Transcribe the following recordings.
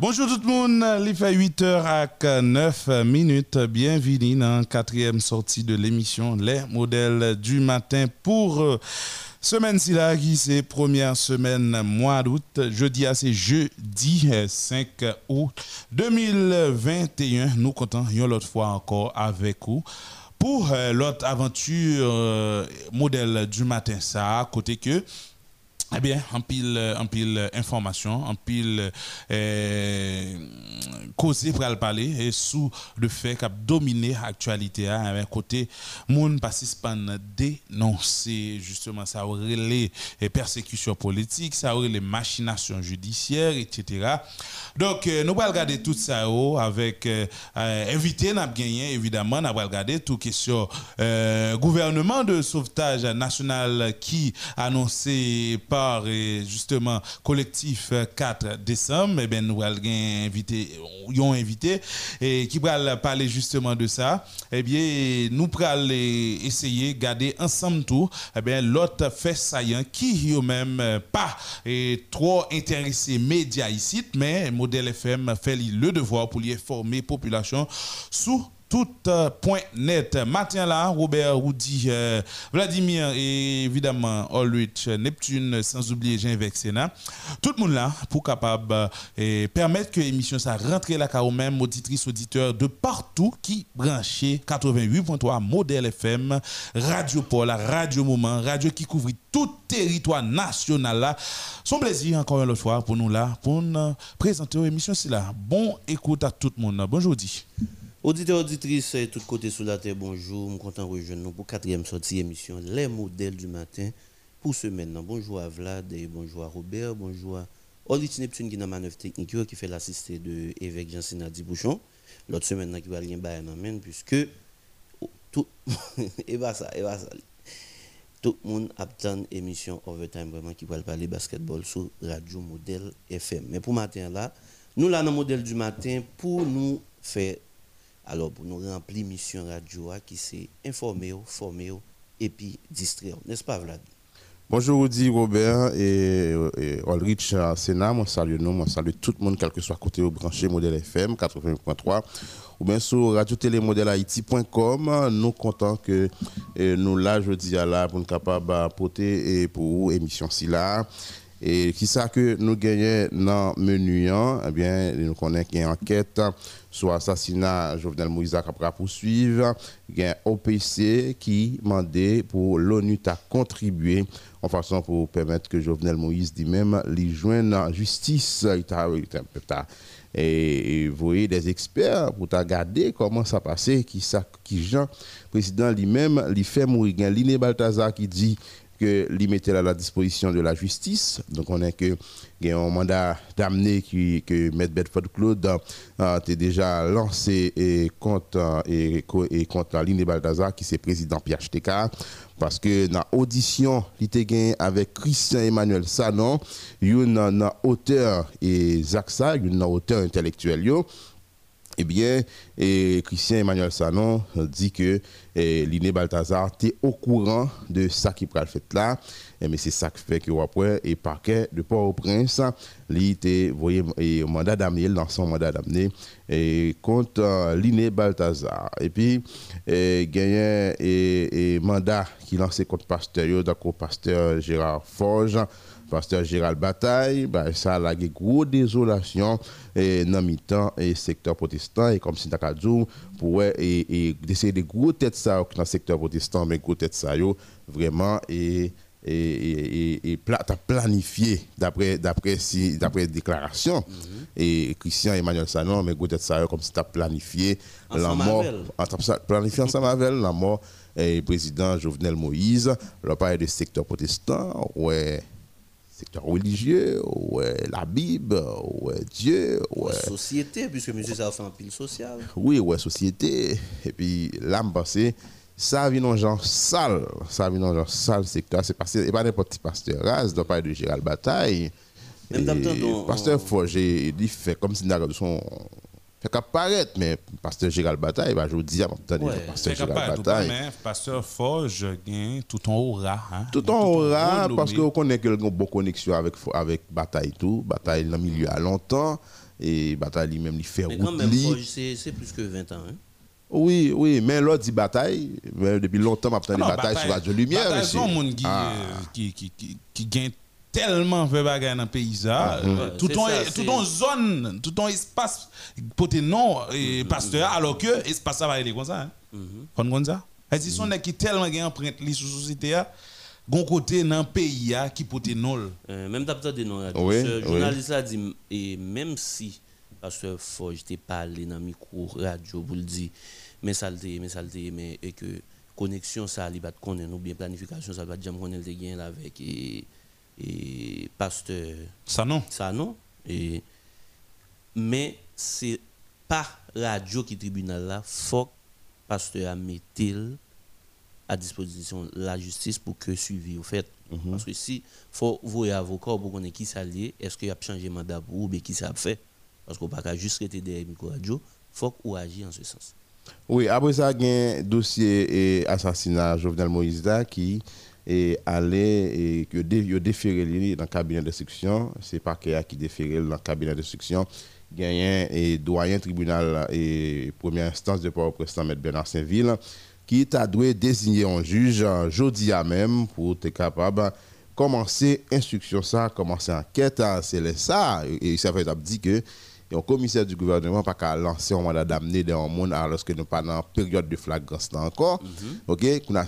Bonjour tout le monde, il fait 8h à 9 minutes. Bienvenue dans la quatrième sortie de l'émission Les modèles du matin pour euh, semaine ci là qui c'est première semaine mois d'août. Jeudi à c'est jeudi 5 août 2021. Nous comptons une autre fois encore avec vous pour euh, l'autre aventure euh, modèle du matin ça côté que eh bien, en pile, en pile information, en pile euh, causé pour le parler et sous le fait qu'a dominé l'actualité à un côté moun participant dénoncer justement ça aurait les persécutions politiques, ça aurait les machinations judiciaires, etc. Donc euh, nous allons regarder tout ça oh, avec euh, euh, invité évidemment, nous allons regarder tout question euh, gouvernement de sauvetage national qui annoncé justement collectif 4 décembre, et eh bien nous allons invité, ont invité et qui va parler justement de ça? et eh bien nous allons essayer de garder ensemble tout. et eh bien l'autre fait saillant qui eux même pas et trop intéressé médias ici, mais modèle FM fait le devoir pour lui informer population sous tout euh, point net. Matin là, Robert Roudy, euh, Vladimir et évidemment Ulrich Neptune, sans oublier Jean Sénat. Tout le monde là pour capable euh, permettre que l'émission ça rentre là car même auditrices auditeurs de partout qui branché 88.3 modèle FM, Radio Paul, Radio Moment, radio qui couvre tout territoire national là. Son plaisir encore une fois pour nous là pour nous présenter l'émission c'est là. Bon écoute à tout le monde. Bonjour dit. Auditeurs, auditrices, tout côté sous la terre, bonjour. Je suis content de rejoindre nous pour quatrième sortie émission Les modèles du matin pour ce maintenant. Bonjour à Vlad et bonjour à Robert, bonjour à Olich Neptune qui est dans manœuvre technique qui fait l'assisté de l'évêque Jean Sinadi Bouchon. L'autre semaine qui va rien bailler puisque tout et bah ça et ça tout le monde attend émission overtime vraiment qui va parler basketball sur Radio Modèle FM. Mais pour matin là, nous là dans modèle du matin pour nous faire alors, pour nous remplir mission radio qui c'est informer, former et puis distraire. N'est-ce pas, Vlad? Bonjour, Rudy, Robert et, et Ulrich Sénat. Moi, salue nous, moi, salue tout le monde, quel que soit côté au branché modèle FM 80.3 ou bien sur radio télé modèle haïti.com. Nous comptons que nous, là, je dis à la pour nous capable d'apporter et pour émission si là. Et qui ça que nous gagnons dans le menu, hein? eh bien, nous connaissons qu'il enquête sur l'assassinat Jovenel Moïse à poursuivre. Il y a un OPC qui demandé pour l'ONU à contribuer en façon pour permettre que Jovenel Moïse dit même joigne la justice. Et, vous voyez des experts pour regarder comment ça passait, qui ça, qui Jean, président lui-même, lui fait mourir. Il y a Liné Balthazar qui dit que lui mettait à la disposition de la justice. Donc on est que y a un mandat d'amener que M. Bedford Claude a déjà lancé et contre et, et contre qui c'est président PHTK parce que dans l'audition il était avec Christian Emmanuel Sanon, il y a un auteur et Zach Sa, il y a un auteur intellectuel eh bien, et Christian Emmanuel Sanon dit que eh, Liné Balthazar était au courant de ça qui pral fait là. Et eh, mais c'est ça qui fait que après, et parquet de Port-au-Prince, il était, voyez, et mandat d'amener, dans son mandat d'amener, et contre euh, Liné Balthazar. Et puis, et, gagné et, mandat qui lancé contre pasteur, d'accord, pasteur Gérard Forge pasteur Gérald Bataille, bah, ça a une grosse désolation dans le temps et secteur protestant et comme si dit pour et, et d'essayer de gros têtes ça dans le secteur protestant mais gros têtes ça vraiment et et, et, planifié d'après d'après si d'après déclaration. Mm-hmm. et Christian Emmanuel Sanon mais gros tête ça comme si tu as planifié la mort. planifié ensemble avec la mort. Et président Jovenel Moïse le parle de secteur protestant ouais secteur religieux, ouais, la Bible, ouais, Dieu, ouais. Société, puisque monsieur ça fait un pile social. Oui, ouais, société. Et puis là, je pense ça vient en genre sale, ça vient en genre sale secteur. C'est parce que pas n'importe qui pasteur rase, doit parler de Gérald Bataille. Même temps, pasteur Forge, il fait comme si il son fait qu'apparaître, mais pasteur Gérald Bataille, bah, je vous dis, ouais. pasteur Gérald Bataille. Mais pasteur Forge gagne tout en aura. Hein? Tout en aura, parce qu'on connaît qu'il a une bonne connexion avec, avec Bataille tout. Bataille dans le milieu à longtemps. et bataille lui-même il fait Mais quand route même. Forge, c'est c'est plus que 20 ans. Hein? Oui, oui, mais l'autre dit bataille, mais depuis longtemps Ah des batailles sur Radio Lumière. Bataille, monsieur. son monde qui, Ah. euh, qui, qui, qui, qui gagne tellement de bagages dans le pays. ça. Ouais, Tout ton zone, tout ton espace pour et Mhm. pasteur, alors que espace ça va aller comme ça. Hein? Mhm. Comme ça? Et si son qui tellement gagne empreinte li sur société a, gon côté dans le pays a qui pour. Euh, même d'abord de non oui. journaliste a dit, et même si Pasteur Forge t'ai parlé dans le micro radio pour le dire, mais ça le dit, mais ça le dit, mais et que connexion ça li connaître ou bien planification ça va jamais connaître le gain là avec et, Pasteur Ça non. ça non et mais c'est pas radio qui tribunal là faut que pasteur a mettre à disposition la justice pour que suivi au fait. Parce que si faut voir avocat pour connaître qui ça lié est-ce qu'il a changé mandat pour ou bien qui ça a fait? Parce qu'on pas qu'à juste rester derrière micro radio faut qu'on agit en ce sens. Oui, après ça, il y a un dossier et assassinat Jovenel Moïse là, qui est allé et que dé, il a déféré lui dans le cabinet d'instruction. C'est pas qu'il qui déféré dans le cabinet d'instruction. A un et doyen tribunal et première instance de Port-au-Prince. Bernard Saint-Ville, qui t'a dû désigner un juge euh, jeudi à même pour être capable de commencer instruction ça, commencer enquête, hein, c'est ça. Et ça fait dit que et un commissaire du gouvernement pas qu'à lancer un mandat d'amener dans le monde alors que nous pas dans période de flagrance là encore. OK qu'on a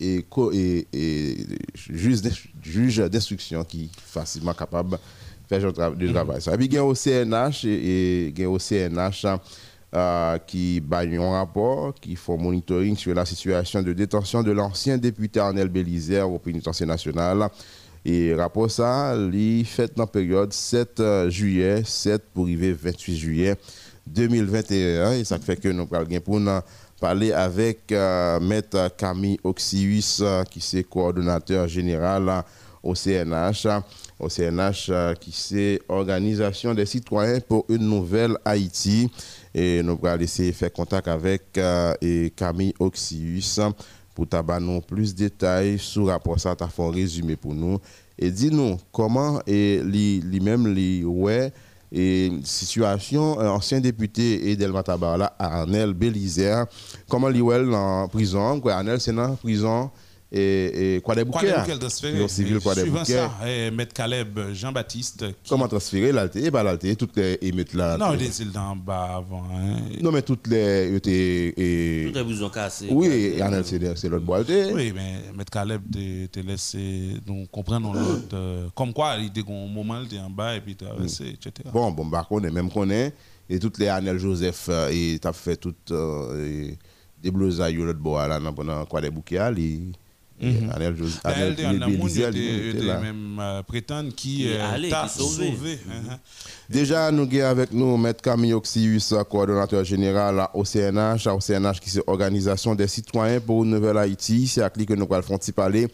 et, co- et, et juge d'ins- juge d'instruction qui facilement capable de faire le du travail. Ça. Et puis il y a au CNH et il y a au CNH euh, qui baille un rapport qui font monitoring sur la situation de détention de l'ancien député Arnel Bélisère au pénitencier national et rapport ça, il fait dans la période 7 euh, juillet, 7 pour arriver 28 juillet 2021. Et ça fait que nous parlons pour parler avec euh, Maître Camille Oxius, euh, qui est coordonnateur général euh, au CNH. Au CNH, qui c'est Organisation des citoyens pour une nouvelle Haïti. Et nous allons essayer de faire contact avec et Camille Oxius pour nous plus de détails sur rapport ça, tu fait un résumé pour nous. Et dis-nous comment et li, li même li ouais et situation euh, ancien député Edelma Tabarla Arnel Bélisère comment ouais en prison quoi Arnel c'est dans prison et, et. Prison civile quoi des Suivant bouquets ça, eh, Maître Caleb Jean-Baptiste. qui- comment transférer là et bah là toutes les émeutes là Non, il était dans le bas avant. hein. non mais toutes les et tout est besoin cassé oui c'est c'est l'autre boîte Oui, mais Maître Caleb te, laissé nous comprendre l'autre. euh, comme quoi, il était un moment, il était en bas et puis il traversé, etc. Bon, bon, bah, on est même qu'on est. Et toutes les Anel Joseph, euh, et t'as fait toutes euh, et des blousailles l'autre bois là, dans- pendant quoi des bouquets, Anel Joseph. Même prétendre qui t'a sauvé. Déjà, nous avons avec nous M. Camille Oxius, coordonnateur général au CNH, au CNH qui c'est Organisation des citoyens pour une nouvelle Haïti. C'est à qui que nous allons parler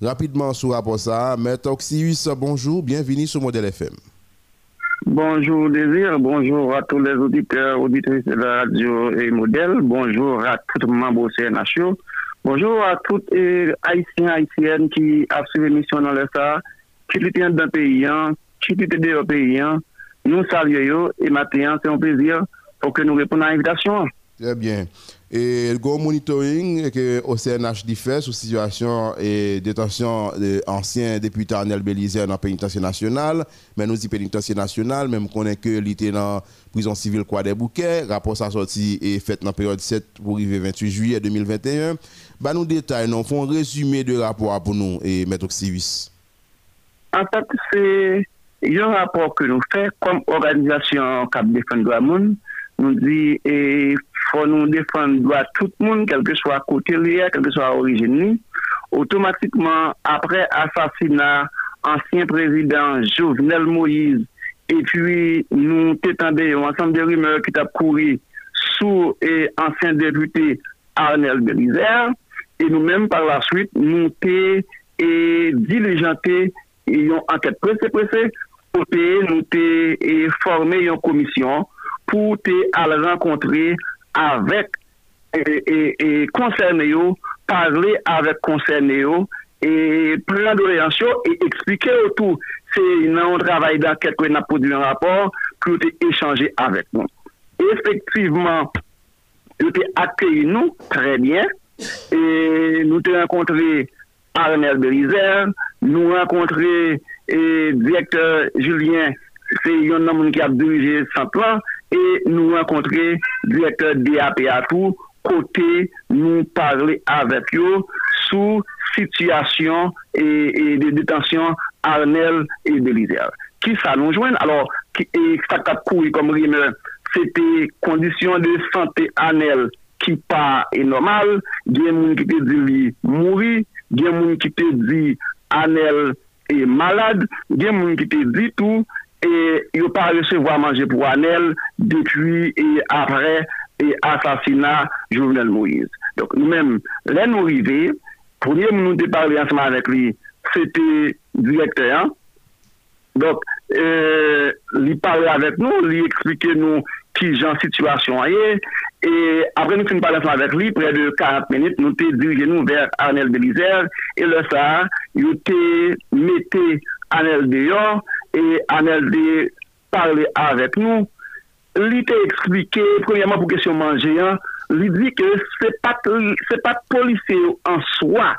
rapidement sur rapport ça. M. Oxius, bonjour, bienvenue sur Modèle FM. Bonjour Désir, bonjour à tous les auditeurs, auditrices de la radio et modèle, bonjour à tout le membre au CNHO, bonjour à tous les Haïtiens, Haïtiennes qui ont suivi l'émission dans le SA, qui étaient dans le pays, hein, qui étaient dans le pays. hein. Nous saluons et maintenant c'est un plaisir pour que nous répondions à l'invitation. Très bien. Et le gros monitoring que au CNH dit fait sur situation et détention de anciens députés Arnel Bélisère dans le pénitencier national, mais nous dit pénitencier national, même qu'on est que l'été dans la prison civile quoi des rapport ça sorti et fait dans la période 7 pour arriver 28 juillet 2021. Bah nous détails, nous font un résumé de rapport pour nous et Oxius. En fait, c'est un rapport que nous faisons comme organisation Cap Défendre Droit Moun. Nous dit il faut nous défendre droit tout le monde, quel que soit côté lié, quel que soit origine. Automatiquement, après assassinat ancien président Jovenel Moïse, et puis nous t'étendons ensemble de rumeurs qui t'a couru sous et ancien député Arnel Bélisère, et nous-mêmes par la suite, nous t'es et diligenté une enquête. Pressée pressée pour nous et former une commission pour aller rencontrer avec et, et, parler avec concerné yo, et prendre l'orientation et expliquer autour. C'est un travail d'enquête qu'on a produit un rapport tu échangé avec nous. Effectivement, as accueilli nous très bien et nous avons rencontré Arnel Belizer, nous rencontré le directeur Julien, c'est un homme qui a dirigé ce plan, et nous rencontré le directeur DAP à tout, côté nous parler avec eux sous situation et, de détention Arnel et Belizer. Qui ça nous joint? Alors, qui, et ça a couru comme rumeur, c'était condition de santé Arnel ki pa e normal, gen moun ki te di li mouri, gen moun ki te di anel e malade, gen moun ki te di tou, e yo pa resevo a manje pou anel, depi e apre e asasina Jovenel Moïse. Donk nou men, lè nou rive, pounye moun nou te parli ansama avèk li, se te direktè an, donk, e, li parli avèk nou, li eksplike nou qui genre situation est. Et après nous finissons parler avec lui, près de 40 minutes, nous t'es dirigé nous vers Arnel Belizer. Et le ça, nous t'es metté Arnel dehors et Arnel de parler avec nous. Il t'a expliqué, premièrement pour question manger, hein, il dit que c'est pas pas policier en soi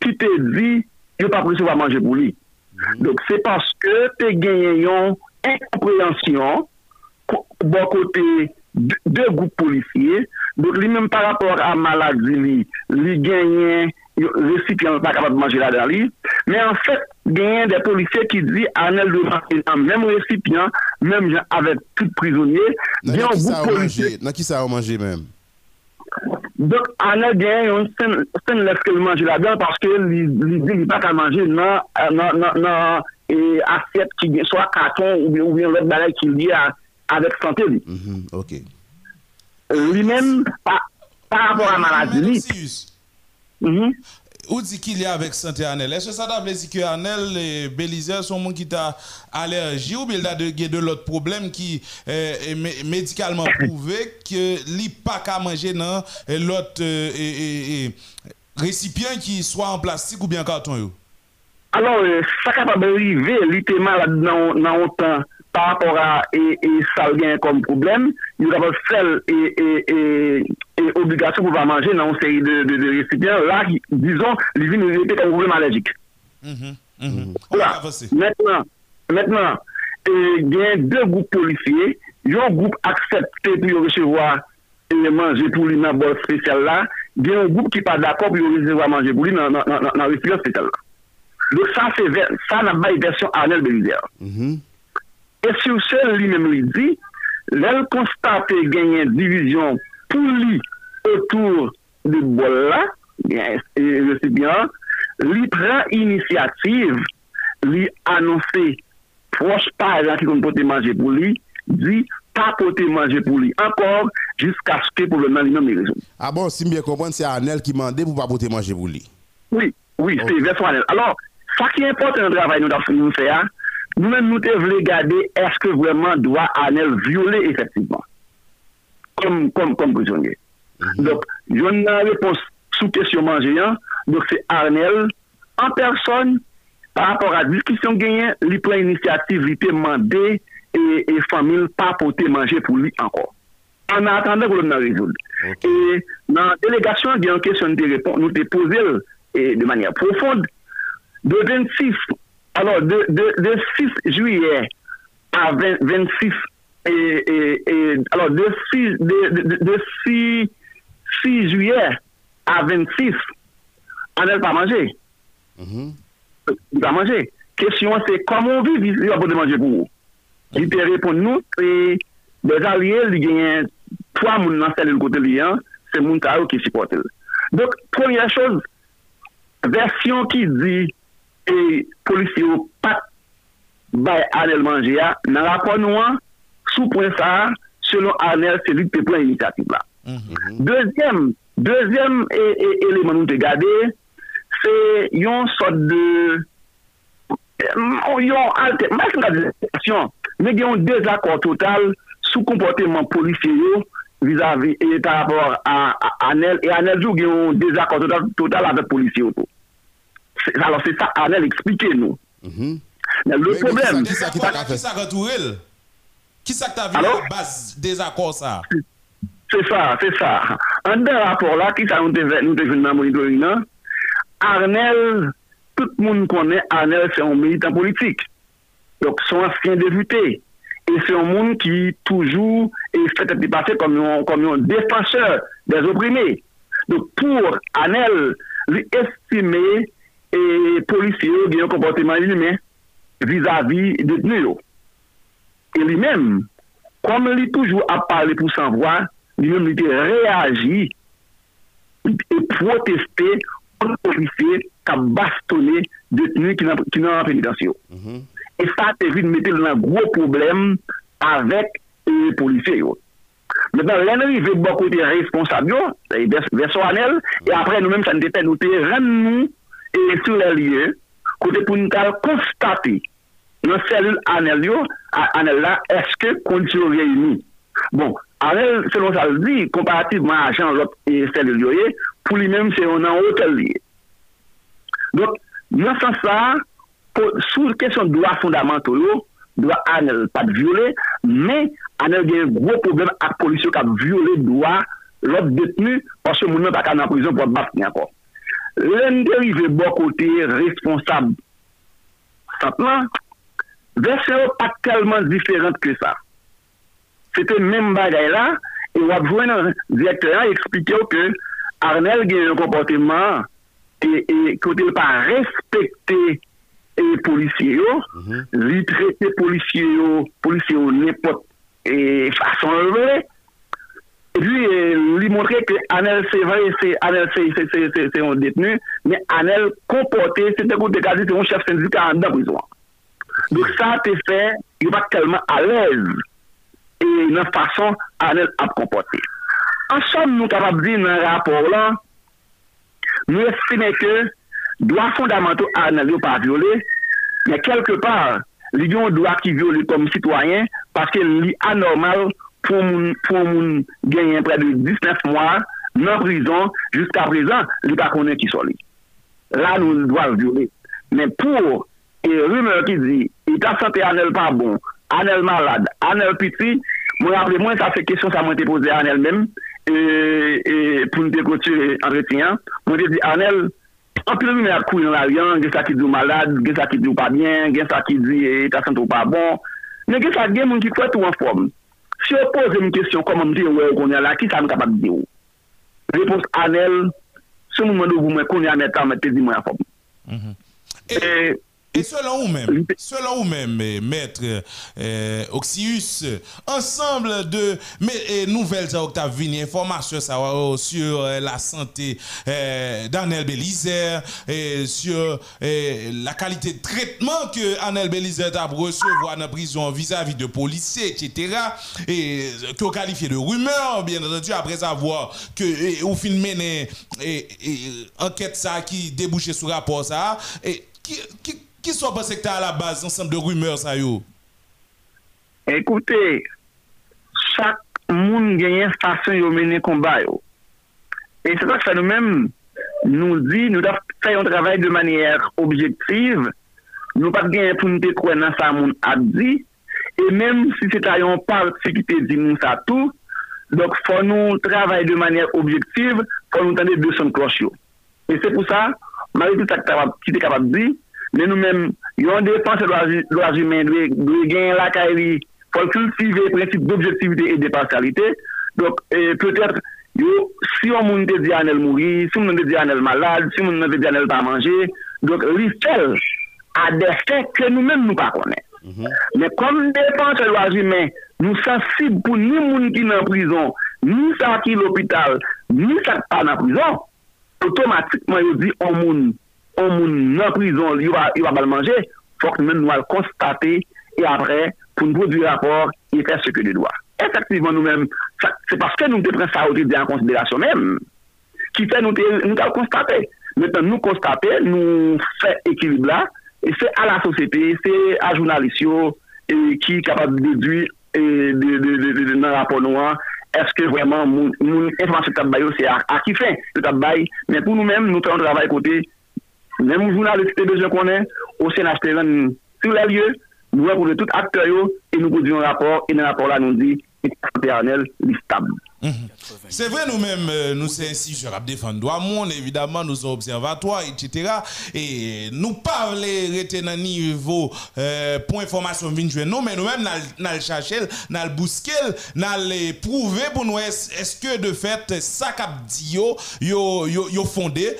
qui te dit il pas va manger pour lui. Mm-hmm. Donc c'est parce que tu as gagné bon kote de, de goup polisye, dok li menm par rapport a maladi li, li genyen, le sipyan pa kapab manje la dan li, men an fèt genyen de polisye ki di anel de manje nan menm le sipyan, menm jan avèk tout prizonye, genyon goup polisye. Nan ki sa ou manje menm? Dok anel genyen yon sen, sen leske li manje la dan, paske li, li di li pa ka manje nan, nan, nan, nan e asyet ki gen, so a katon ou bien, bien lòt balay ki li a avec santé. Lui. Mm Ok. Lui-même, par, par, rapport à la maladie. Mm -hmm. Où dit qu'il y a avec santé Anel? Est-ce que ça veut dire que Anel et Belizer sont gens qui ont allergie ou bien il y a de, l'autre problème qui est médicalement prouvé que li pas qu'à manger dans l'autre euh, récipient qui soit en plastique ou bien en carton Alors, euh, ça capable d'arriver, il était malade dans, dans autant par rapport à et, et ça vient comme problème, il y a seule et, et, et, obligation pour pas manger dans une série de, de, de récipients. Là, disons, les vignes nous comme problème allergique. Mm -hmm, mm -hmm. Voilà. Maintenant, maintenant il y a deux groupes policiers. Il y a un groupe accepté pour recevoir et manger pour lui dans le bol spécial là. Il y a un groupe qui n'est pas d'accord pour recevoir manger pour lui dans le récipient spécial là. Donc ça, c'est ça, n'a la version Arnel Belizer. Mm -hmm. Et sur ce, lui-même lui dit, l'elle constate gagner division pour lui autour de bol-là, je sais bien, lui prend initiative, lui annoncer proche parents qui vont porter manger pour lui, dit pas porter manger pour lui encore jusqu'à ce que le problème lui-même. Ah bon, si bien comprendre, c'est Arnel qui m'a pour pas porter manger pour lui. Oui, oui, c'est version Arnel. Alors, ça qui est important dans le travail nous avons fait, Nou men nou te vle gade eske vweman dwa anel viole efektivman. Kom, kom, kom prisonye. Mm -hmm. Dok, yon nan repons sou kesyon manjeyan, dok se anel an person par rapport a diskisyon genyen, li plen inisiativ li te mande e, e famil pa pote manje pou li ankon. An atanda kou lom nan rezoud. Okay. E nan delegasyon genyen kesyon te repons, nou te pose e, de manye profonde, de 26 Alors, de, de, de 6 juillet à 20, 26, et, et, et, alors de 6, de, 6, 6 juillet à 26, on n'a pas mangé. Mm-hmm. On mm -hmm. pas mangé. Question, c'est comment on vit, il a pas de manger pour vous. Il mm -hmm. peut répondre nous, c'est des alliés, il y a trois mounes dans celle côté lien, c'est moun qui supporte. Donc, première chose, version qui dit e polisi yo pat bay anel manje ya, nan rapon nou an, sou pwen sa, selon anel se li te plen inisiativ la. Mm -hmm. Dezyem, dezyem eleman e, nou te gade, se yon sot de, mm, yon alte, mas yon adresasyon, me gen yon dezakor total sou komporteman polisi yo, vis-à-vis, et par rapport a anel, et anel jou gen yon dezakor total, total avè polisi yo tou. Alors c'est ça, Arnel, expliquez-nous. Mm -hmm. Mais le mais problème... C'est ça qui ça Qui ça que tu as vu la base des accords ça? C'est ça, c'est ça. En deux rapports là, qui ça nous devient dans monitoring Arnel, tout le monde connaît Arnel, c'est un militant politique. Donc, son ancien député. Et c'est un monde qui toujours est fait dépasser comme un, comme un défenseur des opprimés. Donc, pour Arnel, lui estimer e polisye yo gen yon komporteman li men vizavi detene yo. E li men, kom li toujou ap pale pou san vwa, li men li te reagi e proteste kon polisye ka bastone detene ki nan, nan apenitasyon. Mm -hmm. E sa te vi de mette nan gwo problem avek e polisye yo. Mèten, lè nou y ve bo kote responsabyo, verso anel, e apre nou mèm sa nou te ten nou te ren nou e sou lè liye, kote pou nou kal konstate nan selul anel yo, anel la, eske kondisyon reyni. Bon, anel, selon sa li, komparativeman a jan lop e selul yo ye, pou li menm se yon nan hotel liye. Don, nan san sa, sou kesyon doa fondamental yo, doa anel pat viole, men anel gen gwo problem ak polisyon kap viole doa lop detenu, pwase moun nan baka nan prizon pou bat ni akor. Len derive bo kote responsab sa plan, verse yo pa kalman diferent ke sa. Sete men bagay la, e wap jwen nan direktoran eksplike yo ke Arnel gen yon komporteman e, kote yo pa respekte e, polisye yo, mm -hmm. li trete polisye yo, polisye yo nepot e fason levele, lui montrer que Anel, c'est vrai, c'est Anel, c'est un détenu, mais Anel comporté, c'était pour des c'est un chef syndicat en prison. Donc, ça, t'es fait, il va tellement à l'aise. Et de façon, Anel a comporté. En somme, nous capables de dire dans le rapport là, nous estimons que droits fondamentaux Anel n'est pas violé, mais quelque part, il y a un droit qui viole comme citoyen parce qu'il est anormal pou moun, moun genyen pre de 19 mwa nan prizon, jiska prezan, li pa konen ki soli. La nou doav viole. Men pou, e rumeur ki di, ita sante anel pa bon, anel malade, anel piti, moun aple mwen sa se kesyon sa mwen te pose anel men, e, e pou nou te kote entretien, mwen te di anel, anpil rumeur kou yon la yon, gen sa ki di ou malade, gen sa ki di ou pa bien, gen sa ki di ita eh, sante ou pa bon, men gen sa gen moun ki kwe tou an form. Si yo pose m kesyon koman m diyo wè ou konye la, ki sa m kapak diyo? Repons anel, se m mwen do vou mwen konye anetan mwen tezi mwen a fòm. E... et selon vous-même, selon vous-même, maître euh, Oxius, ensemble de nouvelles que informations sur euh, la santé euh, d'Anel Belizer, et sur euh, la qualité de traitement que Anel Belizer a recevoir dans la prison vis-à-vis de policiers, etc., et que vous qualifiez de rumeur, bien entendu, après avoir que filmez une enquête ça qui débouchait sur rapport ça, et qui Qui soit pensé que tu à la base ensemble de rumeurs ça yo? Écoutez, chaque monde gagne une façon de mener combat yo. Et c'est ça que nous-mêmes nous dit, nous devons faire un travail de manière objective. Nous pas gagner pour nous décroître dans ça monde a dit. Et même si c'est un parti qui te dit nous ça tout, donc faut nous travailler de manière objective, faut nous tendre deux sons cloches. Et c'est pour ça, malgré tout ça que tu es capable de dire, men nou men, yon depanse doaz humen, dwe gen lakay li, fol kultive prinsip d'objektivite et de partialite, dok, e, peut-etre, yo, si yon moun te di anel mouri, si moun te di anel malade, si moun te di anel pa manje, dok, li fel a defè ke nou men nou pa konen. Mm -hmm. Men kom depanse doaz humen, nou sensib pou ni moun ki nan prison, ni sa ki l'opital, ni sa pa nan prison, otomatikman yo di an moun on moun nan prizon yo va, va bal manje, fok men nou al konstate, e apre, pou nou produ rapor, y fè se ke de doa. Efektivman nou men, se paske nou te pren sa ote de an konsiderasyon men, ki fè nou te al konstate. Metan nou konstate, nou fè ekilibla, e se a la sosete, se a jounalisyon, ki kapab dedwi nan rapor nou an, eske vwèman moun informasyon tabay yo se a ki fè. Se tabay, men pou nou men, nou fè an travay kote, Mèm ou jounalist te bejè konè, ou sè n'achete ren sou la lye, nou wè pou de tout akte yo, e nou produyon rapor, e nan rapor la nou di, et paternel li stab. C'est vrai, nous-mêmes, euh, nous c'est ainsi, je rap défendre monde, évidemment, nous sommes observatoires, etc. Et nous parlons, retenir niveau euh, point information vingt non, mais nous-mêmes, nous le cherchons, nous le bousquons, nous le prouver pour nous, est-ce que de fait, ça cap dit, yo, yo, yo, yo fondé.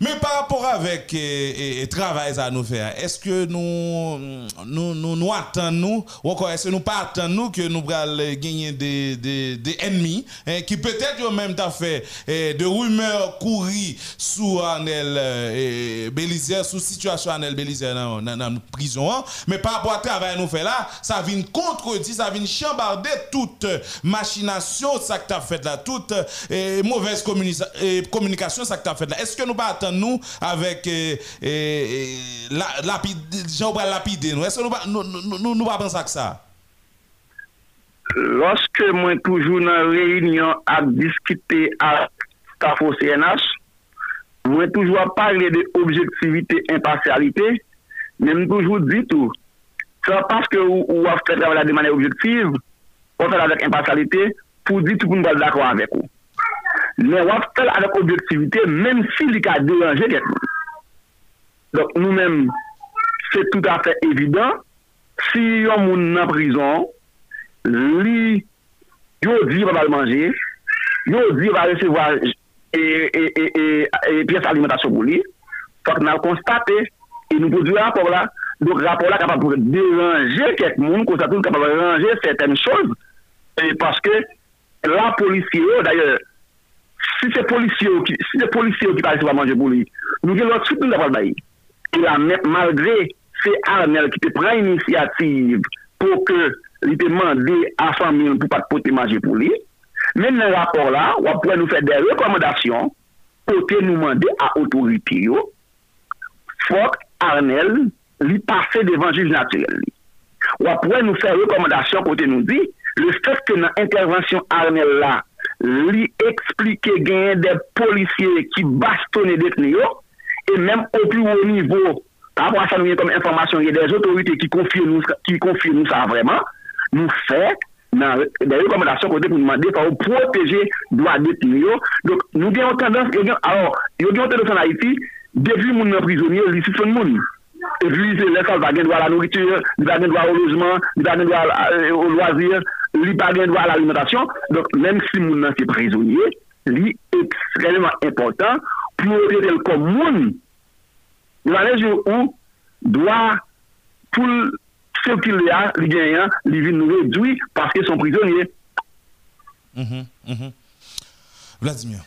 Mais par rapport avec le travail à nous faire, est-ce que nous nous, nous, attendons, ou encore est-ce que nous pas attendons que nous allons gagner des, des, ennemis hein, qui peut-être même t'a fait eh, de rumeurs courir sous Anel eh, Bélizier, sous situation Anel dans, la prison, hein. mais par rapport au travail nous fait là, ça vient contredire, ça vient chambarder toute machination, ça que tu as fait là, toute eh, mauvaise communication, ça que tu as fait là. Est-ce que nous pas attendre nous avec eh, eh, la, lapide, Jean lapider nous. Est-ce que nous nous nous, nous pas penser que ça Lorsque moi toujours dans réunion à discuter à Stafo CNH, moi toujours parler de objectivité, impartialité, mais toujours dit tout. C'est parce que vous avez fait travail de manière objective, on fait avec impartialité pour dire tout le monde d'accord avec vous. men wap tel avèk objektivite, men si li ka deranje ket moun. Dok nou men, se tout a fè evidant, si yon moun nan prizon, li yo di wap al manje, yo di wap resevo e piyes alimentasyon pou li, fòk nan konstate, e nou pou di rapor la, dok rapor la kapap pou deranje ket moun, konstate nou kapap deranje seten chòz, e paske la polisye yo, d'ayor, Si se polisyon ki, si se polisyon ki pa jwa manje pou li, nou gen lò tout nou la pal bayi. E la mè, malgre se Arnel ki te pran inisiativ pou ke li te mande a famil pou pat pote manje pou li, men nan rapor la, wap pou an nou fè de rekomendasyon pou te nou mande a otoriti yo, fòk Arnel li pase devan juj naturel li. Wap pou an nou fè rekomendasyon pou te nou di, le fèk ke nan intervensyon Arnel la, lui expliquer gain des policiers qui bastonnent des et même au plus haut niveau, par rapport à ça, nous comme information, il y a des autorités qui confient nous, qui confient nous ça vraiment, nous fait des recommandations pour demander pour protéger droits des Donc, nous avons tendance, alors, il y a tendance en Haïti, depuis mon prisonnier, il y a le monde. Et puis, c'est là va droit à la nourriture, il va droit au logement, il va droit euh, au loisir, li pa gen dwa l'alimentasyon, donk menm si moun nan se prezonye, li ekstremement important pou yo redel kom moun, nan le jou ou, dwa pou se ki li a, li genyan, li vin nou redoui, paske son prezonye. Mm-hmm, mm-hmm. Vladimir.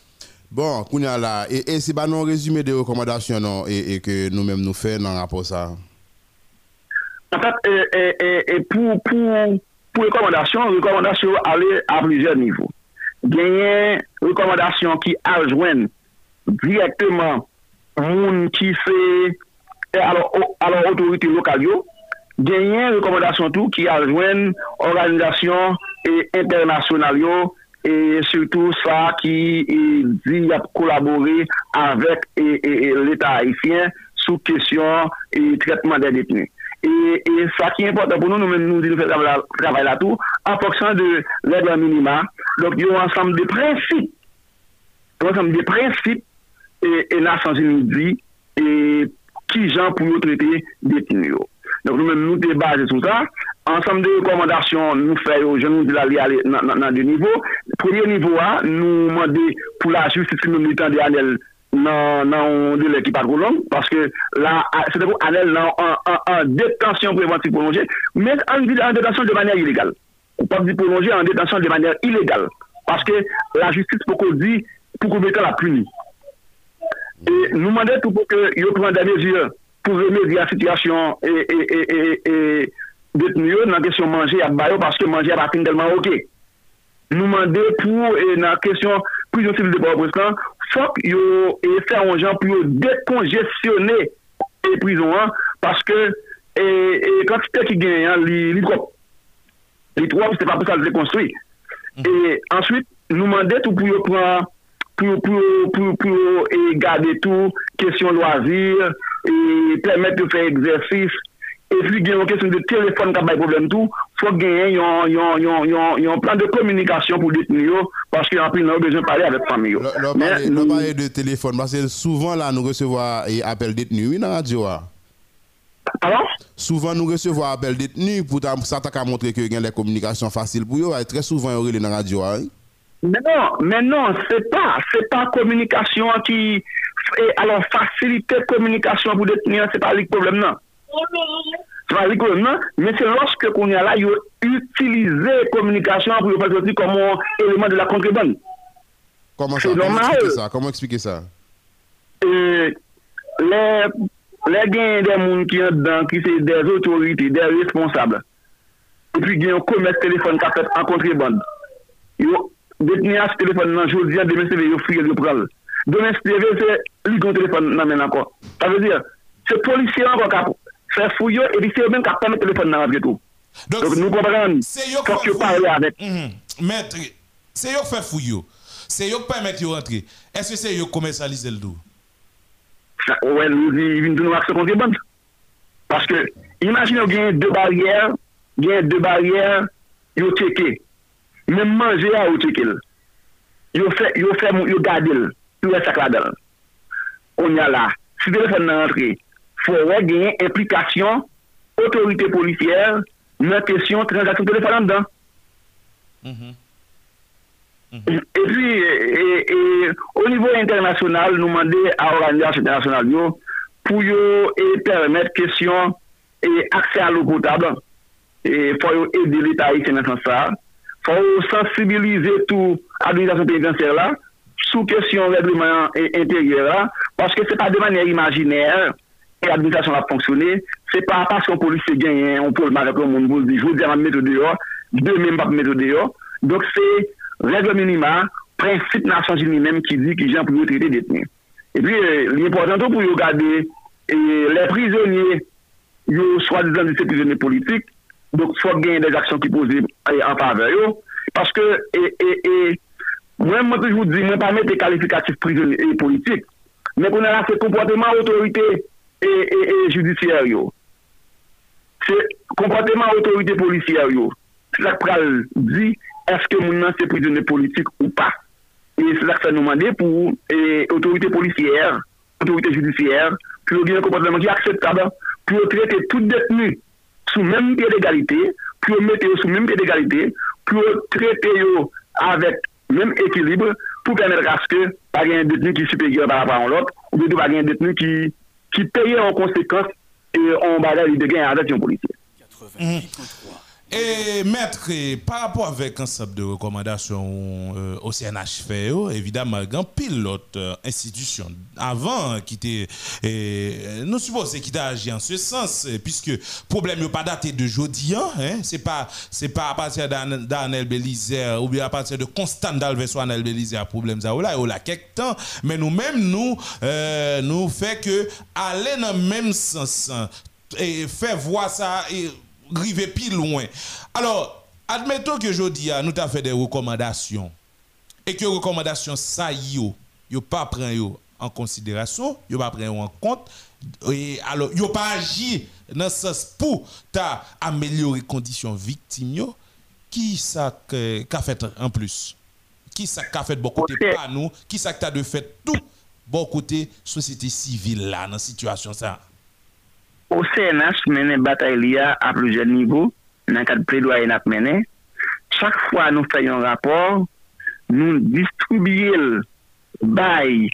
Bon, kounya la, e, e se ba nou rezume de rekomandasyon nou, e, e ke nou menm nou fe nan rapor sa? An tat, e, e, e, e, pou, pou, pour recommandations, recommandations aller à plusieurs niveaux. Gagner recommandations qui adjoignent directement monde qui fait alors, alors autorité locale, gagner recommandations tout qui adjoignent organisations internationales et surtout ça qui dit à collaborer avec l'État haïtien sous question et traitement des détenus. E, e sa ki important pou nou, nou men nou di nou fè travay la tou, an foksan de lèd la minima. Donk yon ansam de prinsip, yon ansam de prinsip, e nasan genou di, e ki jan pou yo trete detini yo. Donk nou men nou te base sou sa, ansam de rekomandasyon nou fè yo, genou di la li ale nan de nivou. Premier nivou a, nou mande pou la justice nou moutan de anel nan nan dile ki pat kou long paske la, se te pou anel nan an detansyon preventif prolonje men an detansyon de manyer ilegal ou pa di prolonje an detansyon de manyer ilegal paske la justice pou kou di pou kou bete la puni e nou mande tout pou ke yo pran de mezye pou veme di la sityasyon e e e e detenye nan kesyon manje ap bayo paske manje ap atin delman ok. Nou mande pou nan kesyon prison civil de Port-au-Prince fok yo e fè an jan pou yo dekonjesyonè e prizon an, paske e, e kantite ki genyan li, li trop. Li trop, se pa pou sa le dekonstruy. Mm. Mm-hmm. E answit, nou mandè tou pou yo pran, pou yo, pou yo, pou yo, pou yo, e gade tou, kesyon loazir, e pèmèt yo fè egzersis, et puis il y a une question de téléphone qui a problème tout, faut gagner un plan de communication pour détenir parce qu'en plus, on a besoin de parler avec la famille. Nous parler de téléphone parce que souvent là, nous recevons des appels détenus dans la radio. Alors Souvent, nous recevons des appels détenus pour ça à montrer que les communications faciles pour eux. Très souvent, ils dans la radio. Mais non, mais non, c'est pas, c'est pas communication qui, alors faciliter communication pour détenir, c'est pas le problème, non. Tu vas dire que non, mais c'est lorsque qu'on est là, il utiliser communication pour le faire comme un élément de la contrebande. Comment ça? Comment expliquer ça? Comment expliquer ça? Euh, les, les gains des gens qui sont dedans, qui sont des autorités, des responsables, et puis il y a un commerce téléphone qui a fait en contrebande. Ils ont détenu ce téléphone dans le jour, ils ont démissionné, ils ont fouillé, ils ont pris. Demain, c'est lui qui a un téléphone dans encore. Ça veut dire, c'est policier encore fè fou yo, epi se yo men kap pèmè telefon nan apre tou. Donk nou kompren, fòk yo pare avèk. Mètre, se yo fè fou yo, se yo pèmè yo rentre, eske se yo komersalize l do? Ouè, nou di, vin tou nou akse konti bant. Paske, imagine ou genye de barrière, genye de barrière, yo teke. Men manje a yo teke l. Yo fè, yo fè, yo gade l. Yo fè sakla dal. On ya la. Si telefon nan rentre, fò wè genyen implikasyon otorite policièr nan kesyon transaksyon telefon an dan. Mm -hmm. mm -hmm. E pi, o nivou internasyonal, nou mande a organizasyon internasyonal yo pou yo e permèt kesyon e akse a lopou taban. E fò yo e delita yi senan san sa. Fò yo sensibilize tou administrasyon penitensyer la sou kesyon regleman interyera paske se pa de manère imaginaire et l'administration a fonctionné, c'est pas parce qu'on police gagne, on peut avec le monde pour dire, je vous dis, on mettre dehors, demain, pas mettre dehors. Donc, c'est règle minima, principe Nations Unies même qui dit que gens pour traiter des détenus. Et puis, euh, l'important pour regarder les prisonniers, yo soi-disant des prisonniers politiques, donc, il faut gagner des actions qui posent en faveur eux. Parce que, et, et, et, moi, moi, je vous dis, moi, pas mettre des qualificatifs prisonniers et politiques, mais qu'on a là, c'est comportement autorité. Et, et, judiciaire. C'est comportement autorité policière. C'est ça que dit, est-ce que mon c'est prisonnier politique ou pas? Et c'est ça que ça nous demande pour l'autorité policière, autorité judiciaire, pour un comportement qui est acceptable, pour traiter tout détenu sous même pied d'égalité, pour mettre sous même pied d'égalité, pour traiter avec même équilibre, pour permettre à ce que pas un détenu qui est supérieur par rapport à l'autre, ou bien pas un détenu qui qui payait en conséquence et on bagage de gain avec un policier. Et maître, par rapport avec un certain de recommandations euh, au CNH fait, oh, évidemment, un pilote euh, institution. Avant qui était, euh, nous supposons qu'il a agi en ce sens, puisque problème n'est pas daté de jeudi, hein, hein, c'est pas, pas à partir d'Anel Belizer ou bien à partir de Constant Dalves ou Anel Belizer, problème ça, là, il a quelques temps, mais nous-mêmes, nous, nous fait que aller dans le même sens, et faire voir ça, et river plus loin. Alors, admettons que je dis, nous avons fait des recommandations et que les recommandations, ça y est, yo pas prend en considération, yo pas prend en compte et alors yo pas agi dans ce sens pour améliorer les conditions victimes qui ça qu'a fait en plus? Qui ça qu'a fait beaucoup de pas nous? Qui ça qu'a de fait tout bon côté société civile là dans situation ça? O CNH menen batay liya a plouje nivou nan kat predwayen ap menen. Chak fwa nou fayon rapor, nou distribye l bay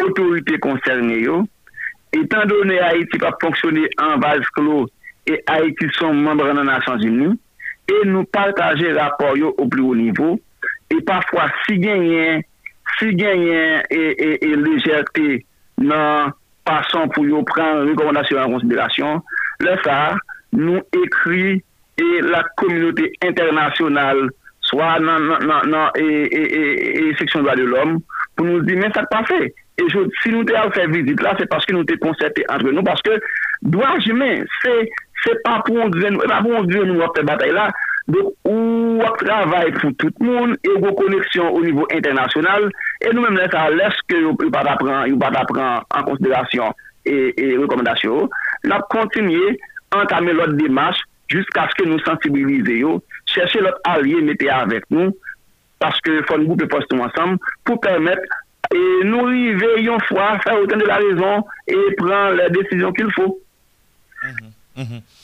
otorite konserne yo. Etan donen Haiti pa fonksyone an vaz klo e Haiti son membre nan Nasyons Unis, e nou partaje rapor yo ou pli ou nivou. E pafwa si genyen, si genyen e, e, e lejerte nan pasan pou yo pran rekomandasyon an konsiderasyon, le sa nou ekri e la kominote internasyonal swa nan, nan, nan e, e, e, e seksyon doa de l'om pou nou di men sa te pa fe. E jo, si nou te al fè vizit la, se paske nou te konserte entre nou, paske doa jime, se pa pou on dizen nou, e pa pou on dizen nou wap te batay la, Dok ou ak travay pou tout moun, e ou go koneksyon ou nivou internasyonal, e nou menm lè sa lèsk yo pa ta pran an konsiderasyon e rekomendasyon. Nap kontinye antame lot demache jisk aske nou sensibilize yo, chèche lot alye mette avèk nou, paske fon goup e postou ansam, pou permèt e nou rive yon fwa, fè otan de la rezon, e pran lè desisyon ki l'fou. Mm-hmm. Mm-hmm.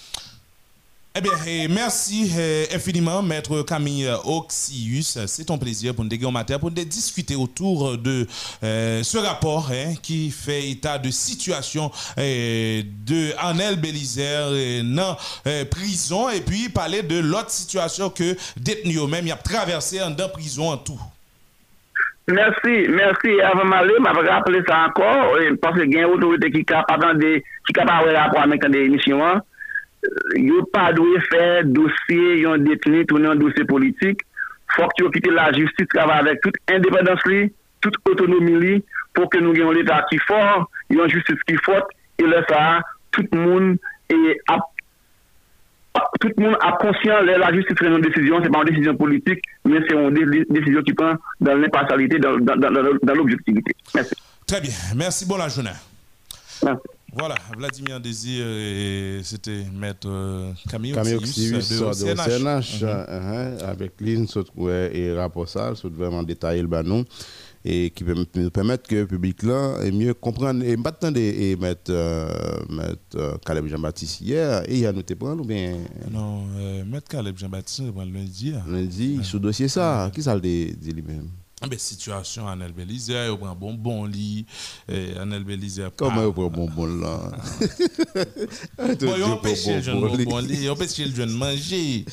Eh bien, eh, merci eh, infiniment, Maître Camille Oxius. C'est un plaisir pour nous matin pour nous discuter autour de eh, ce rapport hein, qui fait état de situation de Anel Bélizer dans prison et puis parler de l'autre situation que détenu même il a traversé en dans prison en tout. Merci, merci. Avant d'aller, je vais rappeler ça encore, parce qu'il y a une autorité qui est capable de faire rapport avec l'émission. Yo pas dû faire dossier yon détenu tourner en dossier politique faut que quitte la justice travaille avec toute indépendance toute autonomie pour que nous ayons l'état qui fort une justice qui forte et là ça tout le monde est tout le monde a conscience de la justice prend une décision, c'est pas une décision politique, mais c'est une décision qui prend dans l'impartialité, dans, dans, dans, l'objectivité. Merci. Très bien. Merci, bonne journée. Merci. Voilà, Vladimir Désir, c'était Maître euh, Camille Oxius de CNH. Mhm. Uh-huh, avec l'IN, et rapport ça, c'est vraiment détaillé le banon et qui peut nous permettre que le public là est mieux comprendre et maintenant et mettre euh, mettre euh, Caleb Jean-Baptiste hier et il a noté prendre ou bien? Non mettre Caleb Jean-Baptiste lundi lundi sous dossier ça qui ça le dit lui-même? Ah ben, situation Anel Belizer, il prend bonbon lit, Anel Belizer. Comment il prend bonbon là? Bon, il empêche le jeune bonbon lit, il empêche le jeune manger.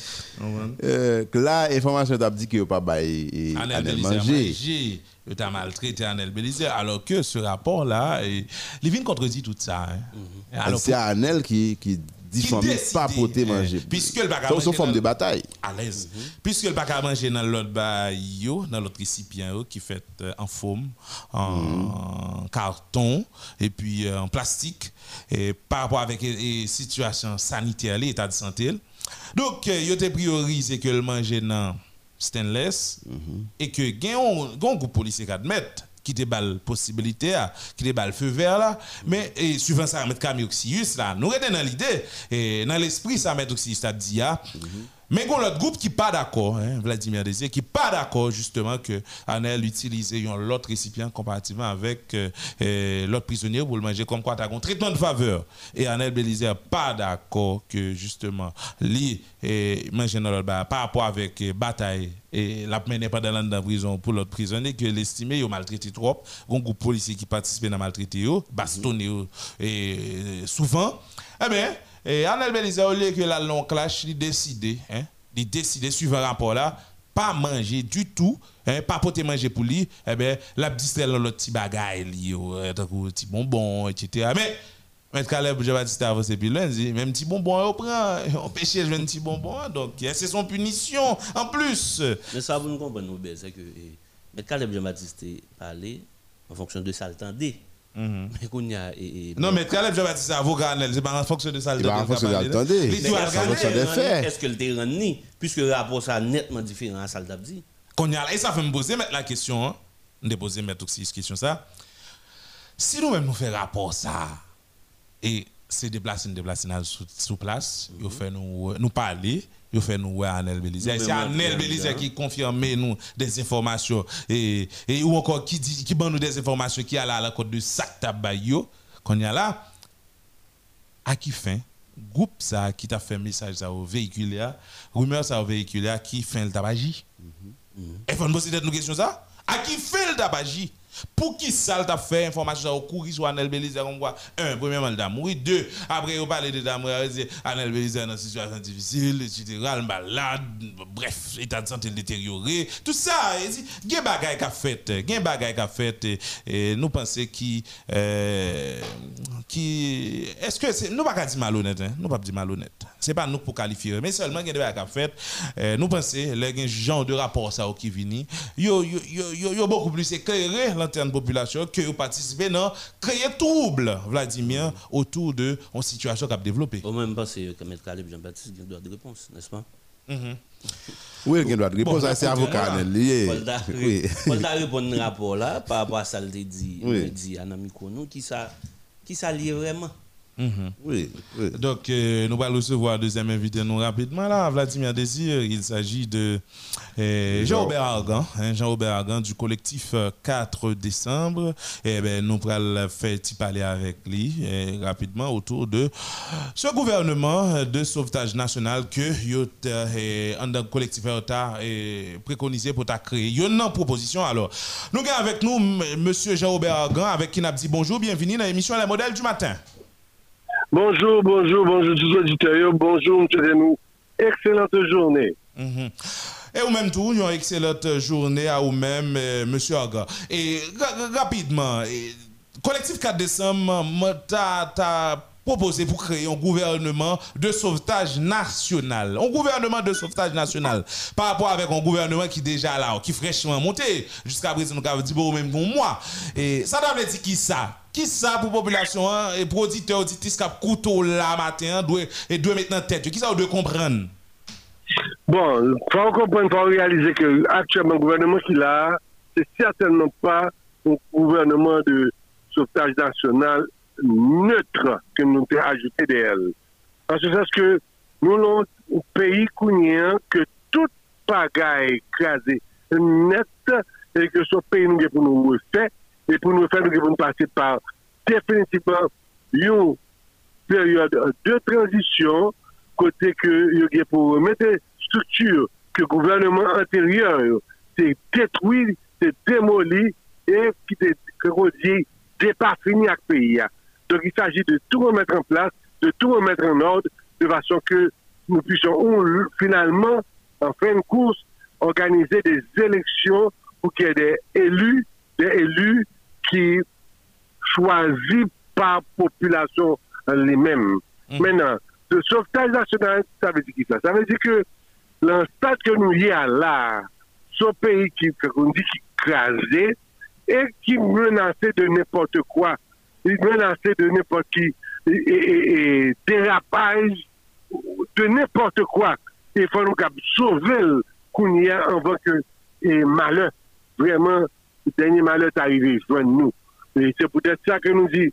Euh, là, l'information t'a dit qu'il n'y a pas bail Anel manger. Il t'a maltraité Anel Belizer, alors que ce rapport-là, il vient contredit tout ça. Hein. Mm-hmm. C'est Anel qui, qui dit pas porter manger. Puisque le bagage C'est une forme de bataille. À l'aise. Puisque le bagage manger dans l'autre baillot, dans l'autre récipient qui fait euh, en forme, en mhm. carton et puis euh, en plastique et par rapport avec la situation sanitaire, l'état de santé. Donc, il a priorisé que le manger dans stainless mhm. et que un groupe policier qui admettre qui te balle possibilité qui te balle feu vert là mais et suivant ça mettre camioxius là nous dans l'idée et dans l'esprit ça mettre oxyus ça dit ah. Mais qu'on l'autre groupe qui pas d'accord hein, Vladimir Désir qui pas d'accord justement que Anel utilise l'autre récipient comparativement avec euh, euh, l'autre prisonnier pour le manger comme quoi tu as un traitement de faveur. Et Anel Belizer pas d'accord que justement lui et manger dans l'autre par rapport avec euh, bataille et la mené pas dans la prison pour l'autre prisonnier que l'estimé a maltraité trop. Un groupe policier qui participe à maltraiter bastonné souvent. Eh bien et Anel Belize au lieu que la long clash il décidé hein il décidé suivant rapport là pas manger du tout hein, pas porter manger pour lui eh bien la distrait dans l'autre petit bagaille li petit bonbon etc mais Maître Caleb, je vais dire avancé puis lundi, même petit bonbon, on prend, on pêche un petit bonbon, donc c'est son punition en plus. Mais ça, vous ne comprenez pas, c'est que eh, Maître Caleb Jean-Baptiste parlé en fonction de ça le Mm -hmm. non, mais Caleb Jean-Baptiste, avocat, c'est pas en fonction de ça le pas en fonction de tendait. Est-ce que le terrain ni, puisque le rapport ça nettement différent à ça le dit. Et ça fait me poser la question, hein, me poser mettre aussi question ça. Si nous-mêmes nous faisons rapport ça, et c'est déplacé, déplacé sous, sous place, fait nous, nous parler, il fait nous voir Anel Belize. C'est Anel Belize qui confirme nous des informations. Et, et ou encore qui dit qui nous des informations qui a là à la côte de sac tabayo qu'on y a là. À qui fin? Groupe ça qui t'a fait message ça au véhicule rumeur ça au véhicule qui fait le tabagie? Et faut nous poser une question ça? À qui fait le tabagie? Pour qui ça t'a fait information au cours sur Anel Belize comme quoi un premièrement il a deux après on parle de d'amour Anel Belize dans une situation difficile etc malade bref état de santé détérioré tout ça il y a des qui a fait il y a a fait et nous pensons qui euh, qui est-ce que c'est nous pas dire malhonnête hein? nous pas dire malhonnête c'est pas nous pour qualifier mais seulement il y a des qui a fait euh, nous pensons les gens de rapport ça qui vini yo yo yo yo beaucoup plus éclairé l'antenne population que vous participez dans créer trouble, Vladimir, autour de une situation qui a développé. Au même pas, c'est que M. Caleb Jean-Baptiste a un droit de réponse, n'est-ce pas? Mm-hmm. Oui, il a un droit de réponse, c'est avocat lié. Paul a répondu un rapport là par rapport à ça qu'il dit, dit à Nami Konou, qui ça, qui ça lié vraiment? Mhm. Oui, oui. Donc, euh, nous allons recevoir deuxième invité nous rapidement là, Vladimir Désir. Il s'agit de euh, Jean-Aubert Argan, hein, Jean-Aubert Argan du collectif euh, 4 décembre. Et ben, nous allons faire petit parler avec lui euh, rapidement autour de ce gouvernement euh, de sauvetage national que euh, tant que collectif a euh, préconisé pour ta créer. Il y a une proposition alors. Nous avons avec nous M- monsieur Jean-Aubert Argan avec qui nous dit bonjour, bienvenue dans l'émission Les modèles du matin. Bonjour, bonjour, bonjour tous les auditeurs. Bonjour, M. Renou. Excellente journée. Mhm. Et ou même tout, une excellente journée à vous-même, euh, Monsieur Aga. Et ra- rapidement, collectif 4 décembre, t'as proposé pour créer un gouvernement de sauvetage national. Un gouvernement de sauvetage national. Par rapport avec un gouvernement qui est déjà là, qui est fraîchement monté. Jusqu'à présent, nous avons dit bon, même pour moi. Et ça doit dire qui ça? Qui ça pour la population hein, et pour auditeurs, auditrices qui couteau là matin, doit, et doit en tête? Qui ça doit comprendre? Bon, faut comprendre, faut réaliser que actuellement, le gouvernement qu'il a, c'est certainement pas un gouvernement de sauvetage national neutre que nous avons ajouté d'elle. En ce sens que nous avons un pays cognien que tout pagaille écrasé net et que ce pays nous pour nous refaire et pour nous faire nous devons passer par définitivement une période de transition côté que pour mettre structure que le gouvernement antérieur c'est détruit, c'est démoli et qui est comment dire, déparfini avec le pays. Donc il s'agit de tout remettre en place, de tout remettre en ordre, de façon que nous puissions on, finalement, en fin de course, organiser des élections pour qu'il y ait des élus, des élus qui choisis par population les-mêmes. Maintenant, le sauvetage national, ça veut dire qui ça? Ça veut dire que l'instant que nous y a là, ce pays qui, qu'on dit qui crasé et qui menaçait de n'importe quoi, il menaçait de n'importe qui et, dérapage de n'importe quoi. Il faut nous sauver le qu'on y a avant que et malheur, vraiment, le dernier malheur est arrivé, nous. C'est peut-être ça que nous dit,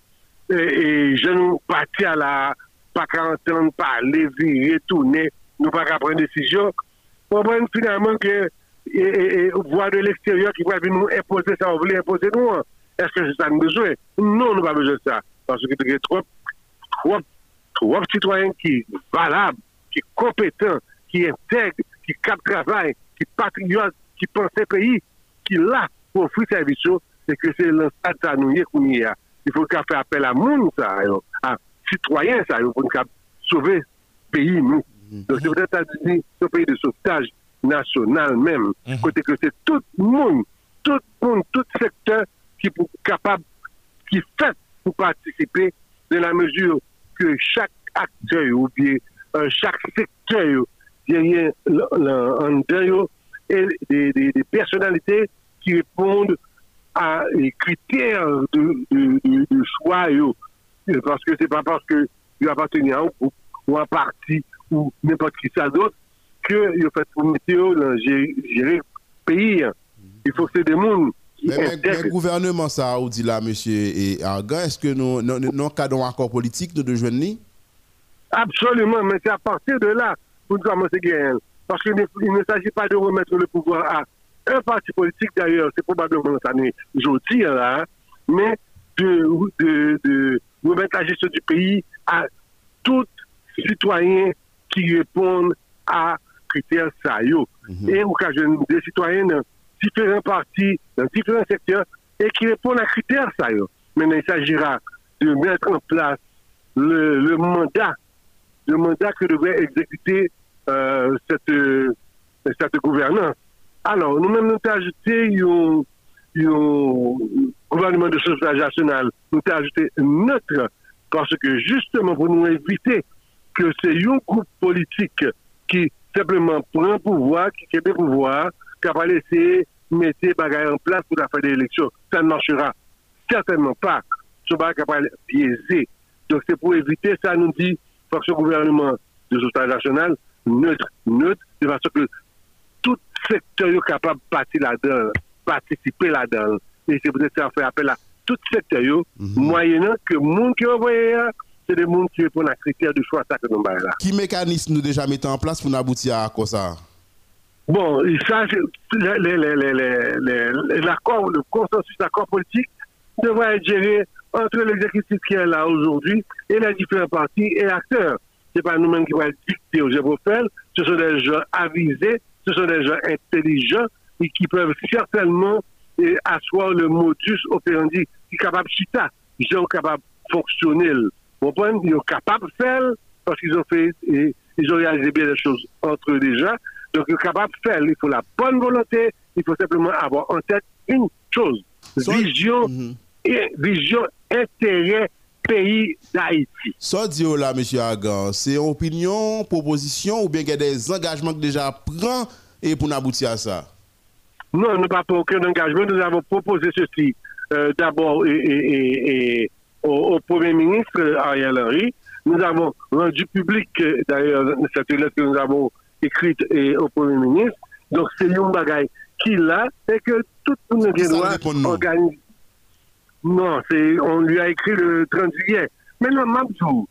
et, et je nous partis à la, pas qu'à entendre parler, virer, tourner, nous pas qu'à prendre décision. On prend finalement que, voir de l'extérieur qui va venir nous imposer ça, on voulait imposer nous. hein. Est-ce que c'est ça nous besoin? Non, nous pas besoin de ça. Parce que il y a trop, trop, trop citoyens qui valables, qui compétents, qui intègrent, qui capent travail, qui patriotes, qui pensent pays, qui là pour offrir service, c'est que c'est l'instant ça nous qu'on y a. Il faut qu'on fasse appel à monde, ça, à citoyens, ça, pour sauver le pays, nous. Donc, c'est peut-être à dire, ce pays de sauvetage national même, côté que c'est tout le monde, tout le monde, tout secteur qui est capable, qui fait pour participer de la mesure que chaque acteur ou bien euh, chaque secteur derrière en derrière et des, des- personnalités qui répondent à les critères de, choix parce que c'est pas parce que il appartient à un groupe ou à un parti ou n'importe qui ça d'autre que il fait pour météo dans gérer, pays. Il faut que c'est des mondes Mais, le gouvernement, ça, ou dit là, monsieur et Argan, est-ce que nous, nous, nous, cadrons un accord politique de jeunes? Absolument, mais c'est à partir de là pour nous commencer à. Parce qu'il ne, s'agit pas de remettre le pouvoir à un parti politique d'ailleurs, c'est probablement ça aujourd'hui là, mais de, de, de remettre la gestion du pays à tout citoyen qui répondent à critères ça yo. Et au cas des citoyens différents partis, dans différents secteurs, et qui répondent à critères ça yo. Maintenant, il s'agira de mettre en place le, le mandat le mandat que devrait exécuter euh, cette, euh, cette gouvernance. Alors, nous-mêmes, nous avons ajouté un gouvernement de sauvetage national, nous avons ajouté neutre, parce que justement pour nous éviter que c'est un groupe politique qui simplement prend pouvoir, qui fait pouvoir, qui va laisser mettre des bagages en place pour la fin des élections. Ça ne marchera certainement pas. Ce bagage va biaiser. Donc c'est pour éviter ça, nous dit, ce gouvernement de sauvetage national neutre, neutre, de façon que tout secteur est capable de partir là-dedans, participer là-dedans. Et c'est peut-être ça fait appel à tout secteur, moyennant que le monde qui envoyé, c'est des gens qui répondent à critères de choix ça que nous là. Qui mécanisme nous déjà mis en place pour aboutir à quoi ça? Bon, ça, l'accord, le consensus d'accord politique devrait être géré entre l'exécutif qui est là aujourd'hui et les différents partis et acteurs. Ce n'est pas nous-mêmes qui allons dicter aux faire. ce sont des gens avisés, ce sont des gens intelligents et qui peuvent certainement eh, asseoir le modus operandi qui est capable de chita, ils sont capables de fonctionner. Vous comprenez? Ils sont capables de faire parce qu'ils ont fait, et, ils ont réalisé bien les choses entre eux déjà. Donc, ils sont capables de faire. Il faut la bonne volonté, il faut simplement avoir en tête une chose vision, mhm. et, vision intérêt pays d'Haïti. Ça dit là, M. Agan, c'est opinion, proposition ou bien il y a des engagements que déjà prend et pour aboutir à ça? Non, nous n'avons pas aucun engagement. Nous avons proposé ceci euh, d'abord au, Premier ministre Ariel Henry. Nous avons rendu public, euh, d'ailleurs, cette lettre que nous avons écrite au Premier ministre. Donc, c'est un bagage qui l'a, et que tout le monde doit organiser. Non, on lui a écrit le 30 juillet. Mais non, Mabdou,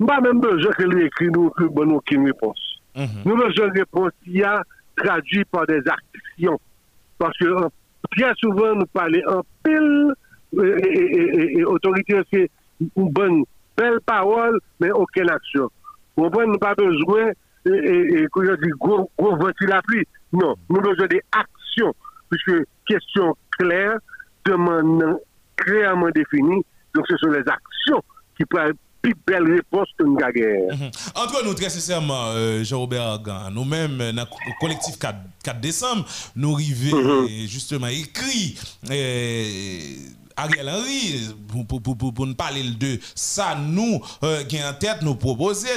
nous pas même besoin que lui écrit nous que bon aucune réponse. Mhm. Nous avons besoin de réponse qui a traduit par des actions. Parce que bien souvent, nous parlons en pile et, autorité, c'est une bonne, belle parole, mais aucune action. Nous n'avons pas besoin, et, et, que je dis, gros, gros la pluie. Non, nous avons besoin d'actions, puisque question claire, demande clairement définie. Donc, ce sont les actions qui peuvent plus belle réponse que nous avons. Mhm. Entre nous, très sincèrement, euh, Jean-Robert nous-mêmes, dans le collectif 4, 4 décembre, nous arrivons mhm. justement écrit. Euh, Ariel Henry, pour, pour, pour, nous parler de ça, nous, euh, qui en tête, nous proposer,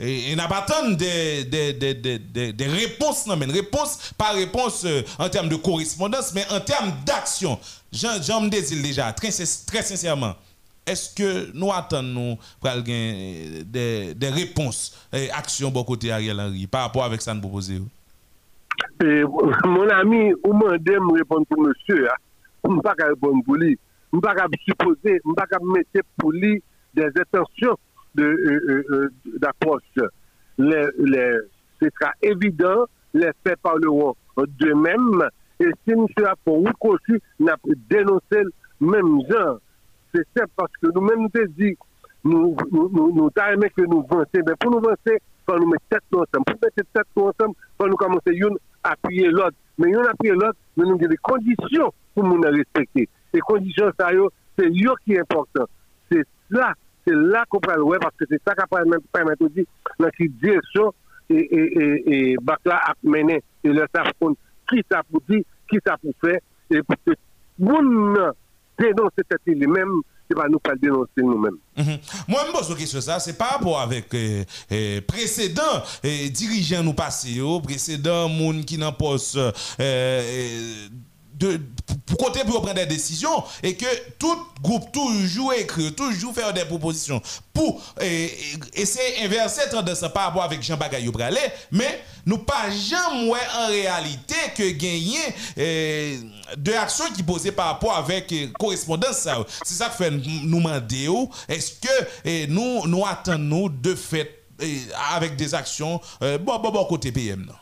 et, n'a pas des, des, des, des, réponses, non, mais réponse, pas réponse en termes de correspondance, mais en termes d'action. Jean, Jean déjà, très, très sincèrement, est-ce que nous attendons pour des, réponses et actions de côté Ariel Henry par rapport avec ça nous proposer? mon ami, ou m'a me répondre pour monsieur, je ne pas répondre pour lui. Pas supposer, je ne pas mettre pour lui des d'approche. De, euh, euh, les, ce sera évident, les faits parleront d'eux-mêmes. Et si monsieur a pour vous aussi, n'a dénoncé le même genre c'est simple parce que nous-mêmes nous avons dit, nous, nous, nous, nous aimé que nous vancer, mais pour nous vancer, il faut nous mettre tête ensemble. Pour mettre tête ensemble, faut nous commencer à appuyer l'autre. Mais une appuyer l'autre, nous avons des conditions pour nous respecter. Les conditions, c'est eux qui est important. C'est là, c'est là qu'on peut le parce que c'est ça qui permet de dire dans quelle direction et, et, et, et Bakla a mené et le savent qui ça pour dire, qui ça pour faire, et pour que nous dénoncer cet lui-même, c'est pas nous pas dénoncer nous-mêmes. Mhm. Moi, je me pose une question ça, c'est par rapport avec euh, euh, précédents euh, dirigeants nous passés, précédents monde qui n'en poste de, pour côté pour prendre des décisions et que tout groupe toujours écrit, toujours faire des propositions pour essayer d'inverser tendance par rapport avec Jean Bagayou Bralé, mais nous pas jamais en réalité que gagner euh, de actions qui posent par rapport avec correspondance C'est ça que fait nous demander est-ce que nous nous attendons de fait avec des actions bon bon bon côté PM non?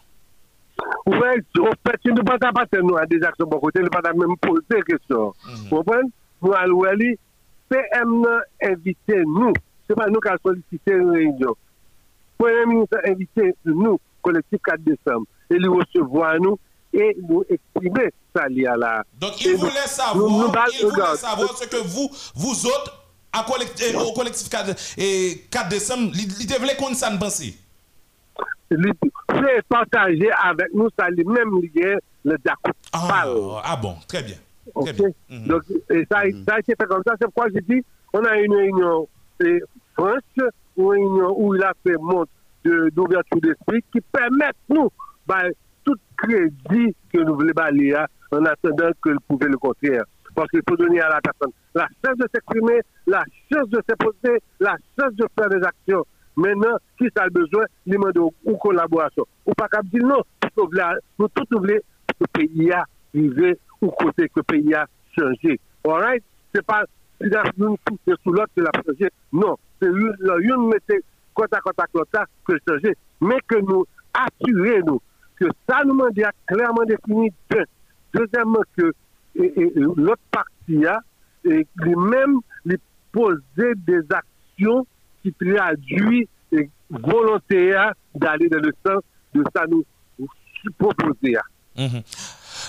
Oui, en fait, si nous ne pas passer nous à des actions de côté, nous ne pas même poser des questions. Vous comprenez? Nous allons aller, PM invité nous. Ce n'est pas nous qui avons sollicité une réunion. Le Premier ministre a invité nous, collectif 4 décembre, et lui recevoir nous et nous exprimer ça lié à la. Donc, il voulait savoir, nous, nous, il voulait savoir ce que vous, vous autres, collectif, au collectif 4, et 4 décembre, il devait qu'on ne pensait c'est partagé avec nous, ça lui-même lié le Dakar. Ah, ah, bon, très bien. Mhm. Donc, et ça, mhm. ça a été fait comme ça. C'est pourquoi je dis, on a une réunion franche, une réunion où il a fait montre d'ouverture d'esprit qui permet nous, bah, tout crédit que nous voulons balayer en attendant que pouvait le contraire. Parce qu'il faut donner à la personne la chance de s'exprimer, la chance de s'imposer, la chance de faire des actions. Maintenant, qui a besoin, il demande une collaboration. Ou pas qu'à dire non, nous tous voulons que le pays a arrivé ou côté que le pays a changé. Alright? C'est pas, si nous pousser sous l'autre, c'est la changer. Non. c'est une mettait côte à côte à côte que changer, mais que nous assurer nous que ça nous demande clairement défini. Deuxièmement, que l'autre partie a lui-même lui poser des actions qui traduisent volonté d'aller dans le sens de ça nous proposer. Mm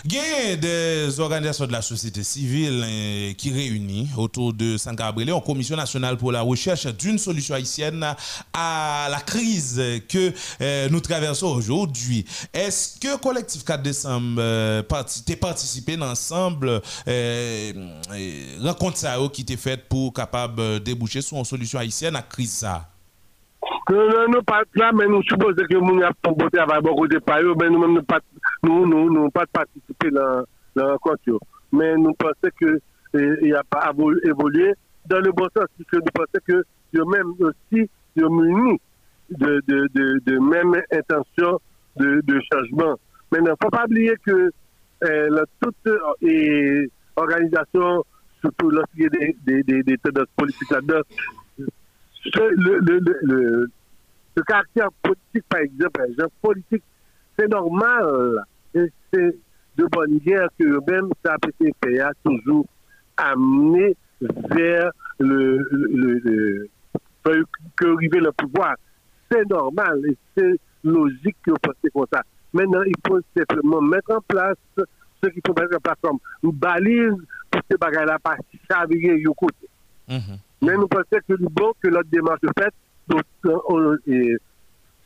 il des organisations de la société civile euh, qui réunissent autour de San Gabriel en commission nationale pour la recherche d'une solution haïtienne à la crise que euh, nous traversons aujourd'hui. Est-ce que collectif 4 décembre euh, participé ensemble euh, rencontre ça qui était faite pour capable déboucher sur une solution haïtienne à la crise? Non, non, pas là, mais nous supposons que nous avons pays, mais nous ne pas nous, nous, nous pas participer dans la rencontre. Mais nous pensons que il n'y a pas évolué dans le bon sens, puisque nous pensons que même aussi munis de, de, de, même intention de, changement. Mais il ne faut pas oublier que euh, toute euh, organisation, surtout lorsqu'il y a des, des, des, tendances politiques le, le, le, le, caractère politique, par exemple, politique, c'est normal. Et c'est de bonne guerre que même ça être toujours amené vers le, le, le, que le pouvoir. C'est normal et c'est logique que vous pensez comme ça. Maintenant, il faut simplement mettre en place ce qu'il faut mettre en place comme une balise pour que ces bagages-là pas chavirer du côté. Mm mais nous pensons que c'est bon que notre démarche faite. Donc, euh,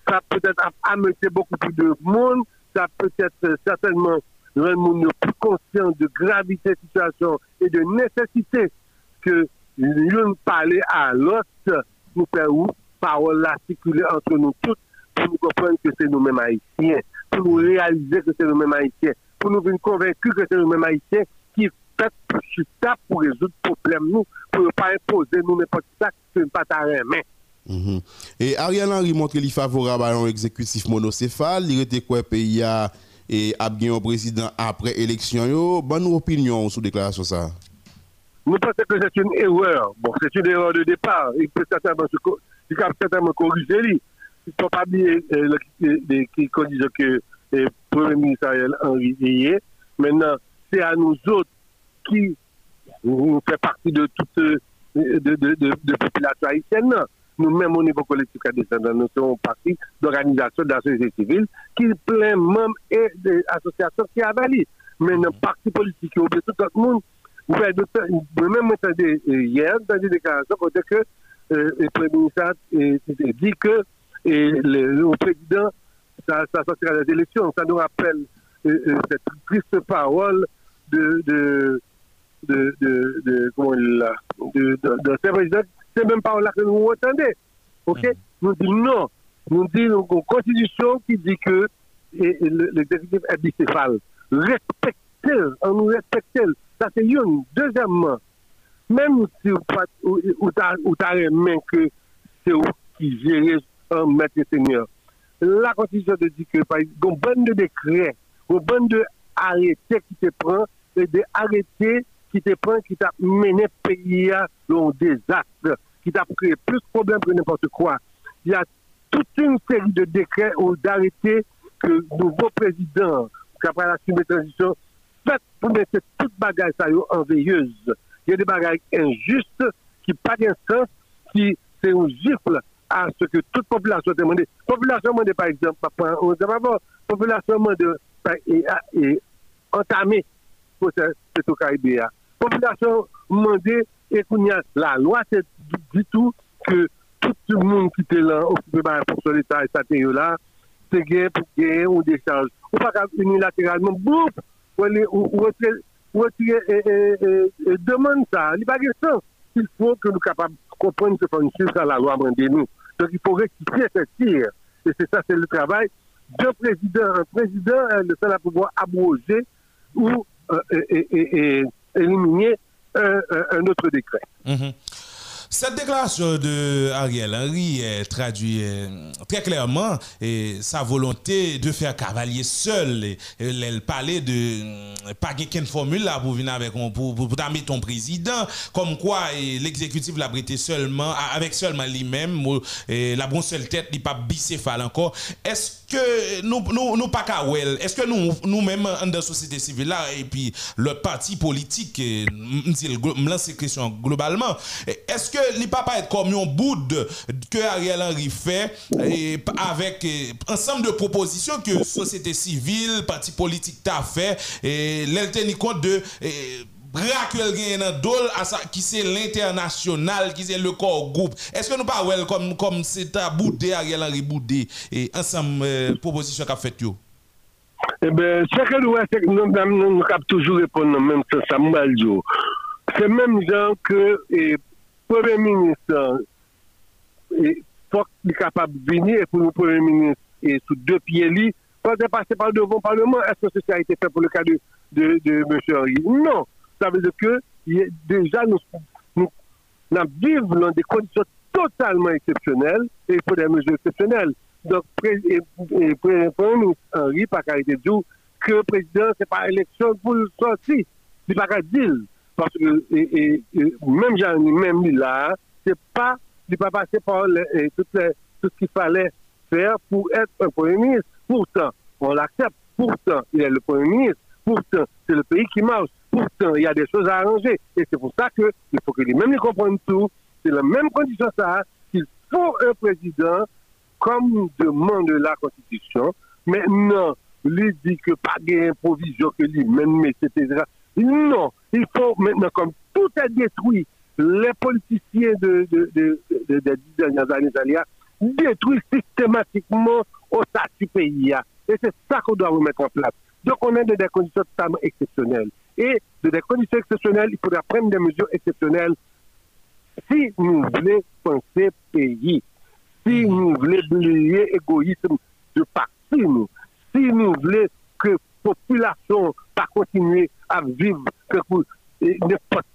ça peut-être amener beaucoup plus de monde, ça peut-être euh, certainement rendre monde plus conscient de gravité de la situation et de nécessité que l'une parler à l'autre, nous faire où? Parole circuler entre nous toutes pour nous comprendre que c'est nous-mêmes haïtiens, pour nous réaliser que c'est nous-mêmes haïtiens, pour nous venir convaincus que c'est nous-mêmes haïtiens qui fait pour ça pour résoudre le problème nous pour ne pas imposer nous n'importe ça que pas ta main. Mm Et Ariel Henry montre qu'il est favorable à un exécutif monocéphale. Il était quoi pays a et a bien un président après élection. Bonne opinion sur déclaration ça. Nous pensons que c'est une erreur. Bon, c'est une erreur de départ. Il peut certainement, il peut certainement corriger. Il ne faut pas oublier euh, qui disent que le Premier ministre Ariel Henry est. Maintenant, c'est à nous autres qui fait partie de toute de, de, de, population haïtienne. Nous-mêmes, au niveau collectif descendant, nous sommes partie d'organisations de la société civile qui plein membres et des associations qui avalent. Mais nos partis politiques, tout le monde, même entendu hier, dans des déclarations, que euh, le Premier ministre dit que le, président, ça, ça sortira des élections. Ça nous rappelle euh, euh, cette triste parole de, de de, comment il de, de, de ces présidents, c'est même pas là que nous entendez. OK? Mm. Nous disons non. Nous disons une constitution qui dit que l'exécutif est bicéphale. Respectez, on nous respecte. Ça, c'est une. Deuxièmement, même si vous avez main que c'est vous qui gérez un maître seigneur, la constitution dit que, par exemple, une bonne de décrets, une bonne de arrêtés qui te prend, et des arrêtés qui te prend, qui t'a mené pays à un désastre, qui t'a créé plus de problèmes que n'importe quoi. Il y a toute une série de décrets ou d'arrêtés que le nouveau président, après la de transition, fait pour mettre toute bagaille en veilleuse. Il y a des bagailles injustes qui pas sens, qui c'est un gifle à ce que toute population demande. Population demande par exemple, on dit la population demande et, entamer pour cette Caribéen population demandait et qu'on y a la loi, c'est du tout que tout le monde qui était là, occupé par la force de l'État et ça là, c'est gagné pour gagner ou décharge. Ou pas unilatéralement, boum, ou retirer et demande ça. Il n'y a pas de sens. Il faut que nous soyons capables de comprendre ce qu'on suit à la loi de nous. Donc il faut rectifier ce tir. Et c'est ça, c'est le travail d'un président. Un président, le seul à pouvoir abroger ou et éliminer un, autre décret. Mhm. Cette déclaration de Ariel Henry traduit euh, très clairement sa volonté de faire cavalier seul. Elle parlait de euh, pas qu'une formule là pour venir avec pour, pour, ton président, comme quoi l'exécutif l'a seulement avec seulement lui-même, la bonne seule tête, il pas bicéphale encore. Est-ce que nous nous nous pas est-ce que nous nous même dans la société civile là et puis le parti politique me lance question globalement est-ce que les pas être comme un bout que Ariel Henry fait avec ensemble de propositions que société civile parti politique t'a fait et l'elle compte de brak le gen nan dol asa ki se l'internasyonal, ki se le kor group. Eske nou pa wel kom, kom se ta boudé a gel an riboudé e ansam euh, proposisyon kap fet yo? Ebe, eh seke nou wè sek nou nan nou kap toujou repon nan menm se sa mbal yo. Se menm jan ke e eh, Premier Ministre e fok li kapab vini e pou nou Premier Ministre eh, e sou de pie li, pou an te pase par devon parlement, eske se sa ite fe pou le ka de, de, de M. Henry? Non! Ça veut dire que déjà nous, nous, vivons dans des conditions totalement exceptionnelles et il faut des mesures exceptionnelles. Donc, le Premier ministre Henri pas dit que le président, ce n'est pas élection pour le sortir. Il pas dire. Parce que et, même Jean, même là, c'est pas, il pas passé par tout, tout ce qu'il fallait faire pour être un Premier ministre. Pourtant, on l'accepte. Pourtant, il est le Premier ministre. Pourtant, c'est le pays qui marche. Pourtant, il y a des choses à arranger. Et c'est pour ça qu'il faut que les mêmes comprennent tout. C'est la même condition ça qu'il faut un président comme demande la Constitution. Maintenant, lui dit que pas d'improvision que lui-même, etc. Non, il faut maintenant, comme tout est détruit, les politiciens de, de, de, de, des dix dernières années, détruisent systématiquement au statut pays. Et c'est ça qu'on doit remettre en place. Donc, on est dans des conditions totalement exceptionnelles. Et de des conditions exceptionnelles, il faudra prendre des mesures exceptionnelles. Si nous voulons penser pays, si nous voulons oublier l'égoïsme de parti, si nous voulons que la population va continuer à vivre n'importe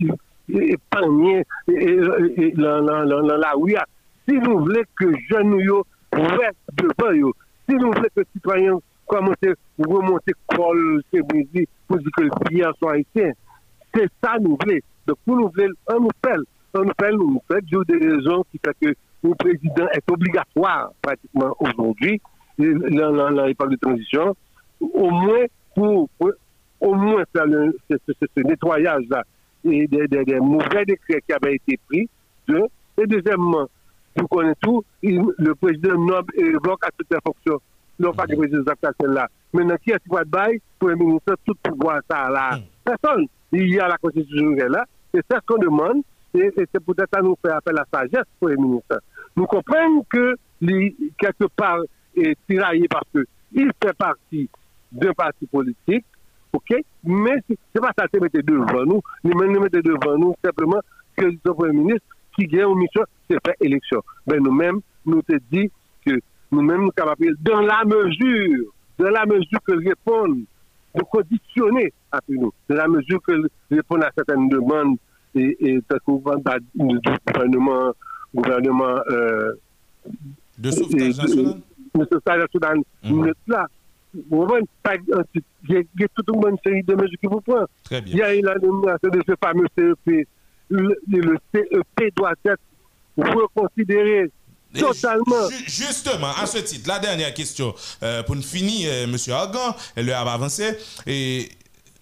épargner dans la rue, si nous voulons que jeunes restent devant, si nous voulons que les citoyens commencent à remonter col, c'est pour dire que le pays soit haïtien. C'est ça nous voulons. Donc, pour nous voulons, on nous fait, on nous fait, nous fait, des raisons qui fait que le président est obligatoire pratiquement aujourd'hui, dans l'époque de transition, au moins pour, au moins faire le, ce, nettoyage-là et des, des, mauvais décrets qui avaient été pris. et deuxièmement, vous connaissez tout, le président Noble évoque à toutes les fonctions non pas de président là. Maintenant, qui est-ce qui va bail? Pour le ministre tout pouvoir ça là hmm. Personne. Il y a la constitution là. Et c'est ce qu'on demande. Et, c'est peut-être à nous faire appel à la sagesse pour les ministres. Nous comprenons que, quelque part, est tiraillé parce qu'il fait partie d'un parti politique. OK? Mais ce n'est pas ça qui mettre devant nous. Nous mettons devant nous simplement que le Premier ministre qui gagne une mission, c'est faire élection. Mais ben, nous-mêmes, nous te dit que nous-mêmes nous capables, dans la mesure, dans la mesure que répondent, de conditionner à nous, dans la mesure que répondent à certaines demandes et, et du gouvernement, gouvernement euh, de sauvetage national. De sauvetage national, nous sommes là. Il y a toute une série de mesures qui vous prennent. Il y a la nomination de ce fameux CEP. Le, le CEP doit être reconsidéré Justement, à ce titre, la dernière question euh, pour nous finir, euh, M. Argan, elle a avancé.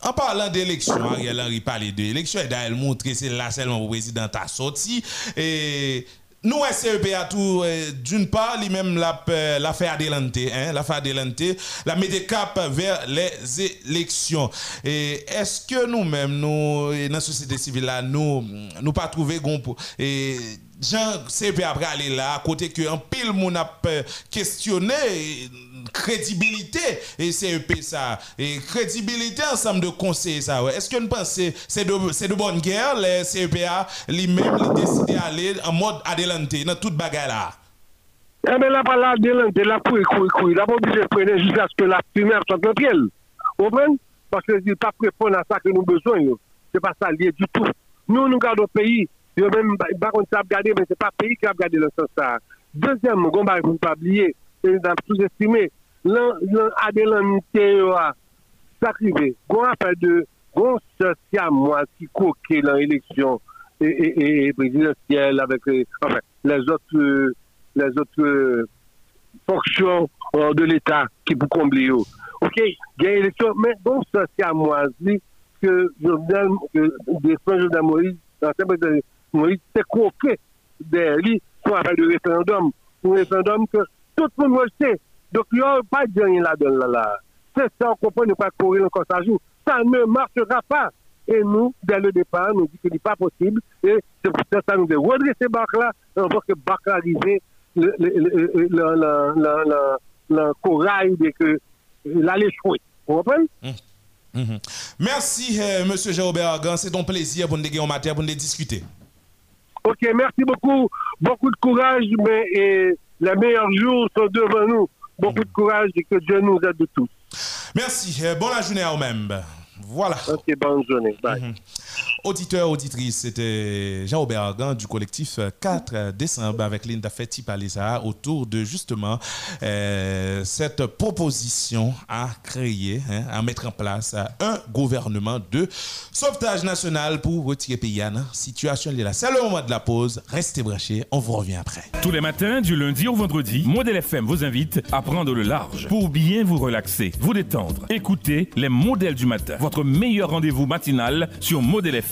En parlant d'élection, Ariel Henry parlait d'élection, et d'ailleurs, montrer c'est là seulement le président a sorti. Et nous, SCEP a tout, euh, d'une part, lui-même l'affaire Adelante, hein, l'affaire Adelante, la met des cap vers les élections. Et est-ce que nous-mêmes, nous, dans la société civile, là, nous, nous pas trouvé et Jean CP après aller là, à côté que un pile mon a questionné crédibilité et CEP ça et crédibilité ensemble de conseils ça est-ce que nous pensons c'est de c'est de bonne guerre les CEPA lui-même décidé d'aller en mode adelante dans toute bagarre là? Eh bien, là, pas là, adelante, là, pour courir, courir. Là, pas obligé de prendre jusqu'à ce que la fumée soit le pied. Vous? Parce que n'est pas répondre à ça que nous besoin. Ce n'est pas ça lié du tout. Nous, nous gardons le pays Yo même, par contre, ça a regardé, mais c'est pas le pays qui a regardé le sens ça. Deuxième, on va pas oublier, on a sous-estimé, l'Adelan Théoa, ça arrivé. On a fait de, on se moi qui coquait dans l'élection et, présidentielle avec, les autres, les autres fonctions de l'État qui pour combler. Ok, il y a élection, mais on se moi que Jovenel, que Jovenel Moïse, l'ancien président Moïse, s'est coqué derrière lui faire de référendum. Un référendum que tout le monde sait. Donc, il n'y a pas de rien là-dedans. Là, C'est ça, on comprend, ne pas courir encore ça joue. Ça ne marchera pas. Et nous, dès le départ, nous dit que ce n'est pas possible. Et c'est pour ça que nous devons redresser Barcla. On voit que Barcla arrive, le, le, le, le, corail de que l'allait échouer. Vous comprenez? Mmh. Mmh. Merci, euh, M. Argan. C'est ton plaisir pour nous en matière, pour nous discuter. Ok, merci beaucoup. Beaucoup de courage, mais et, les meilleurs jours sont devant nous. Beaucoup de courage et que Dieu nous aide de tous. Merci. Euh, bonne journée à vous-même. Voilà. Ok, bonne journée. Bye. Mhm. Auditeur, auditrice, c'était Jean-Aubert Argan du collectif 4 décembre avec Linda Fetti Palisa autour de justement euh, cette proposition à créer, hein, à mettre en place un gouvernement de sauvetage national pour retirer pays situation là. C'est le moment de la pause. Restez branchés, on vous revient après. Tous les matins, du lundi au vendredi, Modèle FM vous invite à prendre le large pour bien vous relaxer, vous détendre. Écoutez les modèles du matin, votre meilleur rendez-vous matinal sur Modèle FM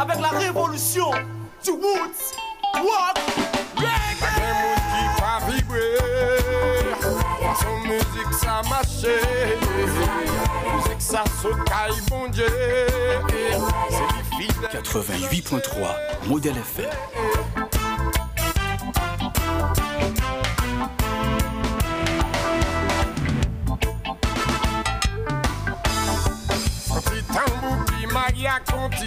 Avec la révolution du Woods Walk Reggae. qui va vibrer, son musique ça marche, musique ça saute caille bon Dieu, 88.3 Modèle FM. Maria Conti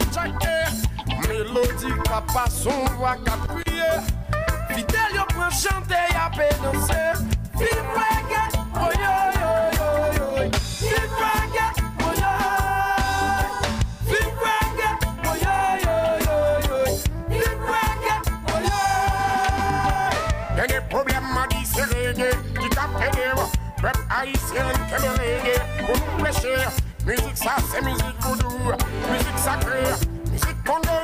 Tchake Mélodie papa son voix qu'a prié. Fidèle yo prend chanter y'a pénoncer Vive reggae, oh yo yo yo yo. Vive reggae, oh yo. Vive reggae, oh yo yo yo yo. Vive reggae, oh yo. Y'a des problèmes à dire c'est reggae Qui t'a pédé Peuple haïtien qui est reggae Pour nous prêcher. Musique ça c'est musique voodoo. Musique sacrée Musique congo,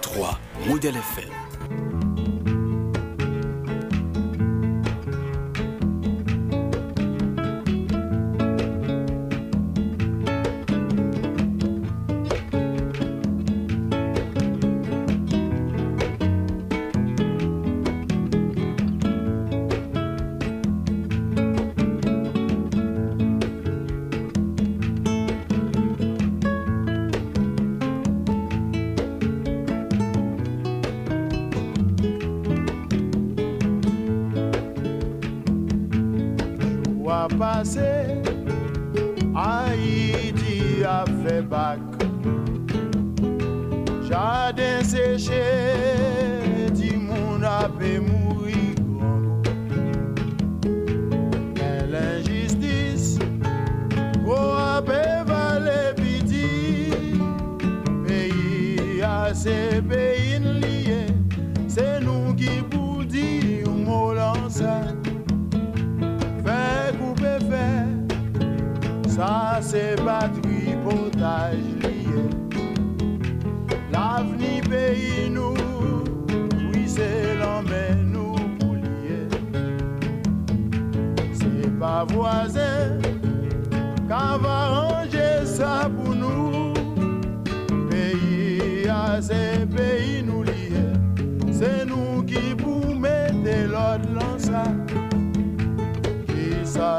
88.3 Modèle FM. passé, Haïti a fait bac. Jardin séché. Ça c'est pas tripotage lié L'avenir pays nous, oui c'est l'emmène nous pour lier. C'est pas voisin, qu'à va ranger ça pour nous. Pays à ces pays nous lier. C'est nous qui pour mettre l'ordre dans ça. Qui ça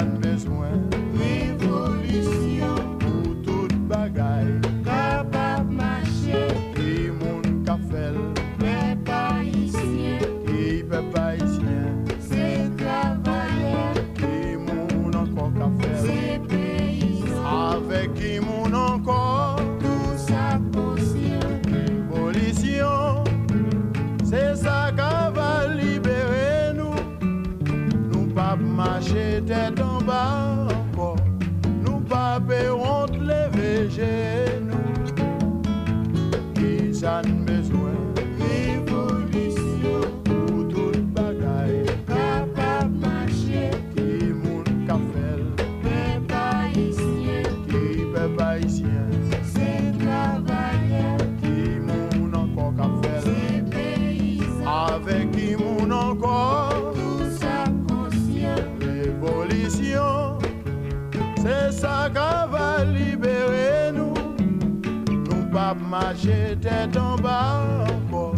tête en bas encore.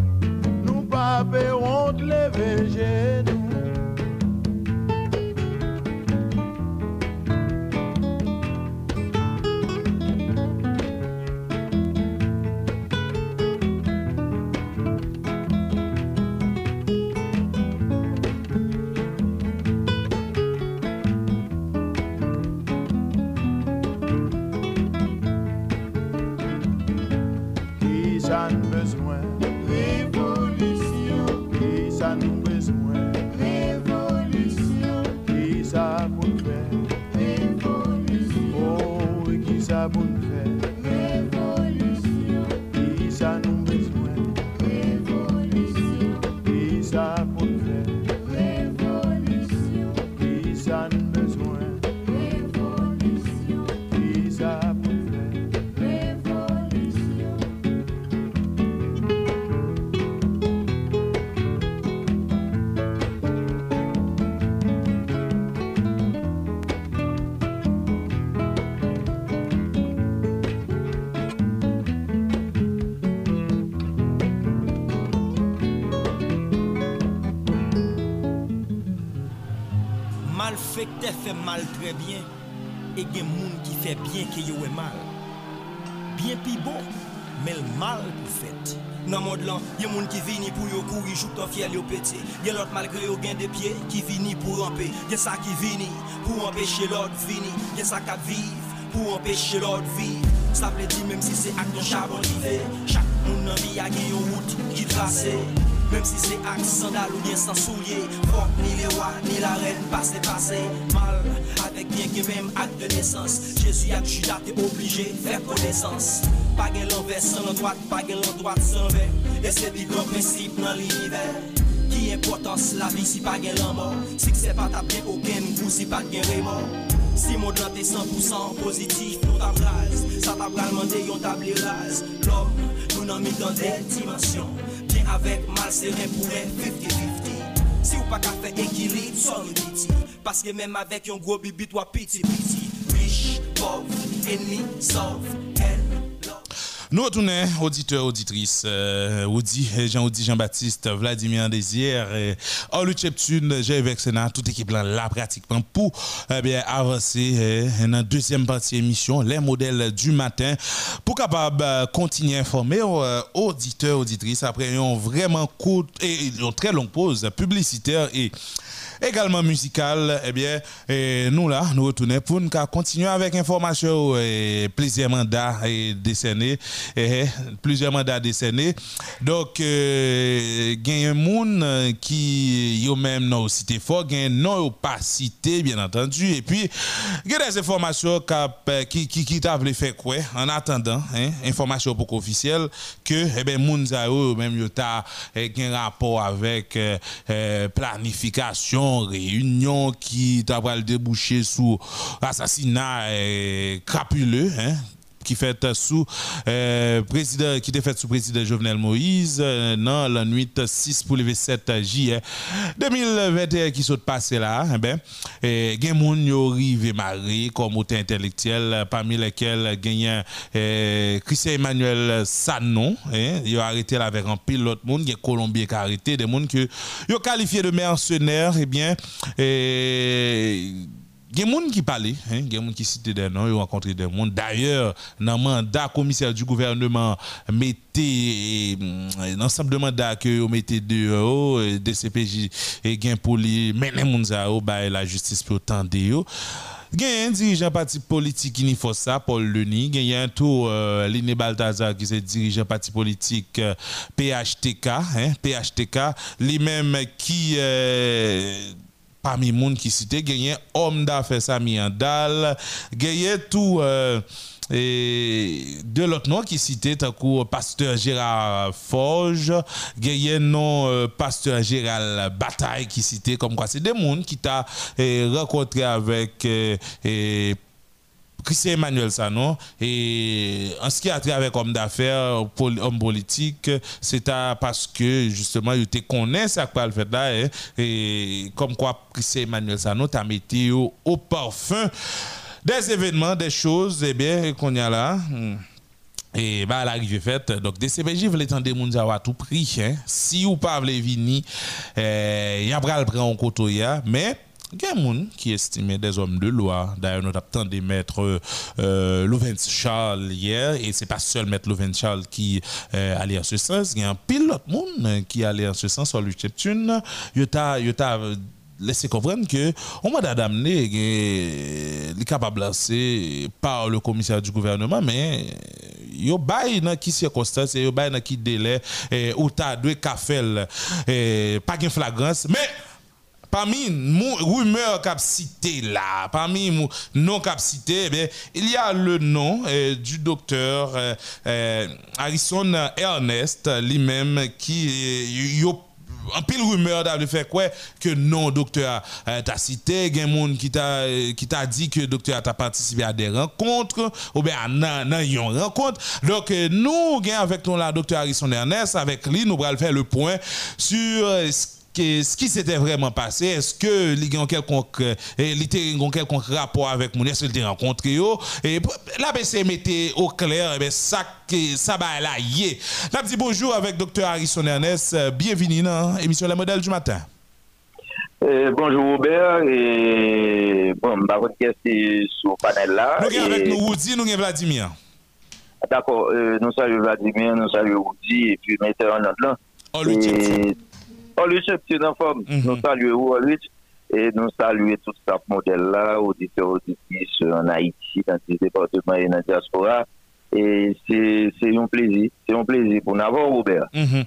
Nous pas honte lever Y'a l'autre malgré yo gen des pieds qui vini pour ramper. Y'a ça qui vini pour empêcher l'autre vini. Y'a ça qui vive pour empêcher l'autre vivre. Ça veut dire même si c'est acte de charbon l'hiver, chaque nan vie a gen yon route qui tracé. Même si c'est axe sandal ou sans soulier Fuck ni les rois ni la reine passé passé Mal avec bien que même acte de naissance Jésus a Judas t'es obligé faire connaissance Pas gain l'envers sans la droite Pas gain la droite sans l'envers Et c'est des grands principes dans l'univers Ki importans la vi si pa gen lan mor Sikse pa tap gen oken Ou si pa gen remor Si moun nan te 100% pozitif nou tap raz Sa tap ralman de yon tabli raz Lòm nou nan mi dan de dimensyon Bien avèk mal seren pou lè 50-50 Si ou pa ka fè ekilid, son yon biti Paske mèm avèk yon gro bibit wapiti biti Rich, pov, enmi, sov, hel Nous retournons, auditeurs, auditrices, euh, Audi, Jean-Audi, Jean-Baptiste, Vladimir Désir, et Olu Cheptune, avec Sénat, toute équipe là, là pratiquement pour eh bien, avancer euh, dans la deuxième partie émission, les modèles du matin, pour capable euh, continuer à informer euh, auditeurs, auditrices, après une vraiment courte et une très longue pause publicitaire et également musicale, eh bien, eh, nous là, nous retournons pour nous continuer avec information et plusieurs mandats et décernés, eh, plusieurs mandats décernés. Donc, il y a un monde qui yo même cité fort, il y a un pas cité, bien entendu, et puis il y a des informations qui qui faire quoi en attendant, hein, information pour officielle que eh ben moun même eh, gen rapport avec euh, planification, réunion qui t'a le déboucher sous assassinat euh, crapuleux, hein, qui sous euh, président qui était fait sous président Jovenel Moïse euh, la nuit 6 pour le 7 juillet 2021 qui saute passé là eh ben et gen moun yo rive comme auteur intellectuel parmi lesquels gagnant euh, Christian Emmanuel Sanon il a arrêté là avec un pilote monde est colombien qui arrêté des monde que yo qualifié de mercenaires eh bien et il y a des gens qui parlent, hein, gens qui citent des noms, ont rencontré des gens. D'ailleurs, dans le mandat commissaire du gouvernement, mettez un ensemble de mandats que vous mettez dehors, DCPJ et gain pour les gens bah, la justice pour tendre. yo. Il y a un dirigeant parti politique qui n'y faut ça, Paul Leni. Il y a un tour, euh, Liné Balthazar, qui est dirigeant parti politique euh, PHTK. Hein, PHTK, lui-même qui. euh, parmi les gens qui a un homme d'affaires Sami Andal, a tout euh, et de l'autre nom qui tant que pasteur Gérard Forge, un nom euh, pasteur Gérald Bataille qui citait comme quoi c'est des gens qui t'a euh, rencontré avec euh, et Christian Emmanuel Sanon et en ce qui a trait avec homme d'affaires, homme politique, c'est parce que justement, il te connaît ça quoi le fait là hein, et comme quoi Christian Emmanuel Sanon t'a mis au, au parfum des événements, des choses, et bien qu'on y a là. hmm, et bah l'arrivée faite, donc DCPJ voulait tendre sa à tout prix. Hein. Si ou pas voulez venir, euh, y a pral prend en ya, mais il y a des gens qui estiment des hommes de loi. D'ailleurs, nous avons des maîtres euh, Louvens Charles hier, et c'est pas seul maître Louvens Charles qui euh, allait en ce sens. Il y a un pilote monde qui allait en ce sens sur le Cheptune. Il t'a laissé comprendre que on m'a d'amener est capable lancer par le commissaire du gouvernement mais yo bay dans qui circonstance yo bay dans qui délai ou ta deux café eh, pas de flagrance mais Parmi les rumeurs cap cité là, parmi les non cap cité, eh il y a le nom eh, du docteur eh, Harrison Ernest, lui-même, qui yo en pile rumeur d'avoir fait quoi que non docteur euh, t'a cité. Gen monde qui t'a qui t'a dit que docteur t'a participé à des rencontres ou bien rencontre. Donc nous gen avec nous là docteur Harrison Ernest avec lui nous allons faire le point sur ce ce qui s'était vraiment passé, est-ce que il y a un quelconque, euh, quelconque rapport avec mon est-ce qu'il a rencontré et la BC mettait au clair, eh ben, ça, que- ça va là, yé. N'a dit bonjour avec Dr. Harrison Ernest, euh, bienvenue dans l'émission Les Modèles du matin. Euh, bonjour Robert et bon, ma question est sur le panel là. Nous avons avec Et- nous Woody, nous avons Vladimir. D'accord, euh, nous saluons Vladimir, nous saluons Woody et puis mettez en là. Oh, Et- Le chef, c'est en forme. Nous saluons Walrich et nous saluons tout ce modèle là, auditeurs, auditrices en Haïti, dans les départements et dans la diaspora. Et c'est c'est un plaisir, c'est un plaisir pour nous avoir Robert. Mhm.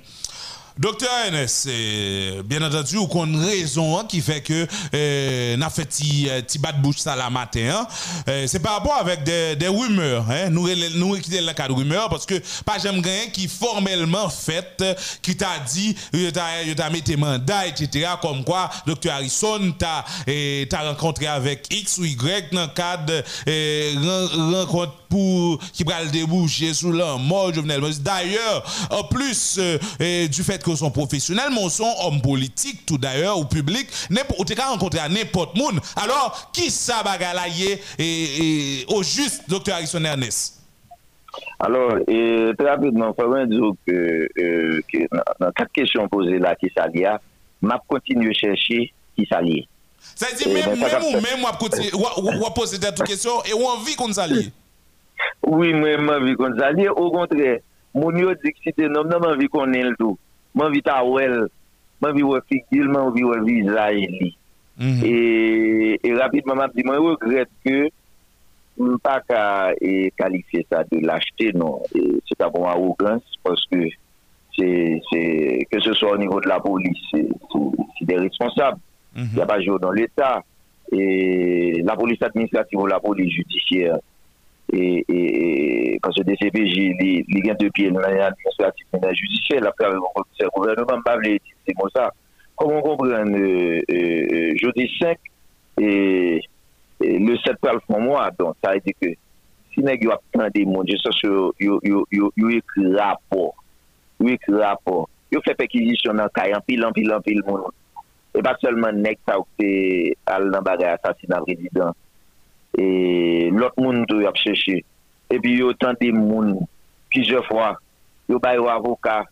Docteur Ernest, euh, bien entendu, ou qu'on raison hein, qui fait que euh, n'a fait petit euh, petit bat bouche ça la matin. hein. Euh, c'est par rapport avec des, rumeurs. Hein. Nous nous quitter le cas de rumeurs parce que pas j'aime rien qui formellement fait qui t'a dit il t'a mis tes mandats etc. Comme quoi docteur Harrison t'a eh, rencontré avec X ou Y dans le cadre eh, ren- rencontre pour qui va le déboucher sous la mort Jovenel. D'ailleurs, en plus eh, du fait que sont professionnels, mais sont hommes politiques tout d'ailleurs au public, n'importe ou t'es qu'à rencontrer à n'importe monde. Alors, qui ça bagalaye et, et au juste docteur Harrison Ernest? Alors, et, très rapidement, il faut dire que, euh, que dans, quatre questions posées là qui s'allient, m'a continué à chercher qui s'allie. Ça dit même même ou même moi côté ou ou poser des questions et ou envie qu'on s'allie. Oui, moi, j'ai envie qu'on s'allie. Au contraire, mon yo dit que c'était non, non, j'ai envie qu'on ait le tout. J'ai envie à well, j'ai envie de figure, j'ai envie de visage. li. Et, et rapidement, m'a dit, moi, je regrette que je ne pas qu'à eh, qualifier ça de lâcheté, non. Et C'est pas bon arrogance parce que c'est, c'est, que ce soit au niveau de la police, c'est, c'est- c'est des responsables. Il n'y a pas de jour dans l'État. Et la police administrative ou la police judiciaire, e panse DCPJ li gen de piye nou la administratif men la judisye la preve kon se gouvernement bable se kon sa kon kon kompren jodi 5 le 7 pral fon mwa don sa ete ke si neg yo ap tan de moun yo ekri rapor yo ekri rapor yo fe pekizisyon nan kayan pil an pil an pil moun e pa selman neg sa ou se al nan bagay asasina prezident e lot moun tou ap chèche. E pi yo tante moun, pije fwa, yo bay wavoka,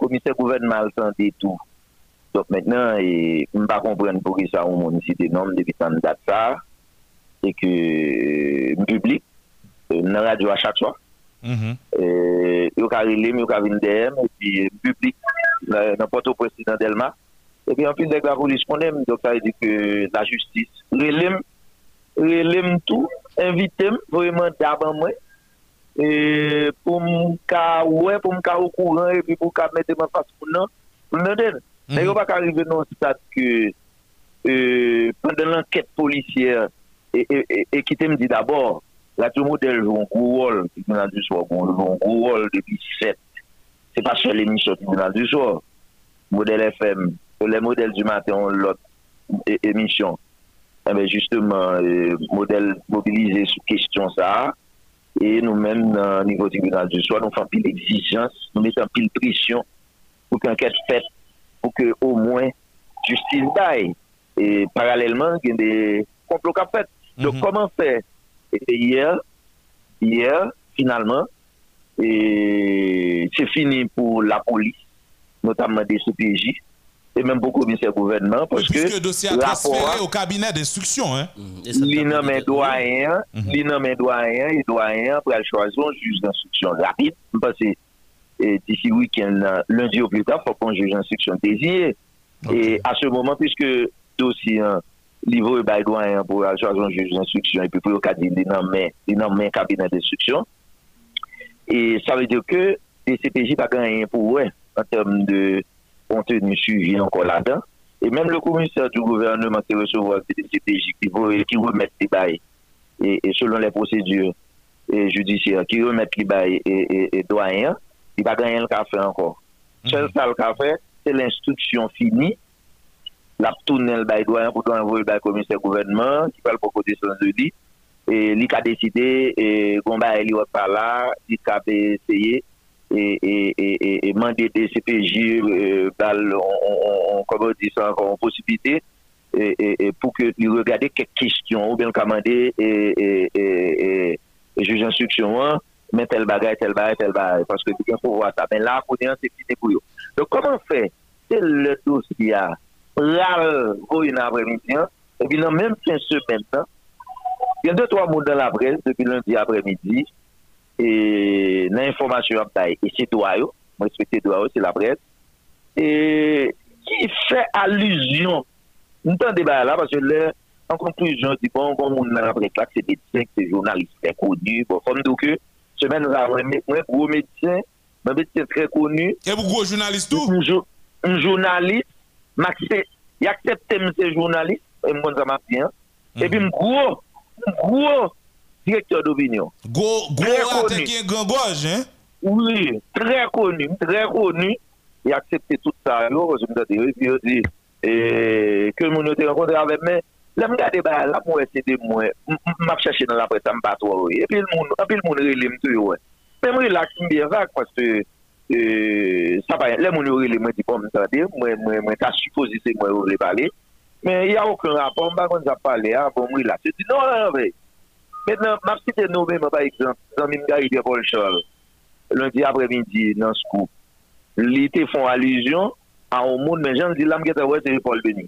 komise gouvernement tante tou. Dok mennen, e, mba kompren pou ki sa ou moun site nom depi tan dat sa, e ke mpublik, e, nan radyo a chak chwa. Mm -hmm. e, yo ka rilem, yo ka vindem, e pi e, mpublik, e, nan poto presidant Delma, e pi anpil dek la polis konem, dok sa e di ke la justis rilem, relem tou, invitem, vremen daban mwen, e, pou m ka wè, pou m ka okouran, e pi pou ka mette man fas pou nan, pou nan den. Mhm. Nè mm. yo bak arrive nan stat ke e, pwende l'anket policier, e, e, e, e kite m di d'abord, la tou model yon kou wol, yon kou wol depi 7, se pa sel emisyon tribunal du soir, model FM, le model du matin, l'ot emisyon, Eh ben justement, euh, modèle mobilisé sur question ça. Et nous-mêmes, au niveau du tribunal du soir, nous faisons pile exigence, nous mettons pile pression pour qu'enquête faite, pour que au moins justice baille. Et parallèlement, il y a des complots qu'a fait. Donc, comment faire? Et hier, hier, finalement, c'est fini pour la police, notamment des CPJ, et même pour le commissaire gouvernement, parce Puisque que le dossier a transféré au cabinet d'instruction. Hein? li nan men doyen, li nan men doyen, et doyen pour choisir un juge d'instruction rapide. Parce que d'ici week-end, euh, lundi au plus tard, il faut qu'on juge d'instruction désigné. Et à ce moment, puisque dossier hein, livre by doyen pour choisir un juge d'instruction, et puis pour le est dans men cabinet d'instruction, et ça veut dire que les CPJ pas gagné pour eux en termes de contenu suivi encore là-dedans. Et même le commissaire du gouvernement qui recevoir des CPJ qui, qui remettent les bails et, et selon les procédures et judiciaires, qui remettent les bails et, et, et doyens, il va gagner le café encore. Seul ça le café, c'est l'instruction finie. La tourner le bail doyen pour envoyer le bail commissaire gouvernement qui parle pour côté son jeudi. Et lui qui a décidé, et Gomba il va pas là, il a essayé et, et, des CPJ, euh, on, comment dit ça en possibilité, pour que lui regarder quelques questions, ou bien commander et, et, juge d'instruction, hein, mais tel bagage, tel bagage, tel bagage, parce que il faut voir ça. Mais là, pour dire, c'est fini pour. Donc, comment faire? C'est le dossier à ral, une après-midi, hein, et puis dans même fin semaine, hein, il y a deux, trois mots dans la presse depuis lundi après-midi, e nan informasyon ap tay, e se doa yo, mwen respekte doa yo, se la pres, e ki fe aluzyon, nou tan deba la, parce le, an konklujon, di bon, kon moun nan ap reklak, se medisyen, se jounalist, bon, se konu, bon, kon mdou ke, semen nou ap mwen gwo medisyen, mwen medisyen tre konu, e mwen gwo jounalist tou? Mwen jounalist, y aksepte mwen se jounalist, mwen mwen zama pien, e mm-hmm. pi mwen gwo, mwen gwo, directeur d'opinion. Gros, gros qui est grand gorge, hein? Oui, très connu, très connu. Il a accepté tout ça. Yo, parce que je me disais, dit, et que mon été rencontré avec moi, là, je me disais, bah, là, moi, c'est de moi. Je cherché dans la presse, je me bats trop. Et puis, le monde, et puis, le monde, il me dit, ouais. Mais moi, là, je me dis, parce que, euh, ça va, là, mon été, moi, bon, dit, bon, me tendez, moi, moi, moi, t'as supposé, c'est moi, je voulais parler. Mais il n'y a aucun rapport, je ne sais pas parler, ah, bon, moi, là, je dis, non, non, non, Mètnen, map si te nou mèman, par exemple, zan mim gari de Paul Charles, lundi apremidi nan skou, li te fon alizyon an ou moun men jan di lam geta wè se li Paul Denis.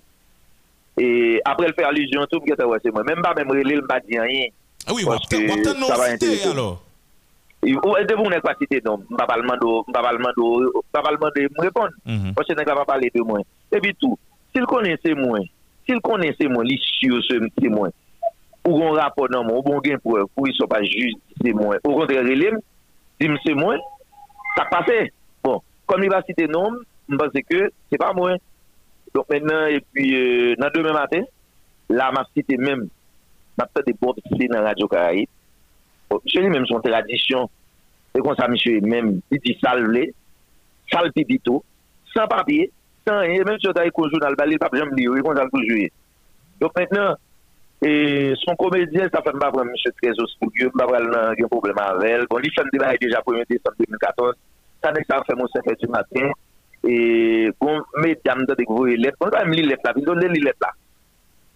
E apre l fè alizyon tou m geta wè se mwen. Mèm ba mèm relè l badi an yin. Ah oui, wap ten nou site alò. Ou e devou nèk pa site don, m papalman do, m papalman do, m papalman do m repon. Pwè se nèk la pa pale de mwen. E pi tou, sil konen se mwen, sil konen se mwen, li syo se mwen. ou gon rapor nan moun, ou bon gen pou, pou yon so pa juj, se mwen. Ou kontre relem, di mse mwen, tak pase. Bon, kom li va site nom, mpense ke, se pa mwen. Donk mennen, e pi euh, nan demen maten, la ma site men, ma pte de bon site nan Radio Karaib. Bon, se li men son tradisyon, e kon sa misye men, li di salve, salve bito, san papye, san, e men se ta e konjou nan albali, pap jom li yo, e kon salve konjouye. Donk mennen, E son komedyen, sa fèm ba vran mèche Trezos Pougyou, ba vran nan gen problem avèl. Bon, li fèm debay deja 1er Desembe 2014, sa nek sa fèm ou se fè du matin. E bon, mè diam da dek vou e let, bon, mè li let la, mè li let la.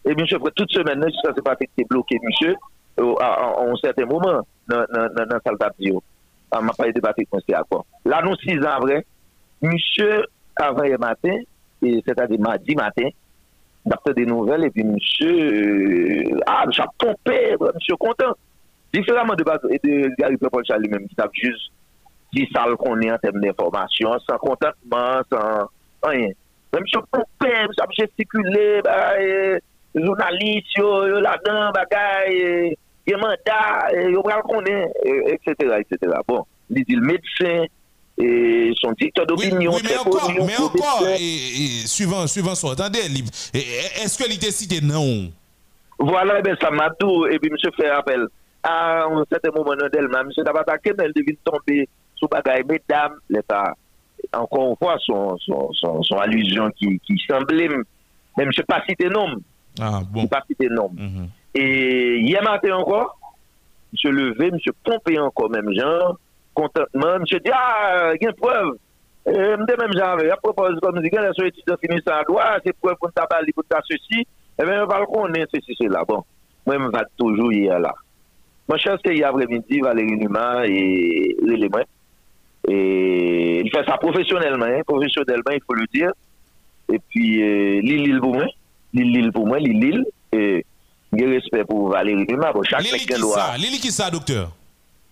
E mèche fè, tout semen, mèche sa se patè ki te blokè mèche, an certain mouman nan salta diyo. An ma paye debate konse akon. La nou 6 an vre, mèche kavè matin, e sè ta di madi matin, d'apte de nouvel, epi msye, euh, ah, a, jap tompe, msye kontan. Diferaman de base, de Gary Pepol Charlie men, ki tap juz, ki sal konen an tem d'informasyon, san kontatman, san, anyen. Msye tompe, msye ap gestikule, ba, euh, jounalist, yo, yo la dan, bagay, yo manda, yo bral konen, et cetera, et cetera. Bon, li di l medsen, et son dictateur d'opinion, Oui, mais encore, mais encore, et, et suivant, suivant son, attendez, est-ce que l'idée cité non? Voilà, eh ben, ça m'a tout. Et puis, monsieur fait appel. À un certain moment, Delma, monsieur t'a attaqué, mais elle devine tomber sous bagaille. Mesdames, l'État, encore une fois, son, son, son, son allusion qui, qui semblait, mais monsieur pas cité nom. Ah, bon. Pas cité nom. Et hier matin encore, monsieur levé, monsieur pompé encore, même genre, ah, il y a une preuve. M'de même j'avais, à propos, comme je dis, la soeur étudiant finit ça droit, c'est preuve pour ta balle, pour ta ceci, eh bien, on va le connaître, ceci, cela. Bon, moi, je vais toujours hier là. Moi, je pense que hier après-midi, Valérie Numa. Et il fait ça professionnellement, hein, professionnellement, il faut le dire. Et puis, euh, l'île, l'île pour moi, l'île, l'île pour moi, l'île, l'île. Et j'ai respect pour Valérie Numa. Bon,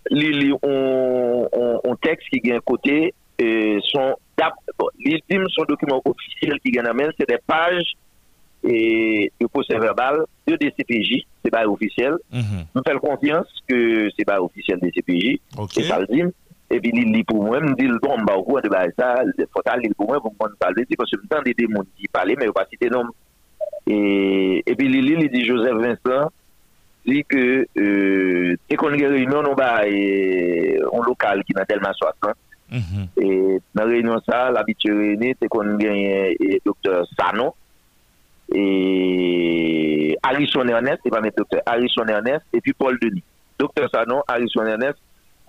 docteur? li on, qui gagne côté et son bon, li dit son document officiel qui gagne amène c'est des pages et de procès verbal de DCPJ c'est pas officiel. Je fais confiance que c'est pas officiel de DCPJ c'est ça le dit et puis il dit pour moi me dit bon bah au cours de bah, ça faut aller pour moi pour me parler. C'est parce que le temps des démons qui parler mais pas citer nom. Et et puis Lili il dit Joseph Vincent dit que euh, c'est qu'on a une réunion non bah et un local qui n'a tellement 60 et dans la réunion ça l'habitude réunie c'est qu'on gagne et docteur Sano. Et Harrison Ernest c'est pas mes docteur Harrison Ernest et puis Paul Denis. Docteur Sano Harrison Ernest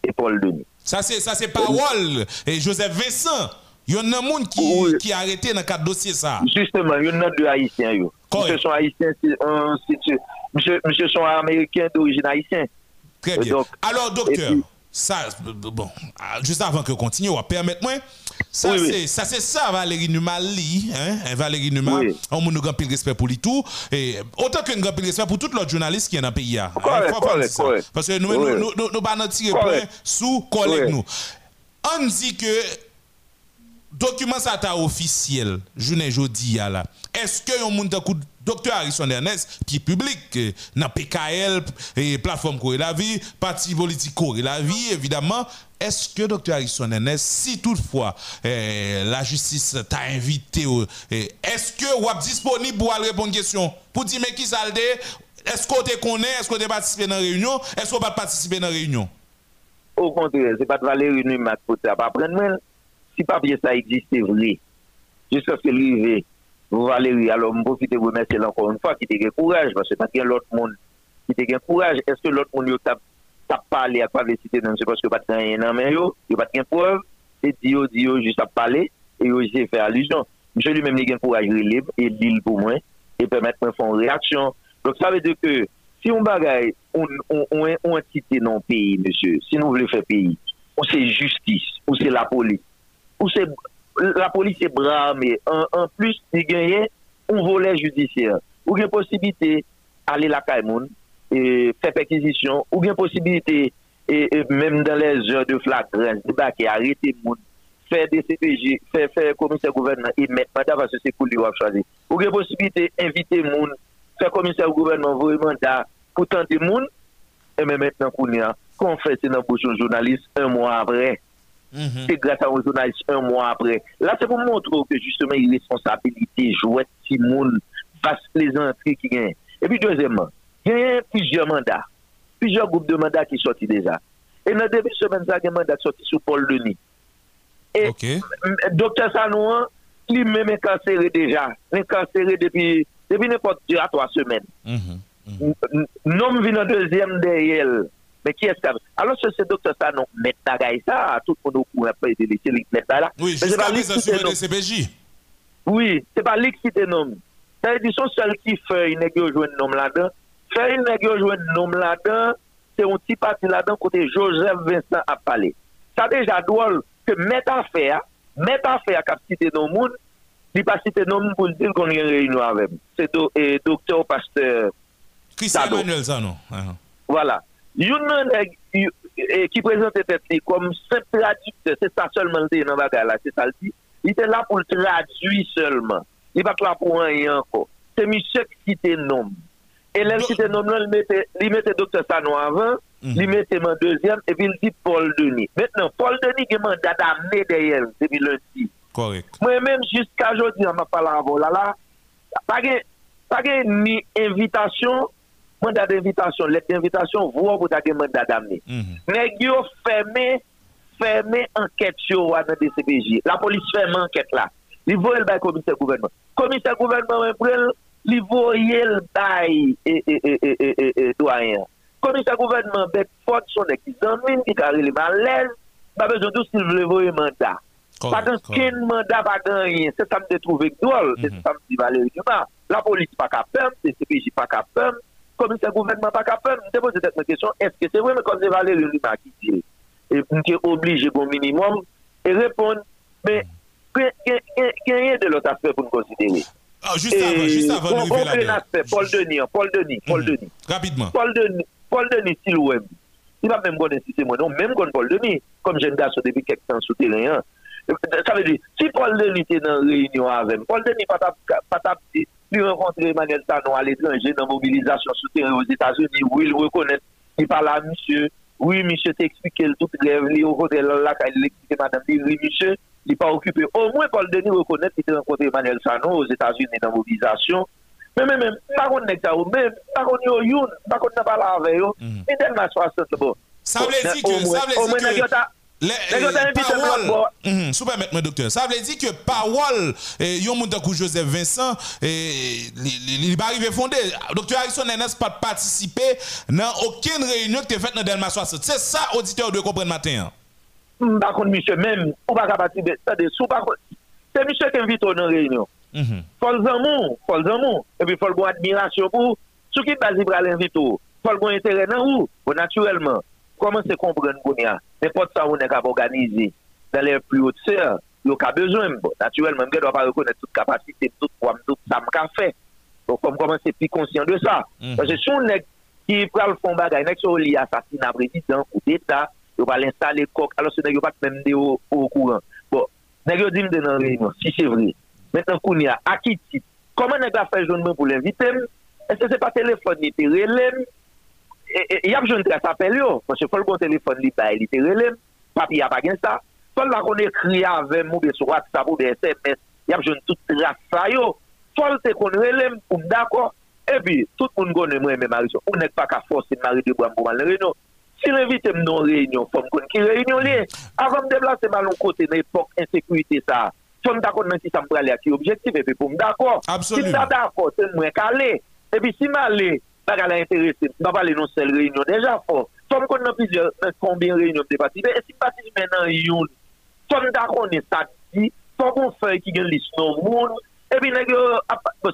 et Paul Denis. Ça, c'est ça, c'est parole. Et Joseph Vincent, il y en a un monde qui, qui a arrêté dans le cadre dossier ça. Justement, il y en a deux haïtiens. Yo. Monsieur sont haïtiens, monsieur, monsieur sont américains d'origine haïtienne. Très bien. Alors, docteur, ça, euh, bon, ah, juste avant que continue, on va permettre moi. Ça, Oui, oui. c'est ça, c'est ça, Valérie Numa li, hein, hein, Valérie Numa, Oui. on a un grand pile respect pour lui tout, et autant qu'un grand pile respect pour tous les journalistes qui sont dans le pays. hein. Ça. correct. Parce que nous, Oui. nous, nous, nous, nous, pas tirer point sous collègue Oui. nous. On dit que document ça ta officiel, journée jeudi à là. Est-ce que yon moun kou docteur Harrison Ernest qui public dans PKL et plateforme Corée la vie, parti politique Corée la vie évidemment, est-ce que docteur Harrison Ernest si toutefois euh, la justice t'a invité est-ce que êtes disponible pour répondre question? Pour dire mais qui ça est-ce qu'on te connaît, est-ce qu'on te participé dans réunion, est-ce qu'on pas participer dans réunion? Au contraire, c'est pas de Valérie Numa qui peut pas prendre. Si papier ça existe, c'est vrai. Jusqu'à ce que l'arrivée, Valérie, alors, je profite de vous remercier encore une fois qui te courage, parce que pas qu'il y a l'autre monde qui te courage. Est-ce que l'autre monde, t'a parlé à quoi les citer, non, c'est parce que pas de rien dans main, yo pas de preuve, yo, dit yo, juste à parler, et j'ai fait allusion. Monsieur lui-même, il a courage libre, et l'île pour moi, et permettre de faire une réaction. Donc, ça veut dire que, si on bagaille, on, on, on, on entité le pays, monsieur, si nous voulons faire pays, ou c'est justice, ou c'est la police, ou se la polis se brame, an plus ni genye, ou volet judisyen. Ou gen posibite ale la kaimoun, e, fe pekizisyon, ou gen posibite, e, e, menm dan les jeur de flagren, se ba ki arete moun, fe DCPJ, fe komiser gouvernement, e met manda va se se pou li wap chwazi. Ou gen posibite invite moun, fe komiser gouvernement, vou e manda pou tante moun, e men met nan koun ya, kon fese nan bouchon jounalist, un mwa apre, après. C'est grâce à un journaliste un mois après. Là, c'est pour montrer que justement, il responsabilité jouer si moun passe les entrées qui gagnent. Et puis, deuxièmement, il y a plusieurs mandats, plusieurs groupes de mandats qui sortent déjà. Et dans début de semaine, il y a un mandat sorti sur Paul Denis. Et m- docteur Sanouan, lui-même incarcéré déjà. Incarcéré depuis, depuis n'importe deux à trois semaines. N- Nom vin en deuxième derrière. Mais qui est-ce que Alors, ce c'est docteur ça, non, bagaille ça, tout le monde au courant, après, il les mettre là. Oui, jusqu'à pas lui présent, qui sur te le nomme. DCPJ. Oui, c'est pas lui qui te nomme. Ça veut dire son seul qui fait une jouer un nom là-dedans. Faire une jouer un nom là-dedans, c'est un petit parti là-dedans côté Joseph Vincent a parlé. Ça déjà drôle que mettre affaire, mettre affaire cap cité nos monde, il pas cité nos monde pour dire qu'on a une réunion avec. C'est docteur pasteur Christian Sado. Emmanuel, ça, non? Ah. Voilà. Yon nan nèg yu- eh, qui présente comme simple traducteur, c'est ça seulement le dans bagarre là, c'est ça le dit. Il était là pour le traduire seulement. Il pas là pour rien encore. C'est monsieur qui cité nom. Et là, cité nom, là, il mettait, il docteur Sano avant, il mettait mon deuxième, et puis il dit Paul Denis. Maintenant, Paul Denis, il a mandat d'amener derrière, depuis lundi. Correct. Moi-même, jusqu'à aujourd'hui, m'a avant là, là, pas gen- ni invitation, mandat d'invitation, lettre d'invitation, pour ta gen mandat d'amener. Nèg yo fermé, fermé enquête sur dans DCPJ. La police ferme enquête là. Li voye le commissaire gouvernement. Commissaire gouvernement, men prel, li voye le bail et, et, et, et, et, et, et doyen. Commissaire gouvernement, bet fort son nèg ki zanmine, ki kare li mal l'aise, pas besoin tout s'il veut voyer mandat. Pas d'aucun mandat, pas rien. C'est ça me drôle. C'est ça me dit Valérie Dumas. La police pas capable, CCPJ pas capable, commissaire gouvernement pas capable. Je pose cette question. Est-ce que c'est vrai, mais comme c'est Valérie Dumas qui dit, et on est obligé au minimum, et répondre, mais il y a de l'autre aspect pour nous considérer. Ah, juste avant, juste avant on- on fait aspect, Paul Denis, hein, Paul Denis, Paul Denis. Rapidement. Paul Denis, Paul Denis, s'il ou il va même connaître si c'est moi, non, même quand Paul Denis, comme jeune garçon depuis quelques temps souterrain, hein. Ça veut dire, si Paul Denis était dans une réunion avec Paul Denis pas tap- pas rencontrer Emmanuel Tano à l'étranger dans mobilisation souterraine aux États-Unis, où il reconnaît, il parle à monsieur, oui, monsieur t'explique le tout grève, il rencontre là, il explique madame, oui, monsieur, il n'est pas occupé. Au moins, Paul Denis reconnaît qu'il était rencontré Emmanuel Sano aux États-Unis dans mobilisation. Mais même, même, pas qu'on n'est ça, ou même, pas qu'on y a youn, pas qu'on n'a pas la avec eux, mais tellement 60 bon. Ça veut dire que, Au moins- ça veut au moins, dire nèg yo que, ta- les, nèg yo ta invité moi, bon. parole, sous permettre, moi, docteur, ça veut dire que parole, yon moun takou Joseph Vincent, li, li, li ba arrivé fondé. Docteur Harrison n'a pas participé dans aucune réunion que tu faite dans Delma 60. C'est ça, auditeur, de comprendre matin. Par contre, capable de c'est-à-dire, sous par contre, Sou pa met mwen doktor Sa vle di ke pawol Yon moun takou Joseph Vincent eh, Li ba rive fonde Doktor Harrison nenes pa patisipe Nan oken reynyon ki te fet nan Delma 60 Se sa auditeur de kompren matin Bakon misye men Ou baka pati de sou Se misye ke mvito nan reynyon Fol zanmou Fol zanmou E pi fol bon admirasyon pou Sou ki basi pral invito Fol bon interè nan ou Bon naturelman comment c'est comprendre qu'on y a, n'importe ça on est capable d'organiser dans les plus hautes sphères, il y a besoin, naturellement, je ne dois pas reconnaître toute capacité, toute forme, tout ça m'a fait. Donc, comme comment c'est plus conscient de ça. Mhm. Parce que si on est qui prend le fond bagay, nek so li assassinat président ou d'État, yo va l'installer coq, alors ce n'est pas même de au, au courant. Bon, yo dit réunion, si c'est vrai. Maintenant, qu'on y a, à qui titre? Comment nèg a fait joindre pour l'inviter? Est-ce que c'est pas téléphone, il relève? E, e, yap joun tres apel yo, monsye fol kon telefon li bay, li te relem, papi yap agen sa, fol la kon ekri avem mou de sou WhatsApp ou de SMS, yap joun tout tres sa yo, fol te kon relem, ou mdako, ebi, tout moun konen mwen men mari so, ou nek pa ka fosin mari de bram kouman le reno, Si revite m non reynyon, fòm kon ki reynyon li, avan m deblase m alon kote nan epok ensekwite sa, fòm dakon men si sa m prale a ki objektive, epi pou m dakon, si m da dakon, se mwen kale, epi si m ale, baga la interese, baba le non sel reynyon, deja fò, fòm kon nan pizye, konbien reynyon te pati, be esi pati jmen nan yon, fòm da kon e sati, fòm kon fè ki gen lis non moun, epi negyo,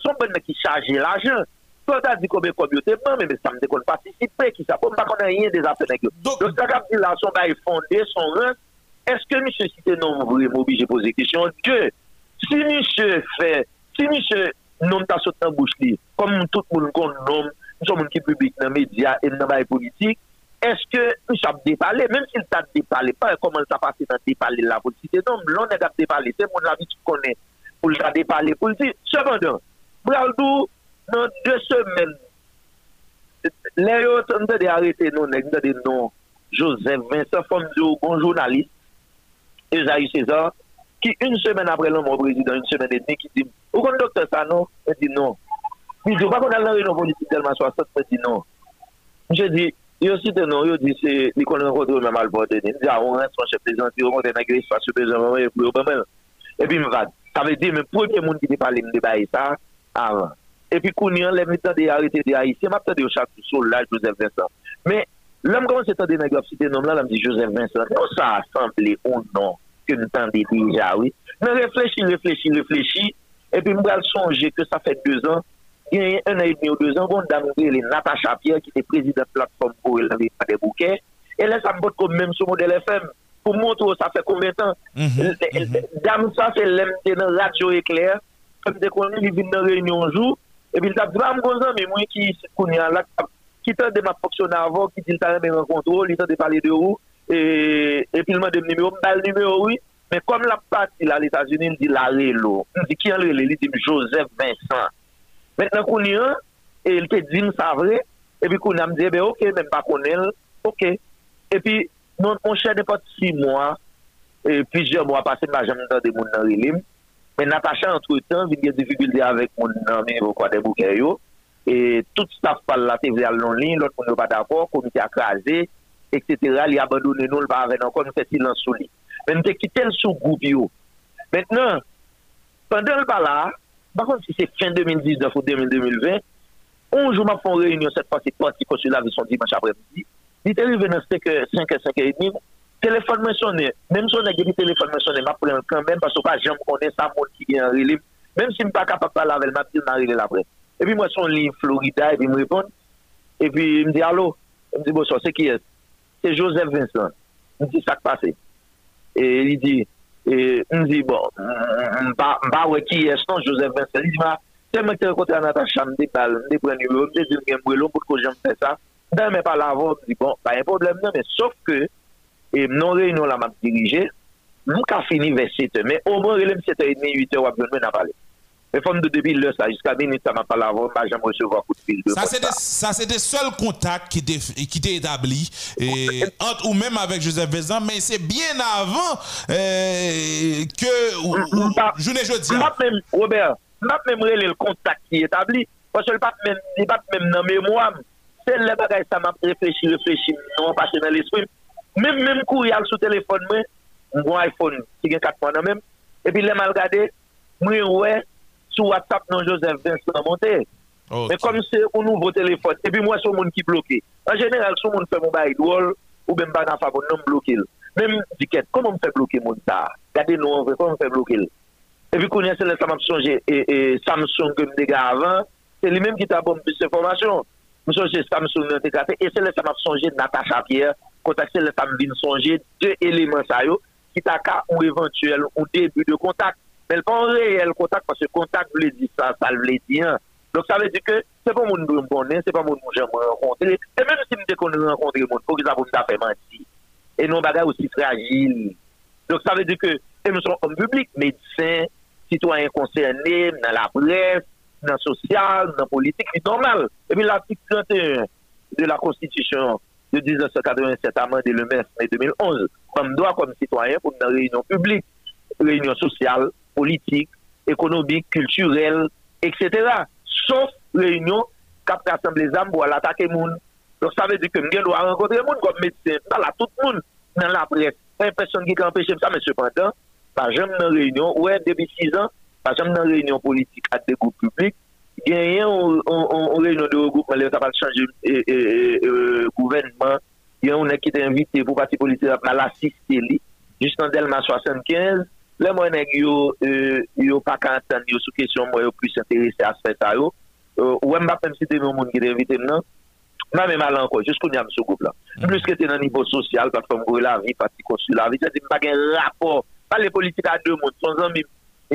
son ben ne ki chaje la jen, fòm ta di koube koube yo te ban, me me sam de kon patisipe ki sa, fòm pa kon nan yon de zase negyo. Don sa kap di la son ba e fonde, son ren, eske mi se site nan mouvri moubi, je pose kisyon, ke, si mi se fè, si mi se nom ta sot nan bouch li, kom tout moun kon nom, nous sommes qui public dans les médias et dans les politiques, est-ce que monsieur a dépalé, même s'il t'a dépalé, pas comment il t'a passé dans pour le citer, non, l'on est dépalé, c'est mon avis qui connaît pour le le dire. Cependant, Braldou, dans deux semaines, les autres, on a arrêté nous, a dit non, Joseph Vincent, de bon journaliste, Esaïe César, qui une semaine après l'homme au président, une semaine et demie, qui dit, qu'on docteur ça, non? Il dit non. Il dit, pas qu'on a la réunion politique tellement 60, il dit non. Je dis, il aussi de non, il dit, c'est, il qu'on rencontre même à le Il dit, ah, on reste chef président, il rencontre un agressif, face au président, et puis, au moment. Et puis, me va. Ça veut dire, mais premier monde qui dit parler, me débat ça, avant. et puis y a les militants des arrêtés des haïtiens, m'a peut-être jour là Joseph Vincent. Mais l'homme commence à entendre négociations cité nom là, me dit Joseph Vincent. Non, ça a semblé ou non que nous entendons déjà, oui. Mais réfléchis, réfléchis, réfléchis, et puis moi, songer que ça fait deux ans, Il y a un an et demi ou deux ans, on a elle Natacha Pierre, qui était présidente de la plateforme pour elle, des bouquets. Et là, ça me botte comme même sur modèle FM. Pour montrer ça fait combien de temps. Mm-hmm, mm-hmm. Dame, ça, c'est l'aime dans Radio Éclair. Comme c'est qu'on est dans la réunion un jour. Et puis, il a dit, ah, mon mais moi qui connais là, qui t'a de ma fonctionner avant, qui dit, t'as un contrôle, il t'a de parler de où. Et, et puis, il m'a dit, numéro, le numéro, oui. Mais comme la partie, là, les États-Unis, il dit, la rélo. Il dit, qui est le Il dit, Joseph Vincent. Mètnen kouni an, el te di m sa vre, epi kouni an m di, ebe ok, mèm pa konel, ok. Epi, moun chè de pati 6 mwa, epi jè mwa pase m a jèm nan de moun nan rilim, men Natacha entre tan, vin gen difibilde avèk moun nan mi vokwa de bouke yo, e tout staff pal la te vre al non lin, lot moun yo pa d'akor, komite akraze, etc. Li abandone nou l pa avè nan kon, nou fè silan sou li. Men te kite l sou goup yo. Mètnen, pandè l pa la, Bakon si se fin 2019 ou 2020, onjou ma fon reynyon set pasi pati konsula vi son dimanche apre midi, di te rive nan seke 5 e 5 e dimi, telefon men sonen, menm sonen geni telefon men sonen, ma plen kanmen, paso pa jem konen sa moun ki gen relib, menm si m pa kapap pa lavel, ma pil nan relil apre. E pi mwen son li Florida, e pi m repon, e pi m di alo, m di boso, se ki es? Se Joseph Vincent. M di sak pase. E li di, mdi bon, mba wè ki esnon Joseph Vincent, mba, se mwen te rekote an atachan, mde pal, mde pren yon, mde zil gen mwelo, mpout ko jen fè sa, dan mwen pal avon, mdi bon, pa yon problem nan, men sauf ke, mnon reyon la map dirije, mwen ka fini ve sete, men o mwen relem sete et demi, 8 e wap jen mwen apale. Mais comme de depuis là, ça, jusqu'à minute, ça m'a pas la voix, je jamais recevoir coup de fil. Ça, c'est ça, c'est des seuls contacts qui étaient établis, et, entre ou même avec Joseph Vezan, mais c'est bien avant euh, que, je n'ai jeudi. même, Robert, je même le contact qui est établi, parce que le pas même, il pas même dans mémoire, c'est le bagage, ça m'a réfléchi, réfléchi, non, pas dans l'esprit. Même, même courrier sur téléphone, moi, mon iPhone, qui a 4 mois même, et puis, les mal regardé, moi, ouais, sur WhatsApp, non, Joseph Vincent monté. Mais comme c'est un nouveau téléphone, et puis moi, c'est un monde qui est bloqué. En général, si on fait mon bail drôle, ou même pas dans faveur, non bloqué. Même Dicket, comment on fait bloquer mon ça Regardez nous, comment on fait bloquer? Et puis, quand on a ça m'a changé, et, Samsung, comme des gars avant, c'est lui-même qui t'a bon plus d'informations. Je suis Samsung, et c'est là ça m'a changé Natacha Pierre, contacter le femme vient songer deux éléments ça qui t'a ou éventuel ou début de contact mais pas un réel contact parce que contact veut dire ça ça veut dire donc ça veut dire que c'est pas mon me connaît c'est pas mon j'aime rencontrer et même si me qu'on rencontrer monde faut que ça vous fait mentir et non bagarre aussi fragile. Donc ça veut dire que nous sommes en public médecins citoyens concernés dans la presse dans le social dans la politique c'est normal. Et puis l'article 31 de la Constitution de 1987 amendé le mai 2011, comme droit comme citoyen pour une réunion publique, réunion sociale, politique, économique, culturelle, etc. Sauf réunion cap rassembler les âmes pour l'attaquer monde. Donc ça veut dire que je dois rencontrer monde comme médecin, pas là tout le monde dans la presse. Pas personne qui peut empêcher ça, mais cependant, pas jamais dans réunion, ouais, depuis 6 ans, pas jamais dans réunion politique à des groupes publics, il y a une réunion de regroupement, il va changer le gouvernement. Il y a un qui est invité pour parti politique à l'assister, juste en Delma 75. Le mwen ek yo, euh, yo pa kantan yo sou kesyon mwen yo plus interese aspet a yo, euh, wè m bap m siten yo moun ki de evite m nan, m a mè malan kwa, jous kon yam sou goup la. Mm. Plus ke te nan nivou sosyal, pat fòm gwe la vi, pati konsu la vi, jè di m bagen rapor, pa le politik a dè moun, son zan mi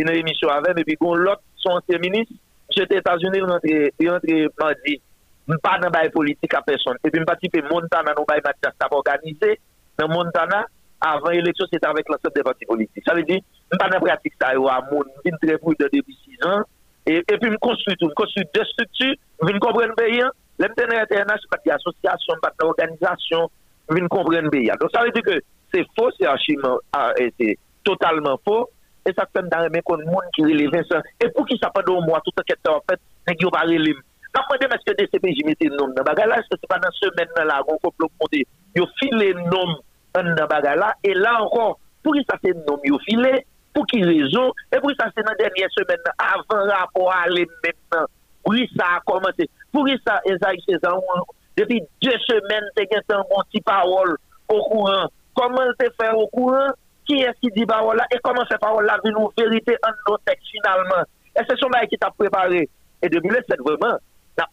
yon emisyon avèm, epi kon lot son seminis, jè te Etats-Unis yon entre mandi, m pa nan bay politik a person, epi m pati pe Montana nou bay matya, sa pa organize, nan Montana, avant l'élection, c'était avec l'ensemble des partis politiques. Ça veut dire, je pas la pratique ça, à je très prudent depuis 6 ans. Et, puis, je construis tout. Je construis deux structures. Je viens comprendre bien. L'MTN international, c'est pas d'association, pas. Je. Donc, ça veut dire que c'est faux, c'est c'est totalement faux et ça fait dans les qu'on monde qui relève ça et pour qui ça pendant un mois tout enquête en fait pas moi est-ce que DCPJ mettait nom pas dans semaine là qu'on complot monter nom là et là encore pour qui ça c'est nom yo filé pour qui raison et pour ça c'est dans dernière semaine avant rapport à aller maintenant pourri ça a commencé. Pourri ça, Esaïe César, depuis deux semaines, tu as un bon petit parole au courant. Comment te faire au courant? Qui est-ce qui dit parole là? Et comment cette parole là vient nous vérité en nos textes finalement? Et c'est son bail qui t'a préparé. Et depuis là, c'est vraiment,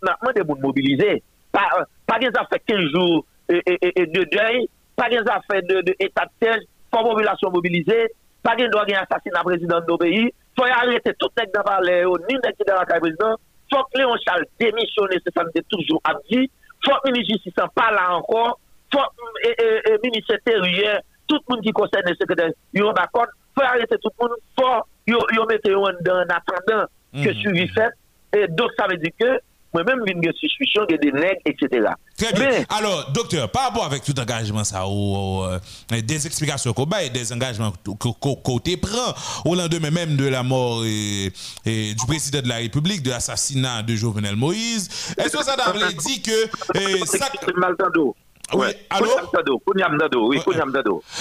maintenant, des monde mobilisés. Pas, pas des affaires 15 jours et, et, de pas des affaires de, de état de siège, pas population mobilisée, pas des droit assassinat président de nos pays. Faut arrêter tout nèg dans palais, ni nèg qui dans la président. Faut que Léon Charles démissionne, c'est ça dit toujours dit. Faut que le ministre justice pas là encore. Faut que le ministre intérieur, tout le monde qui concerne le secrétaire, ils sont d'accord. Faut arrêter tout le monde. Faut yo mettre en attendant que suivi fait. Et donc ça veut dire que moi-même, j'ai une suspicion de des nègres, etc. Très bien. Alors, docteur, par rapport avec tout engagement, ça, ou, euh, des explications qu'on baille, des engagements qu'on prend au lendemain même de la mort et, et du président de la République, de l'assassinat de Jovenel Moïse, est-ce que ça t'avait dit que. eh, ça... Ah oui, alors.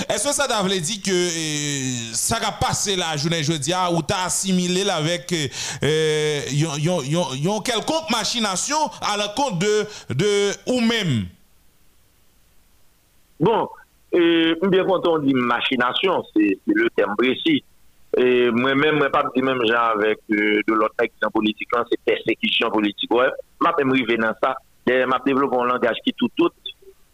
Est-ce que ça veut dire que euh, ça a passé la journée jeudi ah, ou t'as assimilé avec euh, euh, une quelconque machination à l'encontre de, de ou même? Bon, bien content dit machination, c'est le terme précis. Mwen mwen pa mdi mwen jan avèk de lòt ekzan politikan, se persekisyon politik wè. Mwen mwen rive nan sa, mwen mwen devlopon langaj ki toutout,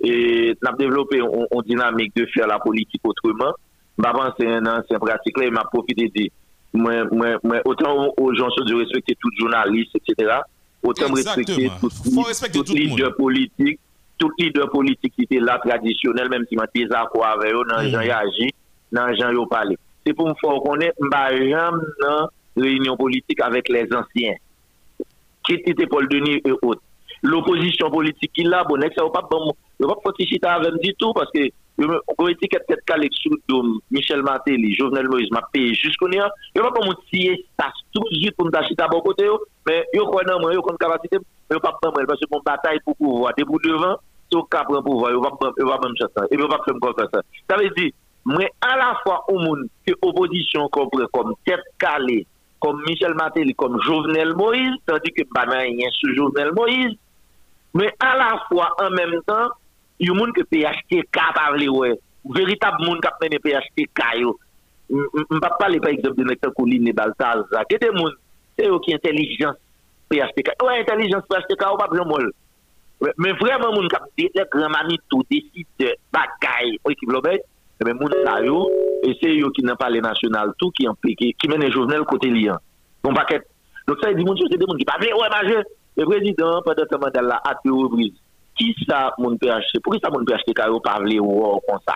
et n'a développé on, on, dynamique de faire la politique autrement m'a pensé un ancien pratique là il m'a profité de moi, moi, moi, autant aux gens de respecter tout journaliste etc autant respecter tout, Faut respecter tout, tout, tout leader monde. politique tout leader politique qui était là traditionnel même si m'a désaccord avec eux dans gens agi, dans gens yo mm. parlé. c'est pour me faire connaître m'a jamais dans réunion politique avec les anciens. Qui était Paul Denis et autres. l'opposition politique qui l'a, bon, ça va pas, bon, je pas chita avec du tout, parce que, on peut étiquette tête calée sous le Michel Matéli, Jovenel Moïse m'a payé jusqu'au néant, Je ne pas mon tirer ça tout de suite pour me tâcher à bon côté, oh, mais je crois non, je crois capacité, mais je pas prendre parce que mon bataille pour pouvoir, debout devant, c'est au cap pour pouvoir, je ne pas me chasser, et je ne pas faire comme ça. Ça veut dire, moi, à la fois, au monde que l'opposition comprend comme tête calée, comme Michel Matéli, comme Jovenel Moïse, tandis que je rien sous Jovenel Moïse, Men a la fwa, an menm tan, yon moun ke PHTK pavle wè. Veritab moun kap mene PHTK yo. Mpap pale pa ekzop de Nekta Kouline ne Baltaz. Kete moun, se yo ki entelijans PHTK. Ou entelijans PHTK ou pa pran mol. Men vreman moun kap detek remani tou desite bagay ou ekip lobet, men moun sa yo, e se yo ki nan pale nasyonal tou ki, ki mene jovenel kote liyan. Bon paket. Dok sa yon di moun sou se de moun ki pavle, ou e maje, Le président, pendant ce mandat là, a deux reprises. Qui ça, mon PHC? Pourquoi ça, mon PHC, car pas parlé ou comme ça?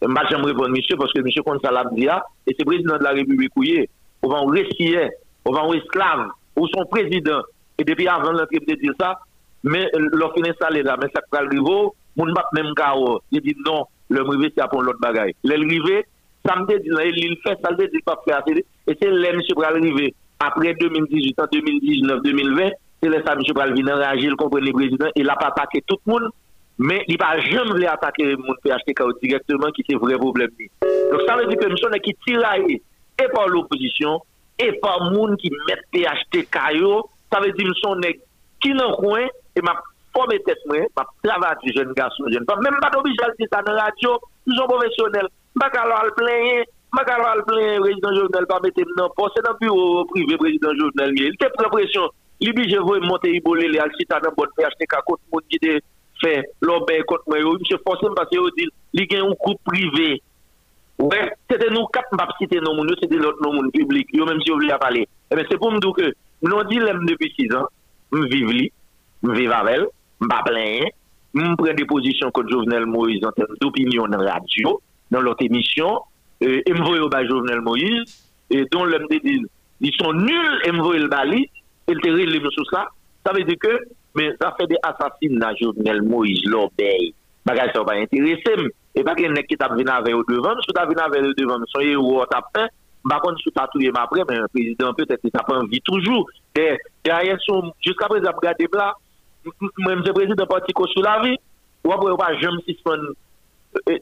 Je vais répondre, monsieur, parce que monsieur, comme ça l'a dit, ah, et c'est président de la République, oui, on va en réciller, on va en esclave, ou son président. Et depuis avant l'entrée de dire ça, mais l'on finit installé là, mais ça va le rivo, mon bat même carreau. Il dit non, le rivé, c'est pour l'autre bagaille. Le rivé, ça me dit, il fait, ça le dit pas faire. Et c'est là, monsieur, pour arriver après 2018, en 2019, 2020, c'est là ça, pour venir réagir, comprendre le président, il n'a pas attaqué tout le monde, mais il n'a jamais voulu attaquer le monde PHTK directement, qui c'est vrai problème. Donc ça veut dire que monsieur, qui tiraille, et par l'opposition, et par monde qui met PHTK, ça veut dire monsieur, qui dans le coin, et m'a formé tête, m'a travaillé jeune garçon, jeune femme, même pas obligé de dire ça dans la radio, ils sont professionnels, pas qu'à leur plaindre, leur plaindre, président Jovenel, pas mettre non, c'est dans le bureau privé, président Jovenel, il était pris pression, il bi je voye monte yi bole le al sita nan bon PHTK kont moun gide fe lobe kont mwen yo, mse fonse mpase yo di li gen yon kou prive. Ouè, se de nou kap mbap site nan moun yo, se de lot nan moun publik, yo menm si yo vle a pale. Ebe eh se pou mdou ke, mnon di lem depi 6 an, mviv li, mviv avel, mbap lenye, mpren deposisyon kont Jovenel Moïse an tem d'opinyon nan radyo, nan lot emisyon, e euh, mvoye ou ba Jovenel Moïse, e don lem de di, di son nul mvoye l bali, il te relève sous ça, ça veut dire que, mais ça fait des assassinats, Jovenel Moïse, l'obéi, bagage ça va intéresser, et pas qu'il y en a qui t'a venu avec au devant, si t'as venu avec au devant, son héros t'a peint, par contre, si t'as touillé après, mais un président peut-être qu'il t'a pas envie toujours, et, derrière son, jusqu'à présent, regardez là, même le président parti sous la vie, ou après, ou pas, je me suspends,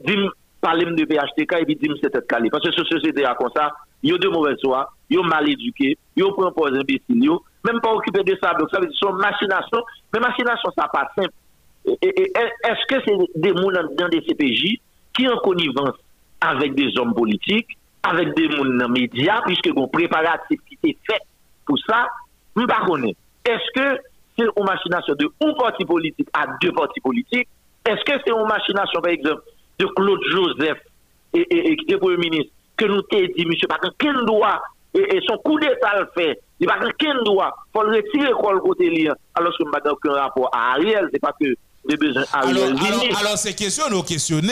dim, parler de PHTK, et puis dim, c'est être calé, parce que ce société a comme ça, yo de mauvaise foi, yo mal éduqué, yo prend pour imbécile, même pas occupé de ça. Donc ça veut dire son machination, mais machination, ça pas simple. Et- et- et Est-ce que c'est des gens dans des CPJ qui en connivence avec des hommes politiques, avec des gens dans les médias, puisque bon préparatif qui est fait pour ça, je ne sais pas. Est-ce que c'est une machination de un parti politique à deux partis politiques? Est-ce que c'est une machination, par exemple, de Claude Joseph et, et, et qui était Premier ministre, que nous t'ai dit, monsieur, par contre, quel doit, et, et son coup d'État le fait, il par contre, quel doit, faut le retirer quoi le côté lien, alors que je n'ai aucun rapport à Ariel, c'est pas que j'ai besoin Alors, d'Ariel. alors, Vini. alors ces questions, nous questionnons.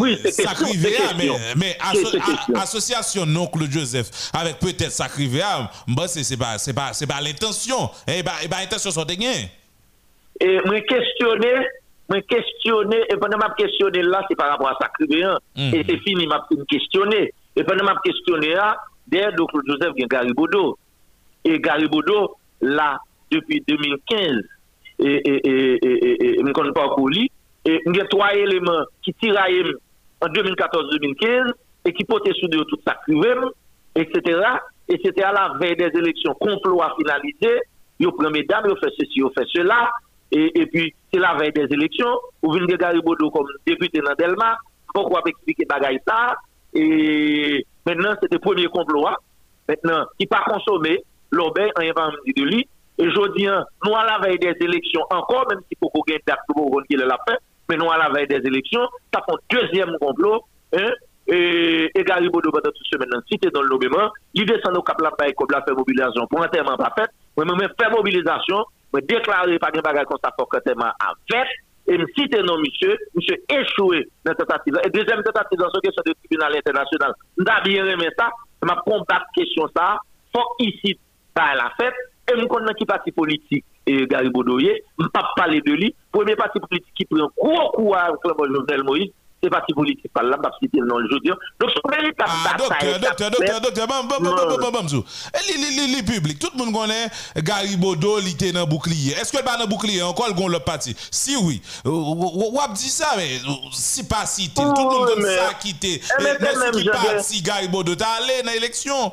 Oui, c'est question, mais, asso- a- association non Claude Joseph avec peut-être ça crivé, ah, bah, c'est pas, c'est pas, c'est pas l'intention. Eh ben, eh ben, l'intention sont des gains. Et me questionner, me questionner, et pendant ma questionner là, c'est par rapport à ça crivé, hein. Mhm. Et c'est fini, m'a me questionner. Et pendant ma questionner là, derrière donc Claude Joseph, il y a Garibodo. Et Garibodo, là, depuis 2015, et, et, et, et, ne connais pas lui, et il y a trois éléments qui tiraillent en 2014-2015 et qui portaient sur de tout ça etc. Et c'était à la veille des élections, complot a finalisé, ils prennent mesdames, ils fait ceci, ils fait cela, et, puis c'est la veille des élections, vous venez Garibodo comme député dans Delma, pourquoi expliquer bagaille ça, et maintenant c'était le premier complot, hein. maintenant, qui pas consommé, l'obé, on va me dire de lui, et je dis, hein, nous à la veille des élections, encore, même si qu'on gagne date pour gagne la fin, mais nous à la veille des élections, ça fait un deuxième complot, hein, et, et Garibodo pendant toute semaine, si t'es dans le nommement, il descend au cap la paille comme la fait mobilisation pour un terme pas fait, moi même faire mobilisation, me déclarer par des bagages comme ça pour que terme a fait, et me citer non monsieur, monsieur échoué dans la tentative. Et deuxième tentative dans ce question de tribunal international, n'a bien aimé ça, m'a combattre question ça, faut ici, ça la fête, et me connais qui parti politique et Garibodo, je ne pas parler de lui, premier parti politique qui prend gros coup à Jovenel Moïse, c'est parti politique par là, je citer le nom le jeudi. Donc, une véritable Ah, bataille. docteur, docteur, docteur, docteur, bam, bam, bam, bam, bam. Eh, li, li, li, li public, tout le monde connaît Garibodo, il était dans le bouclier. Est-ce que pas dans bouclier encore, le gon le parti? Si oui, euh, ou ou- ou ap dit ça, mais euh, si pas si, tout le monde connaît mais- ça qui était. Eh, mais si parti Garibodo, t'as allé dans l'élection?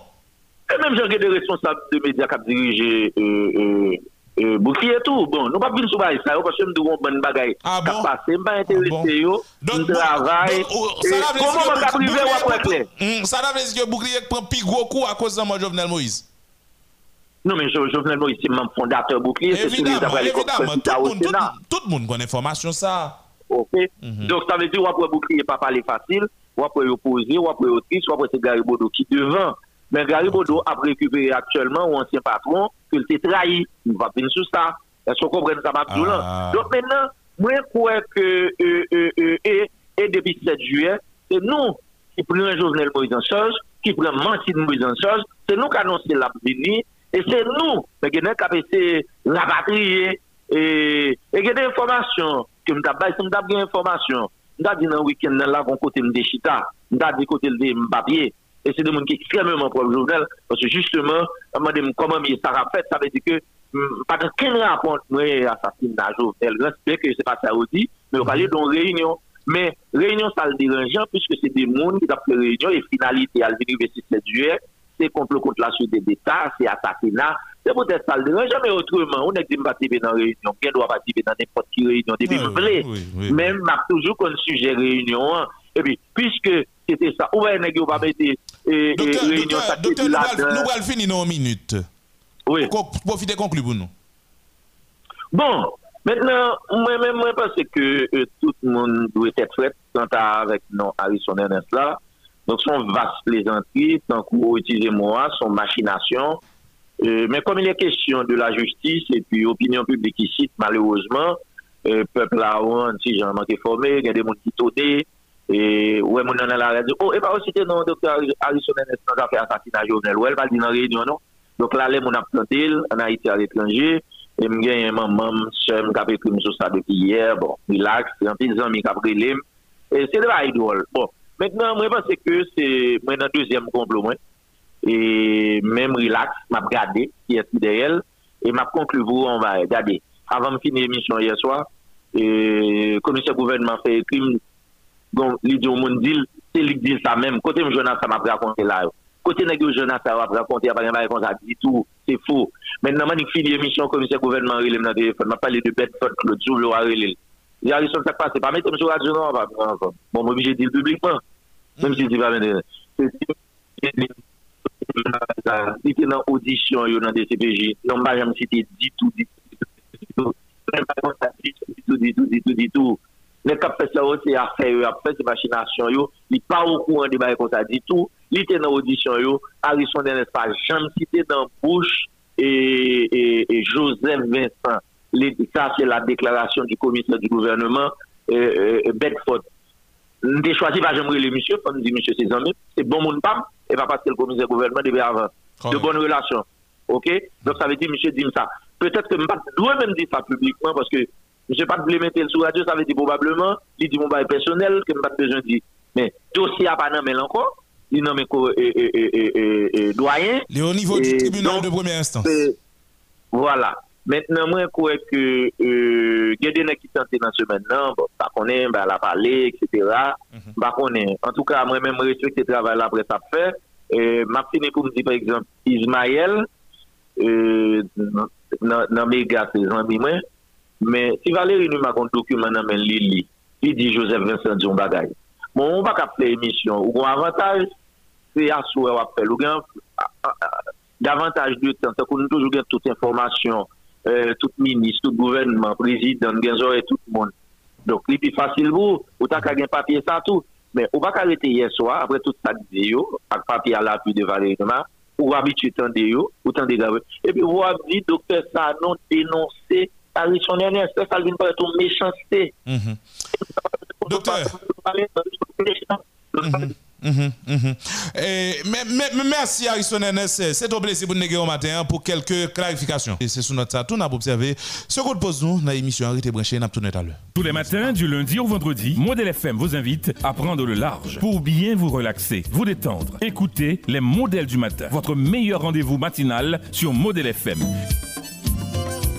Et même j'ai des responsables de médias qui ont dirigé euh, euh, euh, Bouclier et tout. Bon, nous pas venir sur ça, parce que nous devons bonne bagaille. Ah bon? Passé, pas intéressé, yo. Nous travaillons. Et Ça veut dire Comment on que bouclier ou après? clair? Hum, Ça veut dire que bouclier prend plus gros coup à cause de moi, Jovenel Moïse? Non, mais Jo- Jovenel Moïse, c'est même fondateur Bouclier. Évidemment, évidemment, tout le monde, connaît information ça. Ok. Donc, ça veut dire, après bouclier, pas parler facile, ou après opposé, ou après autrice, ou après c'est Garibodo qui devant. Men Garibodo ap rekupere aktuellement ou ansyen patron ke lte trahi. Ou va pin sou sa. Esko kompren sa map tou lan. Non? Ah. Don menan, mwen kouè ke e euh, euh, euh, depi 7 juye, se nou ki pren Jovenel Moïse en chanj, ki pren Mantine Moïse en chanj, se nou kanonsi la vini, e se nou, men genè kapese la patriye, e genè informasyon, ke mta bay se mta gen informasyon, mta di nan wikend nan la kon kote mdechita, mta di kote mde mbapye, et c'est des gens qui sont extrêmement pour Jovenel, parce que justement, demande comment ça a fait, ça veut dire que, hum, pas de quel rapport, moi, assassinat Jovenel, j'espère que c'est pas ça aussi, mais on parlait d'une réunion, mais réunion, ça le dérangeant, puisque c'est des gens qui ont fait réunion, et finalité, à l'université 7 juillet, c'est complot contre la société d'État, c'est assassinat, c'est peut-être ça le dérangeant, mais autrement, on est dit participer dans la réunion, bien doit participer dans n'importe quelle réunion, depuis Oui, oui, oui. même toujours comme sujet réunion, et puis, puisque c'était ça, nèg yo pas mettre réunion, ça docteur, nous allons- finir dans une minute. Oui. Profitez, conclure pour nous. Bon, maintenant, moi-même, moi, pense que euh, tout le monde doit être fait quant à avec non Harrison Ernest là. Donc, son vaste plaisanterie, tant qu'on utilise moi, son machination. Euh, mais comme il est question de la justice et puis opinion publique ici, malheureusement, euh, peuple là, si j'en manque formé, il y a des gens qui E ouè moun nan la radyo, oh, e pa ou site nan doktor Harrison Enes nan zafè asasina jounel, ouè l pal di nan reynyon nou. Dok la lè moun ap plantil, an a iti al etranje, e m gen yon mam mam, chèm kap ekrim sou sa depi yè, bon, relax, yon pil zan mi kap relem, e se deva idol. Bon, mèknen mwen panse ke se mwen nan deuxième komplo mwen, e mèm relax, m ap gade, ki eti de el, e m ap konkluvou an va gade. Avan m fin emisyon yè swa, e komisyon gouvernement fè ekrim, gon li di ou moun dil, se lik dil sa menm. Kote m jona sa m apre akonte la yo. Kote negyo jona sa apre akonte, apre m apre akonte, a di tou, se fo. Men nanman ik fili emisyon komise gouvernement relem nan telefon, ma pale de Bedford, le djou lo a relem. Ya rison sa pase, pa metem sou radyo nan, pa bon, mwen anfon. Bon, m obije dil publikman. Mem si di pa menen. Se di, di te nan audisyon yo nan DCPJ, nan m bajan m siti di tou, di tou, di tou, di tou, di tou, di tou, di tou, Les cap fait ça aussi faire, à faire ces machinations, yo. Il pas au courant des bails comme ça, dit tout. Il était dans audition, yo. Harrison n'est pas jamais cité dans bouche et, et, et Joseph Vincent. Les- ça, c'est la déclaration du commissaire du gouvernement, euh, euh, Bedford. Nous choisi pas jamais le monsieur, nous dire monsieur ses amis, c'est bon monde pas, et pas parce que le commissaire du gouvernement devait avoir de bonnes relations. OK? Donc ça veut dire monsieur dit ça. Peut-être que je dois même dire ça publiquement parce que je ne pas de le mettre sur radio, ça veut dire probablement, il dit mon bail personnel, que je pas besoin de dire. Mais dossier à pas encore, il nomme et- et- et doyen. Il est au niveau du tribunal de première instance. Voilà. Maintenant, moi, je crois que euh, il y a des gens qui tentent dans ce maintenant, bon, pas qu'on est, ben, la parler, etc. Pas qu'on est. En tout cas, moi-même, je respecte le travail après ça fait. Euh, m'a fini pour me dire, par exemple, Ismaël, euh, dans- mes gars, c'est amis, moi. Men, si Valérie nou makon dokumen nan men li li, li di Joseph Vincent Dion bagay. Mon, on pa kap le emisyon, ou kon avantaj, se aswe wapel, ou gen euh, euh, davantaj de tan, se kon nou toujou gen tout informasyon, euh, tout minis, tout gouvernement, prezident, gen zore tout moun. Donk li pi fasil bou, ou ta ka gen papye sa tout. Men, ou pa ka rete yeswa, apre tout sa di yo, ak papye ala pi de Valérie nou makon, ou wabit yu tan de yo, ou tan de gavè. E pi wabit, doktor sa non denonse, Sonner, c'est ça, vient paraître une méchanceté. Docteur. Mhm, mhm. Et, mais, mais- mais merci Harrison Ernest. C'est un plaisir pour nous au matin hein, pour quelques clarifications. Et c'est sur notre tout n'a pas observé. Ce qu'on pose nous dans l'émission Arrêtez branché, tout à l'heure. Tous les matins, du lundi au vendredi, Modèle FM vous invite à prendre le large pour bien vous relaxer, vous détendre. Écoutez les modèles du matin, votre meilleur rendez-vous matinal sur Modèle FM.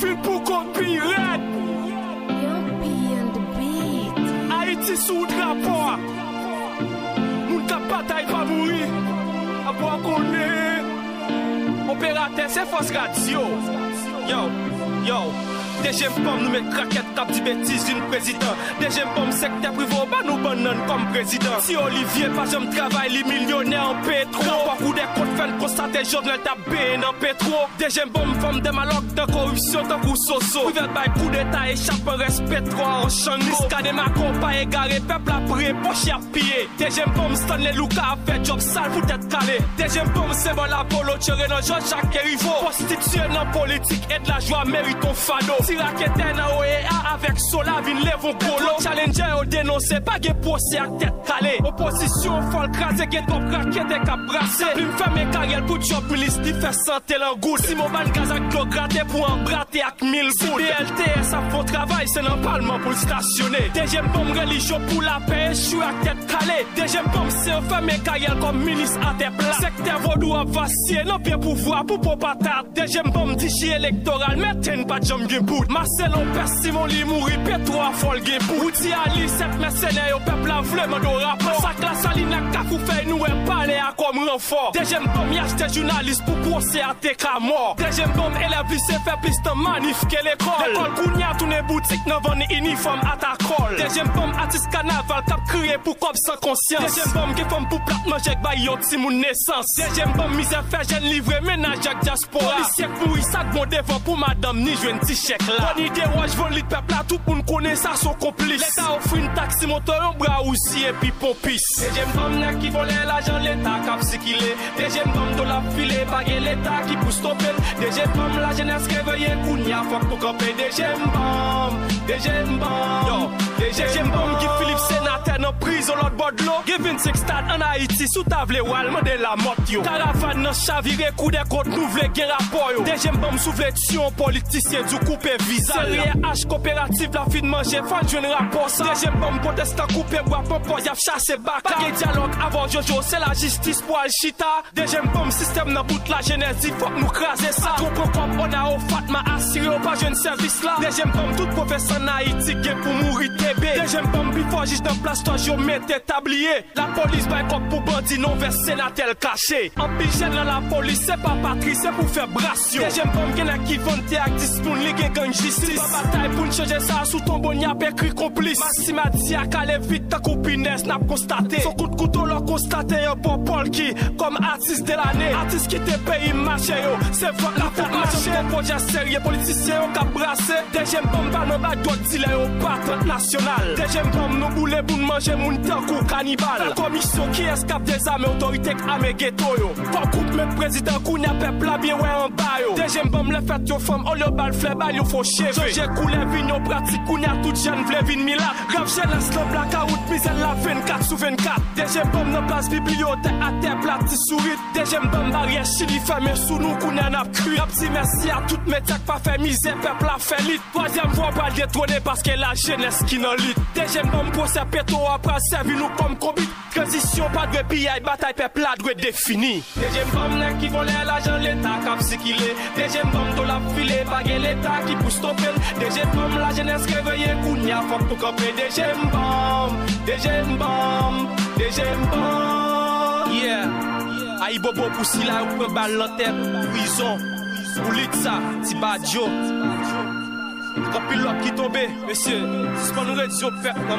vin pou kon piret Haiti sou drapoa Moun tap batay pa mouri Apo akone Operate se fos gats yo Yo, yo. Deuxième pomme, nous met craquette, cap di bêtise d'une président. Deuxième pomme, secteur privé, bah nous banane comme président. Si Olivier pas jamais travail, les millionnaires en pétro. Pas coup des comptes, fait constater journal tapé dans pétro. Deuxième pomme, femme de maloc, de corruption, tant coup soso. Privé by coup d'état, échappe respect trop en champ. Niska de ma compa égaré, peuple après, poche à pied. Deuxième pomme, Stanley Luca a fait job sale pour tête calé. Deuxième pomme, c'est bon Apollo, tiré dans Jean-Jacques Rivo. Prostituée dans politique et de la joie mérite ton fado. Si raquette dans OEA avec Sola, vin lève au colo. Challenger au dénoncé, pas de procès à tête calée. Opposition, folle crasé, get top raquette et cap brassé? Plume ferme carrière pour job, milice, qui fait santé l'en good. Si mon ban gaz ak glo gratte pour en bratter ak mille good. BLTS a font travail, c'est dans le parlement pour le stationner. Deuxième pomme religion pour la paix, je suis à tête calée. Deuxième pomme, c'est un ferme carrière comme ministre à tes plats. Secteur vaudou a vacillé, non bien pouvoir pour pour patate. Deuxième pomme, tichy électoral, mais t'es pas jam gen wout Marcel an pes Simon li mouri. Petro a fol gen bout Ti Ali sep mersene yo pepla vleman do rapor Sak la salina kakou fey nou e pale a kom renfor Dejem dom yache te jounalist pou kose a te ka mor Dejem dom elev li se fe plis te manif ke l'ekol L'ekol kounya toune boutik nan vane uniform ata kol Dejem dom atis kanaval kap kriye pou kop san konsyans Dejem dom ge fom pou plat manjek bay yo ti moun nesans Dejem dom mize fe jen livre menajak diaspora. Polisek mouri sak bon devan pou madam ni jwen ti chek Bonite waj von lit pepla, tout moun kone sa son komplis L'Etat ofri n taksi motor, yon bra ou si epi pompis. Deje m kom nek ki vole l'ajan, l'Etat kap sikile Deje m kom do la file, bagye l'Etat ki pou stopel Deje m kom la jenes kreveye, koun ya fok pou kope Deje m kom, deje m kom, deje m kom Ki Filip Senate nan priz ou lot bod lo Ge 26 stad an Haiti, sou tavle walman de la mot yo. Karafan nan chavire, kou de kote nou vle gen rapoy yo. Deje m kom souvle tsyon, politisyen djou koupe visa Seriye H kooperatif la fin manje fan jwen rapport sa Dejen bom protestant koupe bwa popo yap chase baka Page dialog avon jojo se la justice pou al chita Dejen bom système nan bout la genèse fok nou krasé ça. Trop pop on a au Fatma assuré au pas jeune service là. Dejen bom tout professeur en Haïti gen pou mourir TB Dejen bom before juge dans place toi yo mette tablier La police bay kop pou bandi non versé la tel caché En dans la police c'est pas patrie c'est pour faire Dejen bom gen a ki vante ak dispoun li gen gang jistis Mba batay pou n'cheje sa sou ton bon yap ekri komplis Masi mati ak ale vit tak ou pines nap konstate Son kout koutou lor konstate yon bon pol ki Kom artist de l'ane Artist ki te peyi mache yo. Se vwa la fote mache Mwen proje serye politisyen yo kap brase Deje mbom ba nan ba dwa dile yo patrant nasyonal Deje mbom nou boule pou n'manje moun tankou kanibal Fè komisyon ki eskap de zame otoritek ame geto yo. Fè koup men prezident kou nye pepla biye we an bayo Deje mbom le fet yo fom ol yo bal fle bal yo fò cheve Sonje koule vin yo pratique kou nya tout jen vle vin milat Rap jeunesse le black out misel la 24 sous 24 Dejen bom nan place bibliothèque à terre plati sourit Dejen bom barrière chili fermé sous nous kou nya nap cru. Rap si merci à tout métier qui pas fait misère peuple a fait lit. Troisième fois pas détrôné parce que la jeunesse qui nan lit Dejen bom procès péto après servi nous comme combit Transition pas de pillage bataille peuple la doit défini. Dejen bom nan qui volé l'argent l'état cap sikile Dejen bom to la filé bagé l'état qui pousse stopper. Dejen bom la jeunesse réveillée kounya faut pour camper. Dejen bom Dejen bom Dejen bom Yeah. Aïe bobo pour si la ou peut balle la tête. Prison. Pour ça ti badjo Quand pilote qui tombé monsieur Suspend nous radio perte dans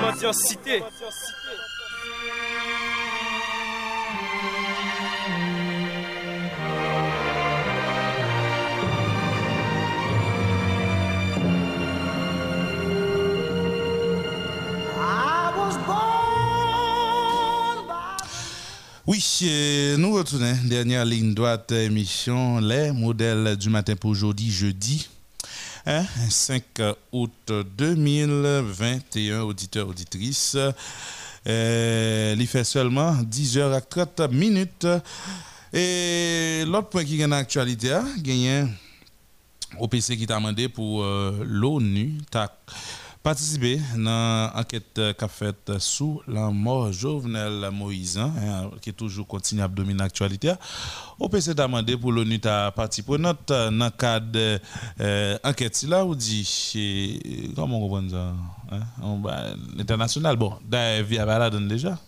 Oui, nous retournons. Dernière ligne droite émission, les modèles du matin pour aujourd'hui, jeudi. Hein, 5 août 2021, auditeurs, auditrices. Euh, il fait seulement 10h30 minutes. Et l'autre point qui est en actualité, hein, gagné au PC qui t'a demandé pour euh, l'ONU, participé dans l'enquête qu'a faite sous la mort Jovenel Moïse, hein, qui est toujours continue à dominer l'actualité. Au PC t'a demandé pour l'ONU ta partie prenante dans le cadre euh, enquête là, ou dit, eh, comment on comprend ça hein? On, L'international, bon, d'ailleurs, via la donne déjà.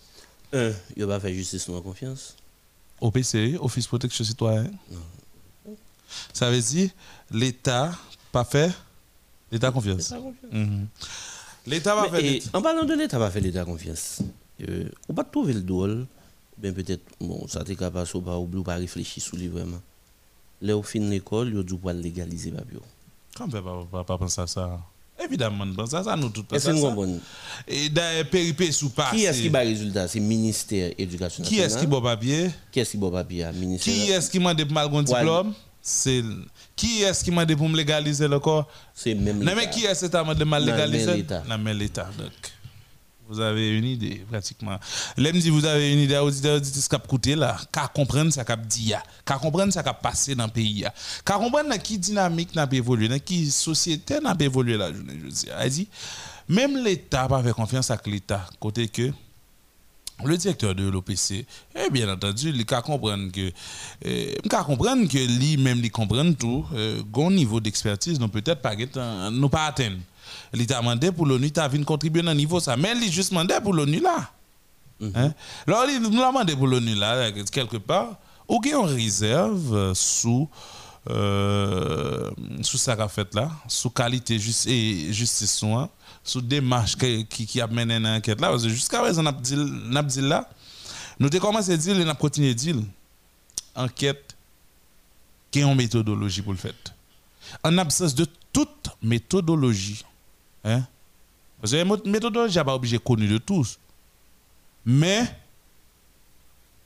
Un, il va faire justice sans confiance. OPC, Office Protection Citoyen. Ça veut dire l'État pas fait l'État confiance. L'État confiance. Mhm. Va faire en parlant de l'État, va faire l'État confiance. Euh, on va trouver le drôle, ben peut-être, bon, ça t'est capable, pas oublier, ou pas réfléchir sur lui vraiment. Là, au fin de l'école, il a dû légaliser Babio. Comment on peut pas, penser à ça? Évidemment, on pense à ça, nous tous pensons à ça. Et d'ailleurs, péripé sous passé. Qui est-ce qui bat résultat? C'est ministère éducation Qui nationale. est-ce qui boit papier? Qui est-ce qui bat papier Ministère. Qui est-ce qui m'a dit pour mal un diplôme? C'est qui est-ce qui m'a dit pour me légaliser le corps? C'est même Non mais qui est-ce qui m'a dit de mais légaliser? l'État. Non mais l'État. Donc, vous avez une idée pratiquement. L'aime dit vous avez une idée auditeur auditrice cap coûter là, qu'à comprendre ça cap dit qu'à comprendre ça cap passer dans le pays. Qu'à comprendre dans qui dynamique n'a pas évolué, dans qui société n'a pas évolué la journée je dis. Elle dit même l'État pas fait confiance à l'État côté que le directeur de l'OPC, eh bien entendu, il peut comprendre que, eh, comprendre que lui même il comprend tout, euh, gon niveau d'expertise, nous peut-être pas get- nous pas atteindre. Il t'a demandé pour l'ONU, t'as vu contribuer le niveau ça, mais il juste demandé pour l'ONU là. Hein? Alors il nous a demandé pour l'ONU là, quelque part, ou a une réserve euh, sous euh, sous ça qu'a fait là, sous qualité juste et justice soin, sous démarche qui, qui, a mené une enquête là, parce que jusqu'à présent, on a dit, là, nous avons commencé à dire et on a continué à dire, enquête qui a une méthodologie pour le faire. En absence de toute méthodologie, hein, parce que la méthodologie n'est pas obligé connue de tous, mais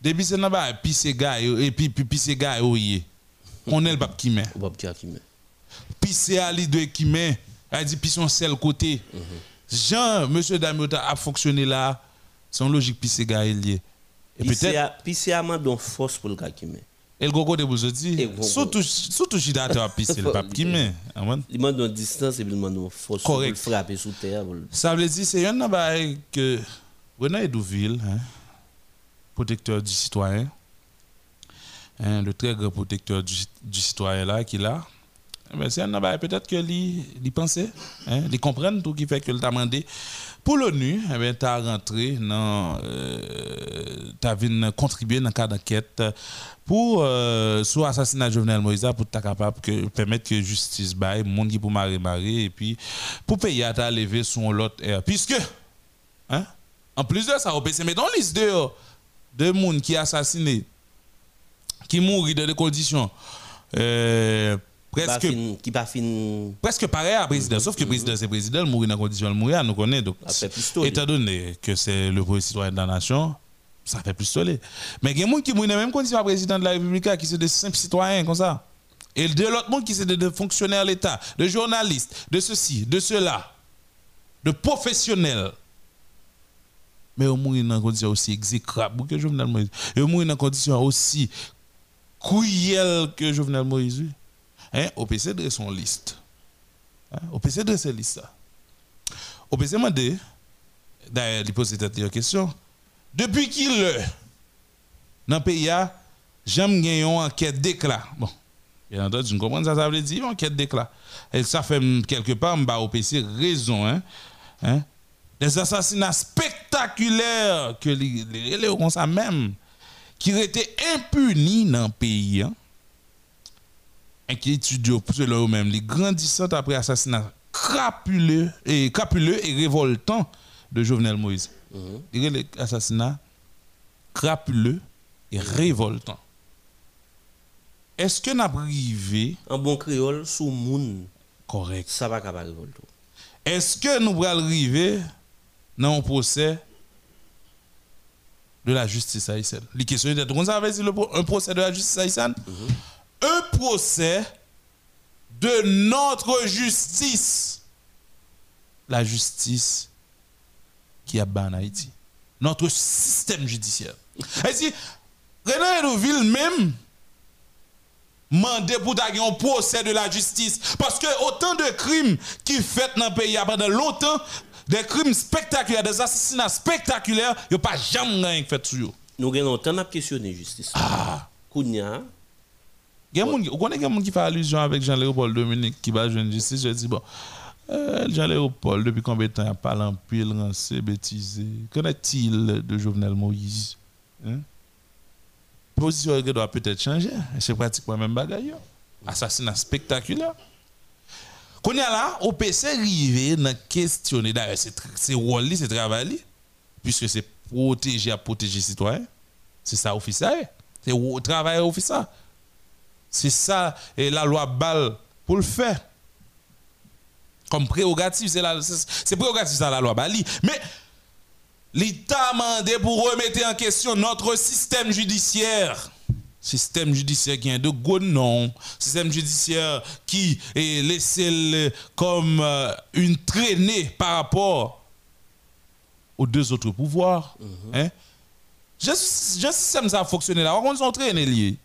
depuis c'est pas puis ces gars et puis puis ces gars on est le pape qui met. Qui a qui met. puis c'est Ali de qui met Elle dit, puis son seul côté. Jean, monsieur Damiota a fonctionné là, son logique, puis c'est est. Et peut-être, Puis c'est amant d'une force pour le gars qui met. et le gogo de vous dit, surtout, surtout, Chidato a pissé le pape qui met. Ouais. Il demande une distance et il demande une force pour le frapper sous terre. Ça veut dire, c'est un bail que Renan Edouville, hein, protecteur du citoyen, hein, le très grand protecteur du, du citoyen là, qu'il a, eh ben, c'est un peut-être que lui, il pensait, hein, il comprend tout qui fait que t'a demandé. Pour l'ONU, eh ben, tu as rentré dans. Euh, tu as contribué dans le cadre d'enquête pour euh, sur l'assassinat de Jovenel Moïse pour être capable que permettre que justice baille, monde qui pour marrer marrer et puis pour payer à ta lever son lot. Puisque, hein, en plus de ça, se mettre dans liste de, de monde qui assassiné, qui mourit dans des conditions euh, presque Qui pas fin. presque pareil à président, sauf que le président c'est président, il mourit dans les conditions de mourir, nous connaissons. Donc, fait pistolet. étant donné que c'est le premier citoyen de la nation, ça fait pistolet. Mais il y a des gens qui mourent dans conditions à président de la République, qui sont des simples citoyens comme ça. Et de l'autre monde qui sont des, fonctionnaires de l'État, de journalistes, de ceci, de cela, de professionnels. Mais ils mourent dans des conditions aussi exécrables que Jovenel Moïse. Ils mourent dans des conditions aussi cruelles que Jovenel Moïse. OPC de son liste. OPC de listes. ça. OPC m'a dit, d'ailleurs, il pose cette question. Depuis qu'il est dans le pays, j'aime gagner une enquête d'éclat. Bon, bien entendu, je comprends ça, ça veut dire enquête d'éclat. Et ça fait quelque part, m'a OPC raison. Hein, hein? Des assassinats spectaculaires que les, les, les même, qui étaient impunis dans le pays. Hein inquiétude pour cela eux-mêmes, les grandissantes après l'assassinat crapuleux et crapuleux et révoltant de Jovenel Moïse. Mm L'assassinat crapuleux et révoltant. Est-ce que n'a privé? En bon créole, sous moun, correct. Ça va capable révolter. Est-ce que nous allons arriver dans un procès de la justice haïtienne? Les questions d'être le pro- un procès de la justice haïtienne? Un procès de notre justice la justice qui a ban Haïti notre système judiciaire et si Renan Hérouville même mandé pour gagner un procès de la justice. Parce que autant de crimes qui fait dans le pays pendant longtemps, des crimes spectaculaires, des assassinats spectaculaires, il n'y a pas jamais rien fait sur eux. Nous avons longtemps à questionner justice. Ah. Kounia, Il y a des gens- Vous connaissez quelqu'un qui fait allusion avec Jean-Léopold Dominique qui va jouer une justice. Je dis, bon, euh, Jean-Léopold, depuis combien de temps il parle en pile, rancé, bêtisé? Qu'en est-il de Jovenel Moïse? Hein? Position doit peut-être changer. C'est pratiquement même bagaille. Assassinat spectaculaire. Qu'on y a là, au PC arrivé dans questionner, d'ailleurs, c'est tr- c'est travail, puisque c'est protéger à protéger les citoyens. C'est ça, officier. C'est travail officier. C'est ça, et la loi balle pour le faire. Comme prérogative, c'est la- c'est prérogative, ça, la loi Bali. Mais l'État a demandé pour remettre en question notre système judiciaire. Système judiciaire qui a de gros noms, système judiciaire qui est laissé comme euh, une traînée par rapport aux deux autres pouvoirs. Hein? Juste, juste système ça a fonctionné là. On liés.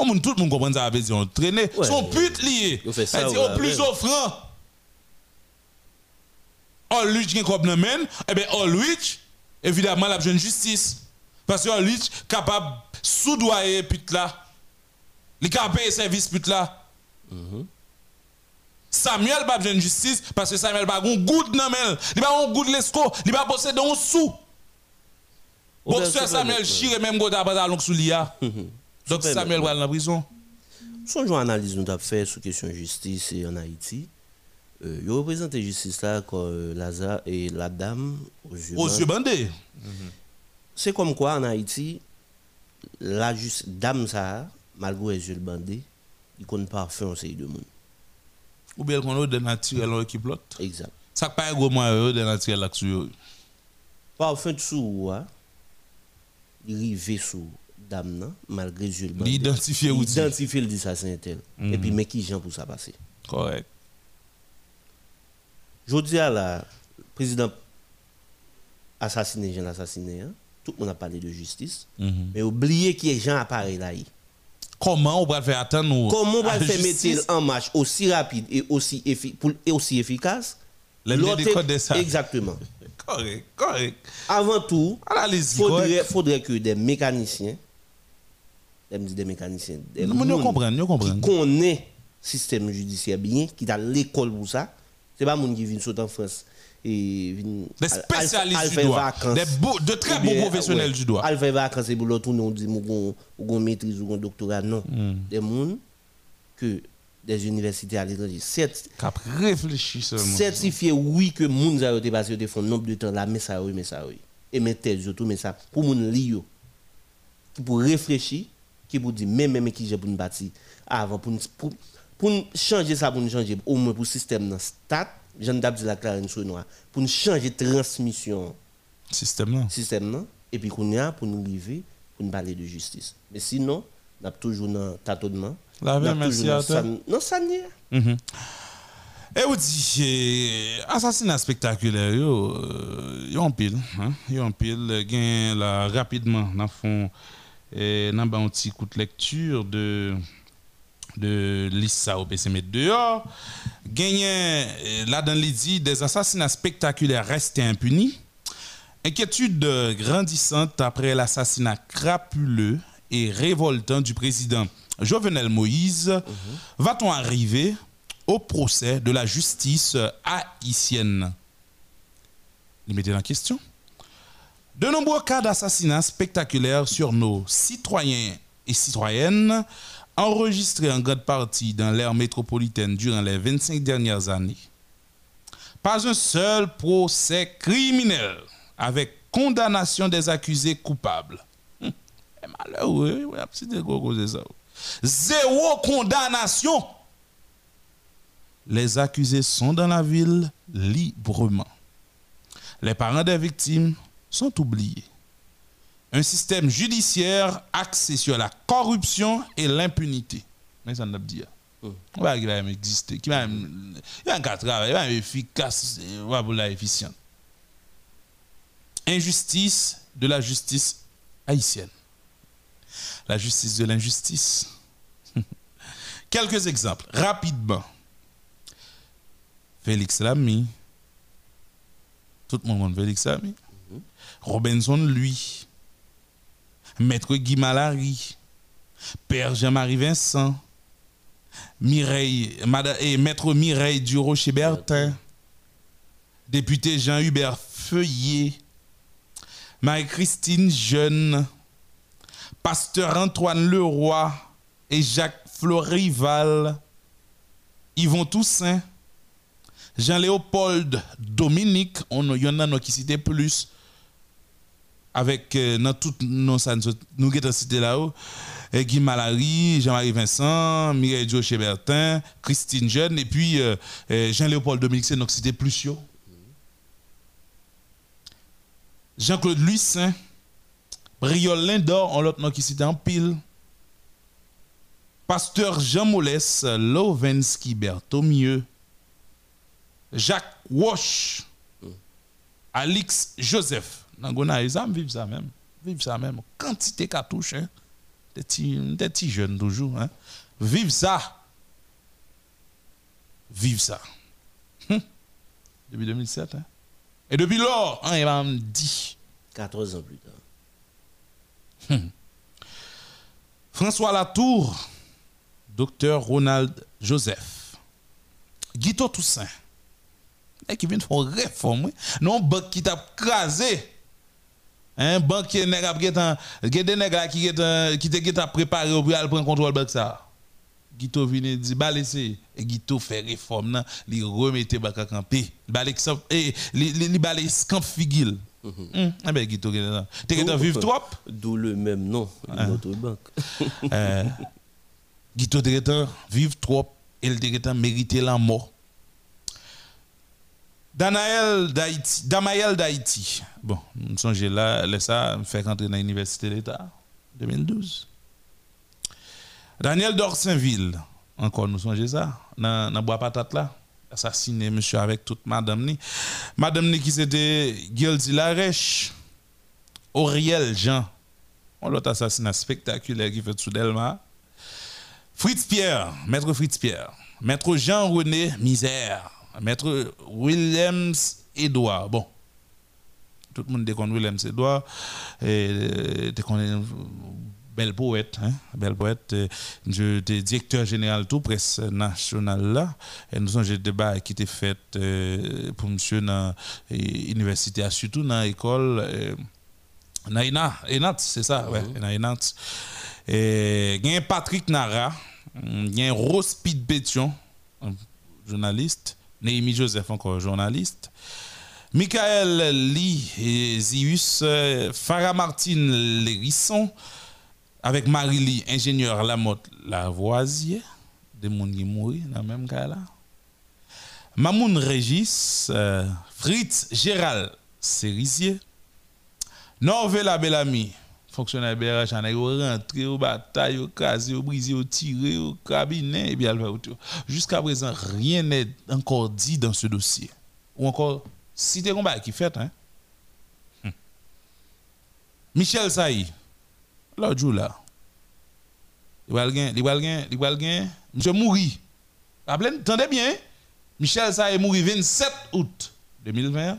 On monde- tout le monde comprend ça veut dire on traîné. Ouais. Sont putes liés. Ils fait ça, C'est-à-dire, ouais, au plus offrant. All rich qui comme men, eh bien all rich évidemment la jeune justice parce que all rich capable soudoyer pute là. Capable payer service pute là. Samuel pas besoin de justice parce que Samuel pas un goût dans mel. Il pas un goût de l'esco, il pas posséder un sou. Boxeur Samuel chire même après talon sous lia. Donc Samuel va dans la prison. Son analyse nous avons fait sur question de justice en Haïti. Euh, il représente la justice là comme euh, Lazare et la dame aux yeux Aux yeux bandés. C'est comme quoi en Haïti, la juste dame ça, malgré les yeux bandés, il connaît pas faire un série de monde. Ou bien qu'on a de naturel en équipe l'autre. Exact. Ça pas un gros de naturel là sur eux. Parfum sous hein, il rive sous dame malgré les yeux bandés. L'identifier ou. Identifier le dit ça c'est un tel. Mhm. Et puis mais qui gens pour ça passer? Correct. Je dis à la président assassiné, Jean assassiné, hein? tout le monde a parlé de justice, Mhm. mais oubliez qu'il y a Jean appareil là. y. Comment on va faire attendre nous Comment on va faire mettre en marche aussi rapide et aussi, effi- pour- et aussi efficace? L'autre- décoder ça. Exactement. Correct, correct. Avant tout, il faudrait, faudrait que des mécaniciens, des mécaniciens, des comprenons. qui connaissent le système judiciaire bien, qui est à l'école pour ça. Ce n'est pas monde qui vient sauter en France et Des spécialistes du droit. Des beaux- de très beaux professionnels du droit. Al faire vacances et pour l'autre on dit ou on maîtrise ou un doctorat. Non. Hmm. Des gens que des universités à l'étranger, certes, Cap seulement. certifié oui que moun a été passé de fond nombre de temps là mais ça oui mais ça oui et mais tel surtout mais ça pour yo qui pour réfléchir qui pour dire même même qui j'ai pour nous bâtir avant pour nous- pour pour changer ça pour nous changer au moins pour système dans stat j'en d'ab dit la clarine sur noir pour nous changer transmission. Système là. Système là. Et puis qu'on y a pour nous arriver pour nous parler de justice. Mais sinon on a toujours dans tâtonnement. La a veille, merci à toi. non ça n'y est. Mhm. Et vous dit, eh, assassinat spectaculaire, yo, euh, yo en pile, hein, yo en pile, gain là rapidement, dans fond, et dans un petit coup de lecture de de l'ISA dehors, gagné là dans l'idée des assassinats spectaculaires restés impunis, inquiétude grandissante après l'assassinat crapuleux et révoltant du président Jovenel Moïse, va-t-on arriver au procès de la justice haïtienne? Il mettait en question. De nombreux cas d'assassinats spectaculaires sur nos citoyens et citoyennes, enregistrés en grande partie dans l'ère métropolitaine durant les 25 dernières années. Pas un seul procès criminel avec condamnation des accusés coupables. Hum. Zéro condamnation. Les accusés sont dans la ville librement. Les parents des victimes sont oubliés. Un système judiciaire axé sur la corruption et l'impunité. Mais ça n'a pas dit. On va qu'il va exister. Qui va même, il va même travailler, il va même efficace, il va efficient. Injustice de la justice haïtienne. La justice de l'injustice. Quelques exemples, rapidement. Félix Lamy. Tout le monde Félix Lamy? Robinson, lui. Maître Guy Malary. Père Jean-Marie Vincent. Mireille, et Maître Mireille Durocher-Bertin. Député Jean-Hubert Feuillet. Marie-Christine Jeune. Pasteur Antoine Leroy et Jacques Florival. Yvon Toussaint. Jean-Léopold Dominique, on y en a qui citent plus avec euh, dans ça nous qui cité là-haut et Guy Malary, Jean-Marie Vincent, Mireille Bertin, Christine Jeune et puis euh, euh, Jean-Léopold Dominique c'est qui cité plus yo. Jean-Claude Lucin, Briol Lindor, on l'autre nom qui cité en pile. Pasteur Jean Molès, Lovensky Berthomieux, Jacques Wash, Alix Joseph. Dans Gonaïs, ça vive ça même. Vive ça même. Quantité cartouche, hein. Des petits, des petits jeunes toujours, hein. Vive ça. Vive ça. Hum. Depuis 2007, hein. Et depuis lors, hein, il m'a dit. 14 ans plus tard. Hum. François Latour, docteur Ronald Joseph, Guito Toussaint, et qui vient de faire une réforme, non, qui t'a crasé. Un banque qui est des nèg là qui getan qui te préparé pour aller prendre contrôle banque ça. Guito vient dit ba laisser et Guito fait réforme nan, li remette banque à camper. Ba l'exemple et li li li ba les camp figil. Hum, eh ben Guito getan. Te getan vivre trop. D'où le même nom, Hein. notre banque. Euh, Guito getan vivre trop et il getan mériter la mort. Danaël d'Haïti, Damaël d'Haïti. Bon, nous songe là, laisse ça, fait rentrer dans l'université d'État 2012. Daniel d'Orsainville, encore nous songe ça, dans dans bois patate là. assassiné monsieur avec toute madame ni. Madame ni qui c'était Gildi Larèche, Auriel Jean, on l'autre assassinat spectaculaire qui fait sous Delma. Fritz Pierre, maître Fritz Pierre, maître Jean-René Misère, maître Williams Edouard. Bon, tout le monde déconne Williams Edouard, et déconne bel poète, hein, bel poète. euh, Je étais directeur général tout presse nationale là. Et nous avons des débats qui étaient faits euh, pour monsieur dans l'université, surtout dans l'école. Euh, dans ENA, ENAT, c'est ça, ouais, dans ENAT. Et il y a Patrick Nara, il y a Rospide Pétion, journaliste, Néhémie Joseph, encore journaliste. Michael Lee et Zius, euh, Farah Martine Lérisson, avec Marie-Lie, ingénieur Lamotte Lavoisier, des gens qui dans le même cas là. Mamoun Régis, euh, Fritz Gérald Cerisier, Norvela Bellamy, fonctionnaire BRH, on est rentré au bataille, au casé, au brisé, au tiré, au cabinet, et bien. Jusqu'à présent, rien n'est encore dit dans ce dossier. Ou encore, si t'es combat qui fait, hein. Hmm. Michel Saï, l'autre jour là, il va le. Monsieur Mouri, attendez bien, Michel Saï est mort 27 août 2020,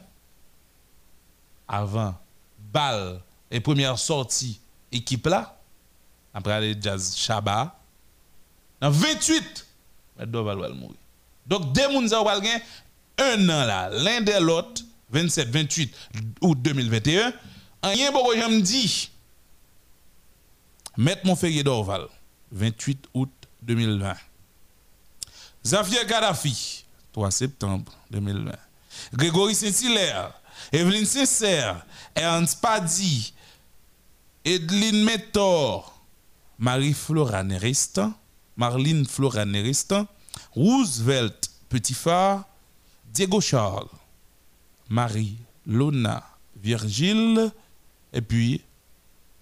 avant balle et première sortie équipe là, après aller jazz Chaba, dans 28, Meddo va mourir. Donc, deux ça va gagner un an là, l'un de l'autre, 27, 28 août 2021, rien beaucoup j'aime dit. Maître Montferrier d'Orval, 28 août 2020. Xavier Gaddafi, 3 septembre 2020. Grégory Saint-Hilaire, Evelyne Sincère, Ernst Paddy, Edline Métor, Marie-Flora Marlene Flora Nerestan, Roosevelt Petitfard, Diego Charles, Marie Lona Virgile, et puis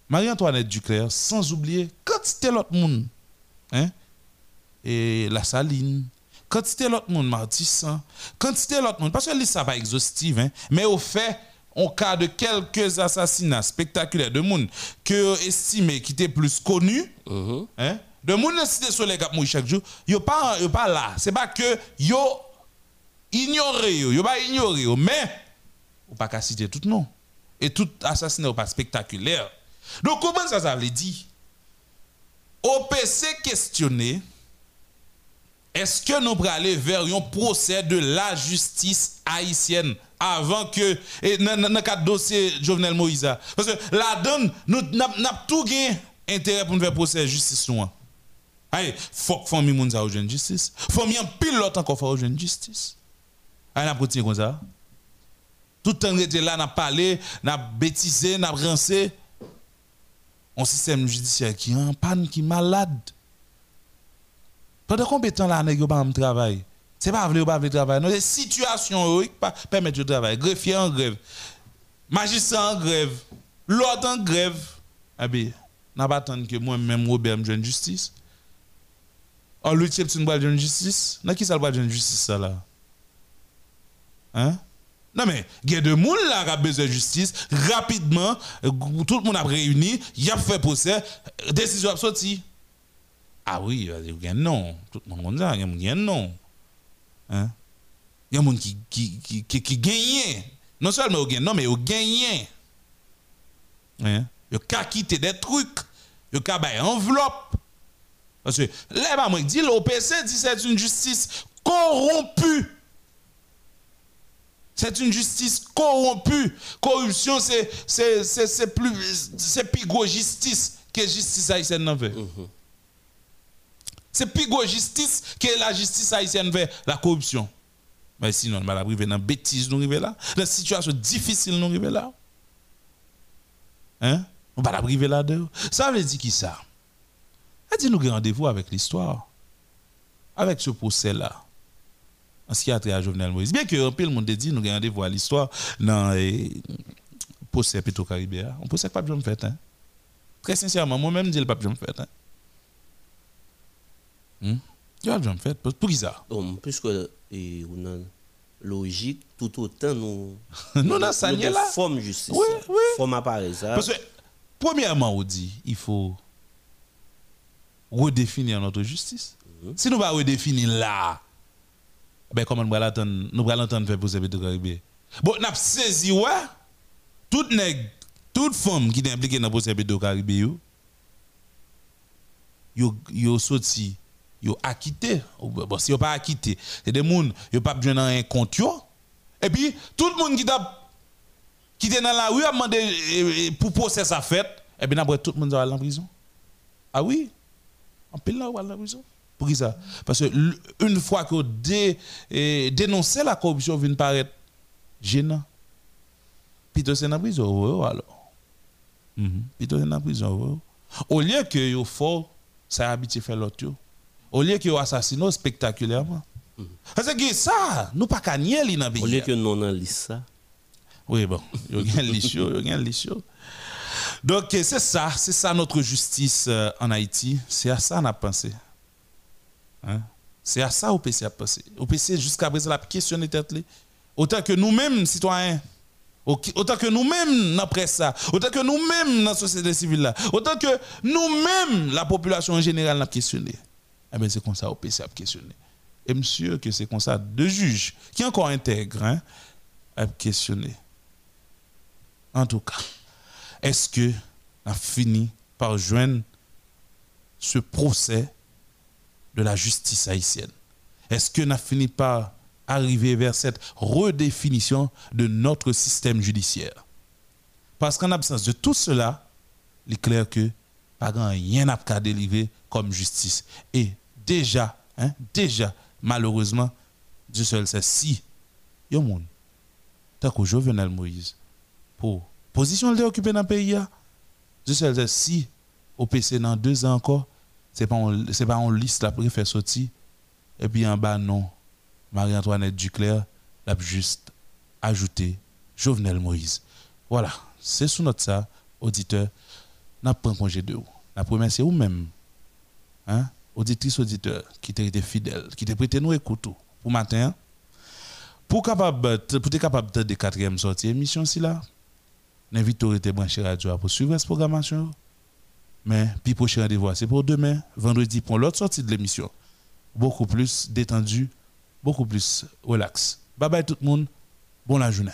Marie-Antoinette Duclerc, sans oublier quand c'était l'autre monde. Hein? Et la Saline. Quand c'était l'autre monde. Quand c'était l'autre monde, parce que liste ça pas exhaustive, hein? mais au fait, en cas de quelques assassinats spectaculaires de monde que estimé qui étaient plus connus, hein? de monde dans cité soleil qui mourir chaque jour, yo pas yo pas là, c'est pas que yo ignoré yo, yo pas ignoré yo, mais ou pas qu'à citer tout non. Et tout assassinat pas spectaculaire. Donc comment ça ça veut dire? OPC questionné est-ce que nous pourrions aller vers un procès de la justice haïtienne avant que, et dans le dossier Jovenel Moïse, parce que la donne, nous n'avons tout gagné intérêt pour nous faire procès de justice. Nous. Allez, faut que famille moun ou jeune justice. Faut un pilote encore faire jeune justice. Allez, n'a ça. Tout le temps était là, n'a parlé, n'a bêtisé, n'a rincé. Un système judiciaire qui est en panne, qui est malade. Pendant combien de temps là, nèg yo pas travail? C'est pas vrai ou pas vrai travail. Non, des situations qui pas de travail. Greffier en grève. Magistrat en grève. L'autre en grève. Eh bien, n'a pas attendu que moi-même Robert me joue justice. En lui c'est une boîte de justice. Dans qui ça le de justice ça là? Hein? Non mais, il y a des gens qui ont besoin de justice, rapidement, euh, tout le monde a réuni, il a fait procès, décision a sorti. Ah oui, il y a non, tout le monde a il y a non. Hein? Il y a des gens qui, qui, qui, qui, qui gagnent. Non seulement ils gagnent, non mais ils gagnent. Hein? Ils ont quitté des trucs, ils ont enveloppe. Parce que là, moi, dit l'OPC dit c'est une justice corrompue. C'est une justice corrompue. Corruption, c'est plus c'est plus justice que justice haïtienne n'en veut. C'est plus gros justice que la justice haïtienne veut la corruption. Mais sinon, on va arriver dans bêtise nous arriver là, dans situation difficile nous arriver là. Hein? On va arriver là-dedans. Ça veut dire qui ça? Ça dit nous rendez-vous avec l'histoire. Avec ce procès-là en ce qui a trait à Jovenel Moïse. Bien que le monde dit, nous rendez-vous à l'histoire dans le procès Petro Caribéa. On procès pas bien fait. Hein? Très sincèrement, moi-même, je dis le pas bien fait. Hein? Hmm? Bien fait. Pour qui ça? Bon, puisque et ou nan logique tout autant nous Nous dans ça, nous y est de justice. Oui, oui. Que, premièrement, on dit, il faut redéfinir notre justice. Si nous ne pas redéfinir là, ben comment nous allons l'entendre, nous allons l'entendre faire poser de Caribé. Bon, nous avons saisi, ouais, toute nègre, toute femme qui est impliquée dans le procès de Caribé, yo, yo, yo sorti, yo acquitté. Ou Bon, si yo pas acquitté, c'est des gens, yo pas besoin d'un compte, yo. Et puis, tout le monde qui t'a qui était dans la rue a demandé eh, eh, pour procès sa fête, et bien après tout le monde va aller en prison. Ah oui, en pile là, va aller en prison. Pour ça? Parce que une fois que dé, eh, dénoncer la corruption vient paraître gênant. Plutôt c'est en prison, alors. Mhm. Plutôt c'est en prison. Au lieu que yo fort, ça a habitué faire l'autre. Yo. Au lieu que yo assassiné spectaculairement. Parce que ça, nous pas nier li dans Au lieu que nous liste ça. Oui, bon, il y a un lissio, il y a un lissio. Donc, c'est ça, c'est ça notre justice euh, en Haïti. C'est à ça qu'on a pensé. Hein? C'est à ça au PC a pensé. Au PC, jusqu'à présent, la question est tête. Autant que nous-mêmes, citoyens, au- autant que nous-mêmes, dans la presse, autant que nous-mêmes, dans la société civile, là, autant que nous-mêmes, la population en général, n'a questionné. Eh bien, c'est comme ça au PC a questionné. Et monsieur, que c'est comme ça, deux juges, qui encore intègres, hein, a questionné. En tout cas, est-ce que a fini par joindre ce procès de la justice haïtienne? Est-ce que n'a fini par arriver vers cette redéfinition de notre système judiciaire? Parce qu'en absence de tout cela, il est clair que pas grand rien n'a qu'à délivrer comme justice. Et déjà, hein, déjà, malheureusement, Dieu seul sait si, yo monde, tant Jovenel Moïse, pour position qu'il occupée dans le pays, là, Dieu seul sait si, au PC dans deux ans encore, on, c'est pas on liste la faire sortir, et puis en bas, non, Marie-Antoinette Duclerc l'a juste ajouté Jovenel Moïse. Voilà, c'est sous notre ça, auditeur, n'a pas congé de vous. La première, c'est vous-même, hein, auditrice, auditeur, qui t'a été fidèle, qui t'a prêté nous écoute pour matin. Pour capable pour être capable de quatrième sortie émission si là, n'invite à te brancher radio pour suivre cette programmation. Mais puis prochain rendez-vous c'est pour demain, vendredi pour l'autre sortie de l'émission. Beaucoup plus détendu, beaucoup plus relax. Bye bye tout le monde. Bonne journée.